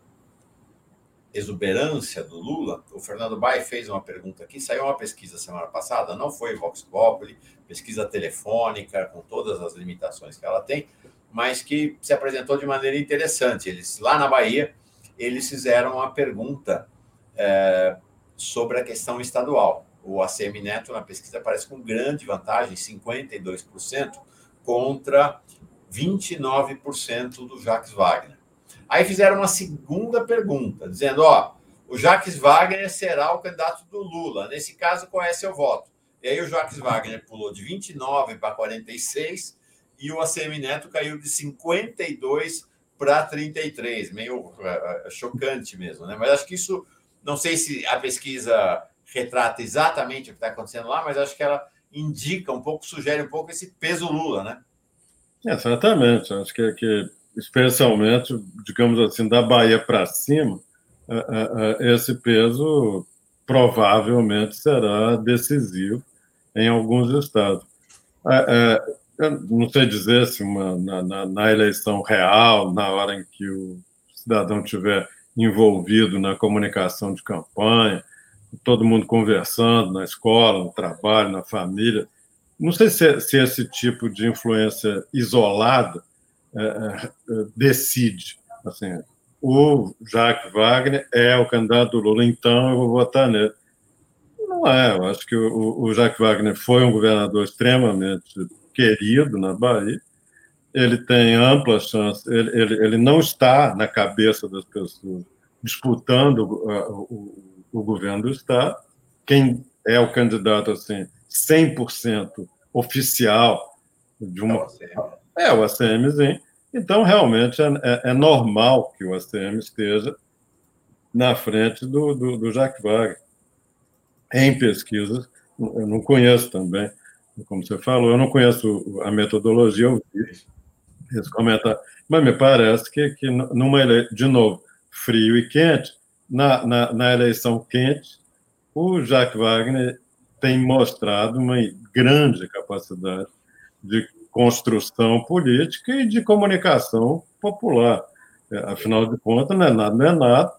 exuberância do Lula, o Fernando Bai fez uma pergunta aqui, saiu uma pesquisa semana passada, não foi Vox Populi, pesquisa telefônica, com todas as limitações que ela tem, mas que se apresentou de maneira interessante. Eles, lá na Bahia, eles fizeram uma pergunta é, sobre a questão estadual. O ACM Neto, na pesquisa, aparece com grande vantagem, 52%, contra 29% do Jacques Wagner. Aí fizeram uma segunda pergunta, dizendo: ó, o Jacques Wagner será o candidato do Lula. Nesse caso, qual é seu voto? E aí o Jacques Wagner pulou de 29 para 46 e o ACM Neto caiu de 52 para 33. Meio uh, chocante mesmo, né? Mas acho que isso não sei se a pesquisa retrata exatamente o que está acontecendo lá, mas acho que ela indica um pouco, sugere um pouco esse peso Lula, né? Exatamente. Acho que, que especialmente, digamos assim, da Bahia para cima, é, é, é, esse peso provavelmente será decisivo em alguns estados. Eu não sei dizer se uma, na, na, na eleição real, na hora em que o cidadão tiver envolvido na comunicação de campanha, todo mundo conversando na escola, no trabalho, na família. Não sei se, se esse tipo de influência isolada é, é, decide. Assim, o Jacques Wagner é o candidato do Lula, então eu vou votar nele. Não é, eu acho que o, o Jacques Wagner foi um governador extremamente querido na Bahia, ele tem ampla chance, ele, ele, ele não está na cabeça das pessoas disputando uh, o, o, governo do Estado. Quem é o candidato assim, 100% oficial de uma. É o ACMzinho. Então, realmente, é, é, é normal que o ACM esteja na frente do, do, do Jacques Wagner. Em pesquisas, eu não conheço também, como você falou, eu não conheço a metodologia, eu vi esse comentário, mas me parece que, que numa eleição, de novo, frio e quente, na, na, na eleição quente, o Jacques Wagner tem mostrado uma grande capacidade de construção política e de comunicação popular. É, afinal de contas, não é nada, não é nada.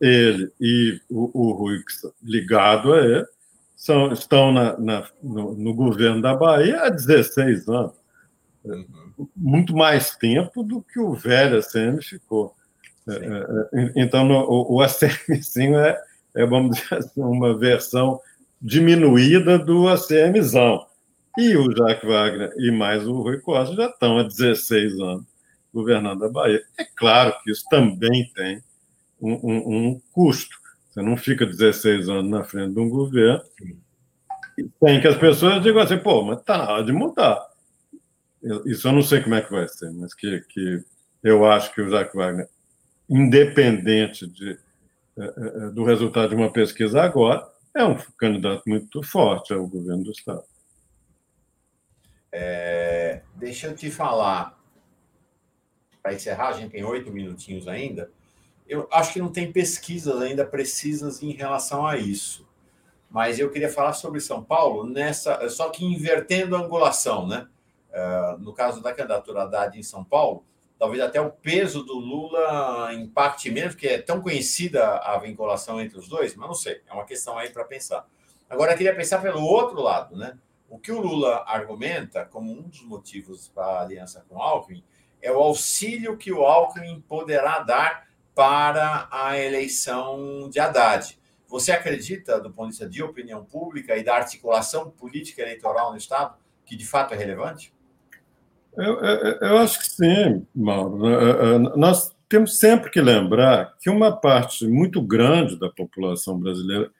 Ele e o, o Rui, ligado a ele, são, estão na, na, no, no, governo da Bahia há 16 anos. Uhum. Muito mais tempo do que o velho ACM ficou. É, é, então, no, o, o é, é, vamos dizer assim, uma versão diminuída do ACMzão. E o Jacques Wagner e mais o Rui Costa já estão há 16 anos governando a Bahia. É claro que isso também tem um, um, um custo. Você não fica 16 anos na frente de um governo tem que as pessoas digam assim, pô, mas está na hora de mudar. Isso eu não sei como é que vai ser, mas que, que eu acho que o Jacques Wagner, independente de, é, do resultado de uma pesquisa agora, é um candidato muito forte ao governo do Estado. É, deixa eu te falar, para encerrar, a gente tem oito minutinhos ainda. Eu acho que não tem pesquisas ainda precisas em relação a isso. Mas eu queria falar sobre São Paulo nessa, só que invertendo a angulação, né? Uh, no caso da candidatura Haddad em São Paulo, talvez até o peso do Lula impacte menos, porque é tão conhecida a vinculação entre os dois, mas não sei, é uma questão aí para pensar. Agora, eu queria pensar pelo outro lado, né? O que o Lula argumenta como um dos motivos para a aliança com o Alckmin é o auxílio que o Alckmin poderá dar para a eleição de Haddad. Você acredita, do ponto de vista de opinião pública e da articulação política eleitoral no Estado, que de fato é relevante? Eu, eu, eu acho que sim, Mauro. É, é, nós temos sempre que lembrar que uma parte muito grande da população brasileira,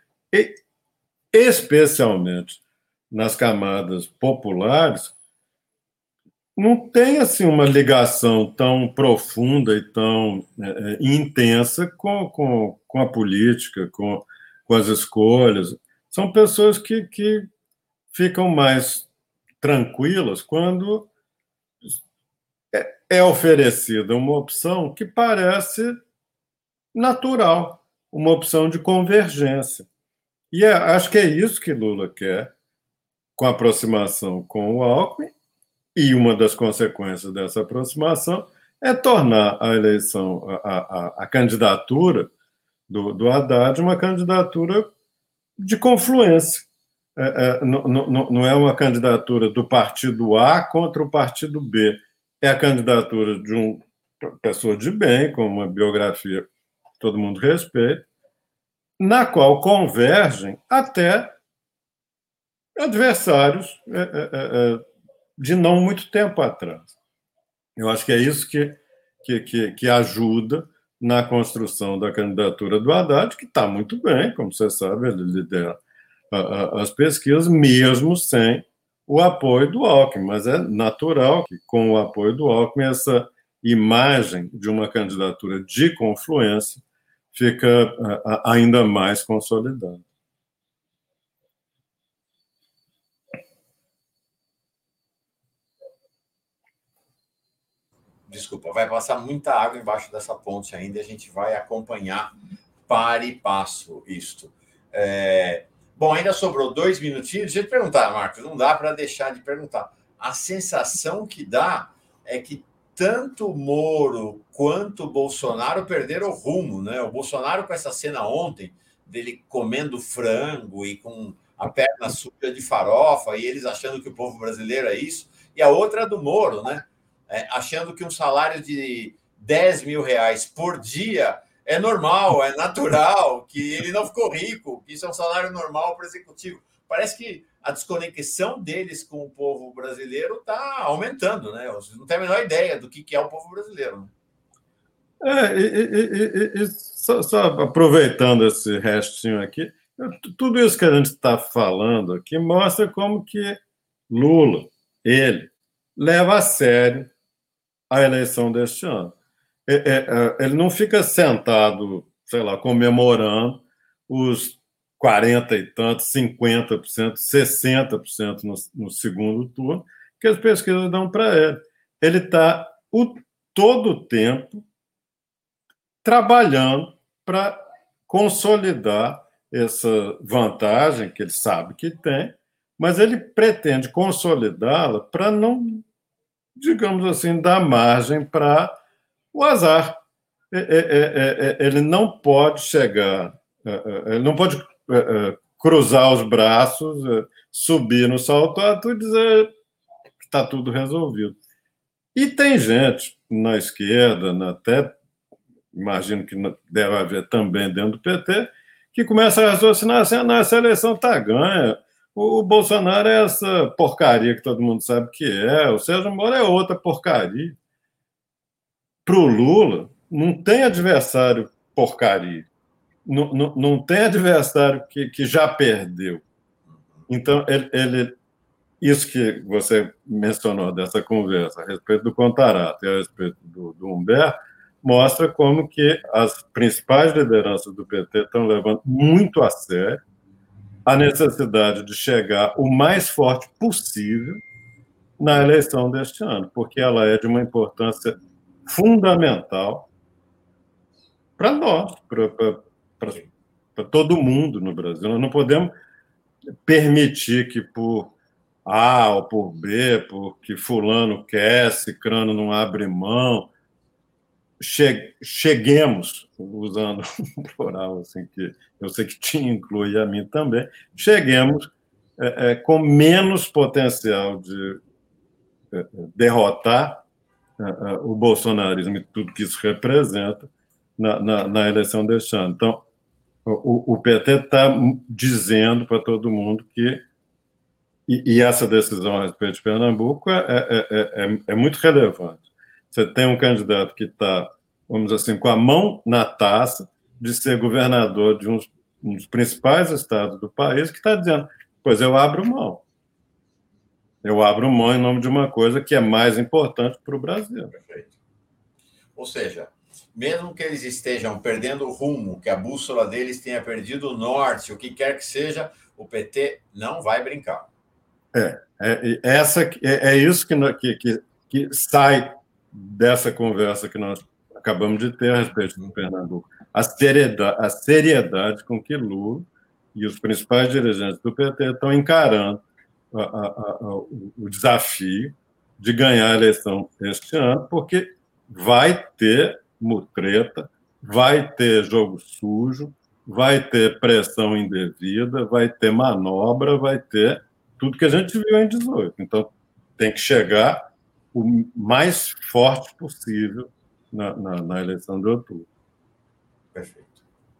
especialmente nas camadas populares, não tem assim uma ligação tão profunda e tão é, é, intensa com, com, com a política, com, com as escolhas. São pessoas que, que ficam mais tranquilas quando é, é oferecida uma opção que parece natural, uma opção de convergência. E é, acho que é isso que Lula quer com a aproximação com o Alckmin, e uma das consequências dessa aproximação é tornar a eleição, a, a, a candidatura do, do Haddad uma candidatura de confluência. É, é, não, não, não é uma candidatura do partido A contra o partido B. É a candidatura de uma pessoa de bem, com uma biografia que todo mundo respeita, na qual convergem até adversários é, é, é, de não muito tempo atrás. Eu acho que é isso que, que, que, que ajuda na construção da candidatura do Haddad, que está muito bem, como você sabe, ele lidera as pesquisas, mesmo sem o apoio do Alckmin, mas é natural que, com o apoio do Alckmin, essa imagem de uma candidatura de confluência fica ainda mais consolidada. Desculpa, vai passar muita água embaixo dessa ponte ainda a gente vai acompanhar para e passo isto. É... Bom, ainda sobrou dois minutinhos. Deixa eu te perguntar, Marcos, não dá para deixar de perguntar. A sensação que dá é que tanto Moro quanto Bolsonaro perderam o rumo, né? O Bolsonaro com essa cena ontem dele comendo frango e com a perna suja de farofa e eles achando que o povo brasileiro é isso, e a outra é do Moro, né? É, achando que um salário de 10 mil reais por dia é normal, é natural, que ele não ficou rico, que isso é um salário normal para executivo. Parece que a desconexão deles com o povo brasileiro está aumentando, né? Vocês não têm a menor ideia do que é o povo brasileiro. Né? É, e, e, e, só, só, aproveitando esse restinho aqui, tudo isso que a gente está falando aqui mostra como que Lula, ele, leva a sério a eleição deste ano. É, ele não fica sentado, sei lá, comemorando os 40 e tantos, 50%, 60% no, no segundo turno, que as pesquisas dão para ele. Ele está todo o tempo trabalhando para consolidar essa vantagem que ele sabe que tem, mas ele pretende consolidá-la para não, digamos assim, dar margem para o azar. É, é, é, ele não pode chegar, ele não pode cruzar os braços, subir no salto alto e dizer que está tudo resolvido. E tem gente na esquerda, até imagino que deve haver também dentro do PT, que começa a raciocinar assim: ah, não, essa eleição está ganha. O Bolsonaro é essa porcaria que todo mundo sabe que é, o Sérgio Moro é outra porcaria. Para o Lula, não tem adversário porcaria. Não, não, não tem adversário que, que já perdeu. Então, ele, ele, isso que você mencionou dessa conversa a respeito do Contarato e a respeito do, do Humberto, mostra como que as principais lideranças do PT estão levando muito a sério a necessidade de chegar o mais forte possível na eleição deste ano, porque ela é de uma importância fundamental para nós, para todo mundo no Brasil. Nós não podemos permitir que por A ou por B, porque fulano quer, cicrano não abre mão, cheguemos, usando um plural, assim, que eu sei que te inclui a mim também, cheguemos é, é, com menos potencial de é, derrotar é, é, o bolsonarismo e tudo que isso representa na, na, na eleição deste ano. Então, o, o PT está dizendo para todo mundo que e, e, essa decisão a respeito de Pernambuco é, é, é, é muito relevante. Você tem um candidato que está, vamos dizer assim, com a mão na taça de ser governador de um, um dos principais estados do país, que está dizendo: pois eu abro mão. Eu abro mão em nome de uma coisa que é mais importante para o Brasil. Perfeito. Ou seja, mesmo que eles estejam perdendo o rumo, que a bússola deles tenha perdido o norte, o que quer que seja, o PT não vai brincar. É, é, essa, é, é isso que, que, que sai dessa conversa que nós acabamos de ter a respeito do Pernambuco. A seriedade, a seriedade com que Lula e os principais dirigentes do PT estão encarando a, a, o desafio de ganhar a eleição este ano, porque vai ter mutreta, vai ter jogo sujo, vai ter pressão indevida, vai ter manobra, vai ter tudo que a gente viu em 18. Então, tem que chegar o mais forte possível na, na, na eleição de outubro. Perfeito.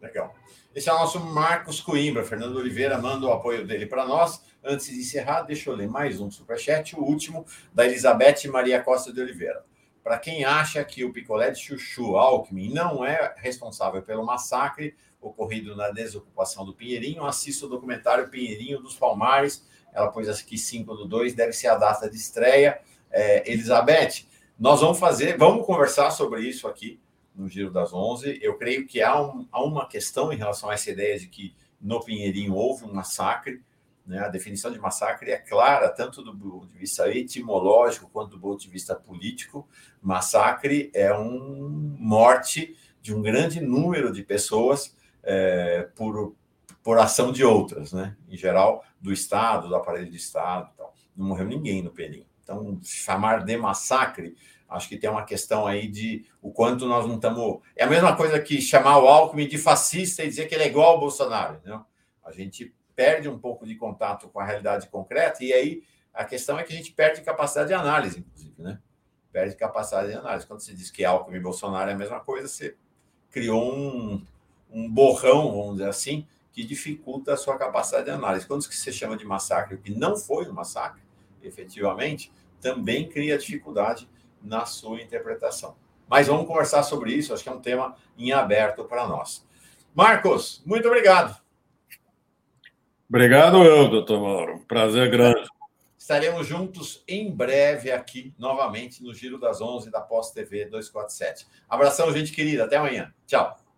Legal. Esse é o nosso Marcos Coimbra. Fernando Oliveira manda o apoio dele para nós. Antes de encerrar, deixa eu ler mais um superchat, o último, da Elizabeth Maria Costa de Oliveira. Para quem acha que o picolé de chuchu Alckmin não é responsável pelo massacre ocorrido na desocupação do Pinheirinho, assista o documentário Pinheirinho dos Palmares. Ela pôs aqui 5 do 2, deve ser a data de estreia é, Elizabeth, nós vamos fazer, vamos conversar sobre isso aqui no Giro das 11. Eu creio que há, um, há uma questão em relação a essa ideia de que no Pinheirinho houve um massacre. Né? A definição de massacre é clara, tanto do ponto de vista etimológico quanto do ponto de vista político. Massacre é um morte de um grande número de pessoas é, por, por ação de outras, né? em geral, do Estado, do aparelho de Estado. Tal. Não morreu ninguém no Pinheirinho. Então, chamar de massacre, acho que tem uma questão aí de o quanto nós não estamos. É a mesma coisa que chamar o Alckmin de fascista e dizer que ele é igual ao Bolsonaro. Entendeu? A gente perde um pouco de contato com a realidade concreta, e aí a questão é que a gente perde capacidade de análise, inclusive, né? Perde capacidade de análise. Quando você diz que Alckmin e Bolsonaro é a mesma coisa, você criou um, um borrão, vamos dizer assim, que dificulta a sua capacidade de análise. Quando você chama de massacre, o que não foi um massacre, efetivamente, também cria dificuldade na sua interpretação. Mas vamos conversar sobre isso, acho que é um tema em aberto para nós. Marcos, muito obrigado. Obrigado eu, doutor Mauro. Prazer grande. Estaremos juntos em breve aqui, novamente, no Giro das 11 da Pós TV 247. Abração, gente querida. Até amanhã. Tchau.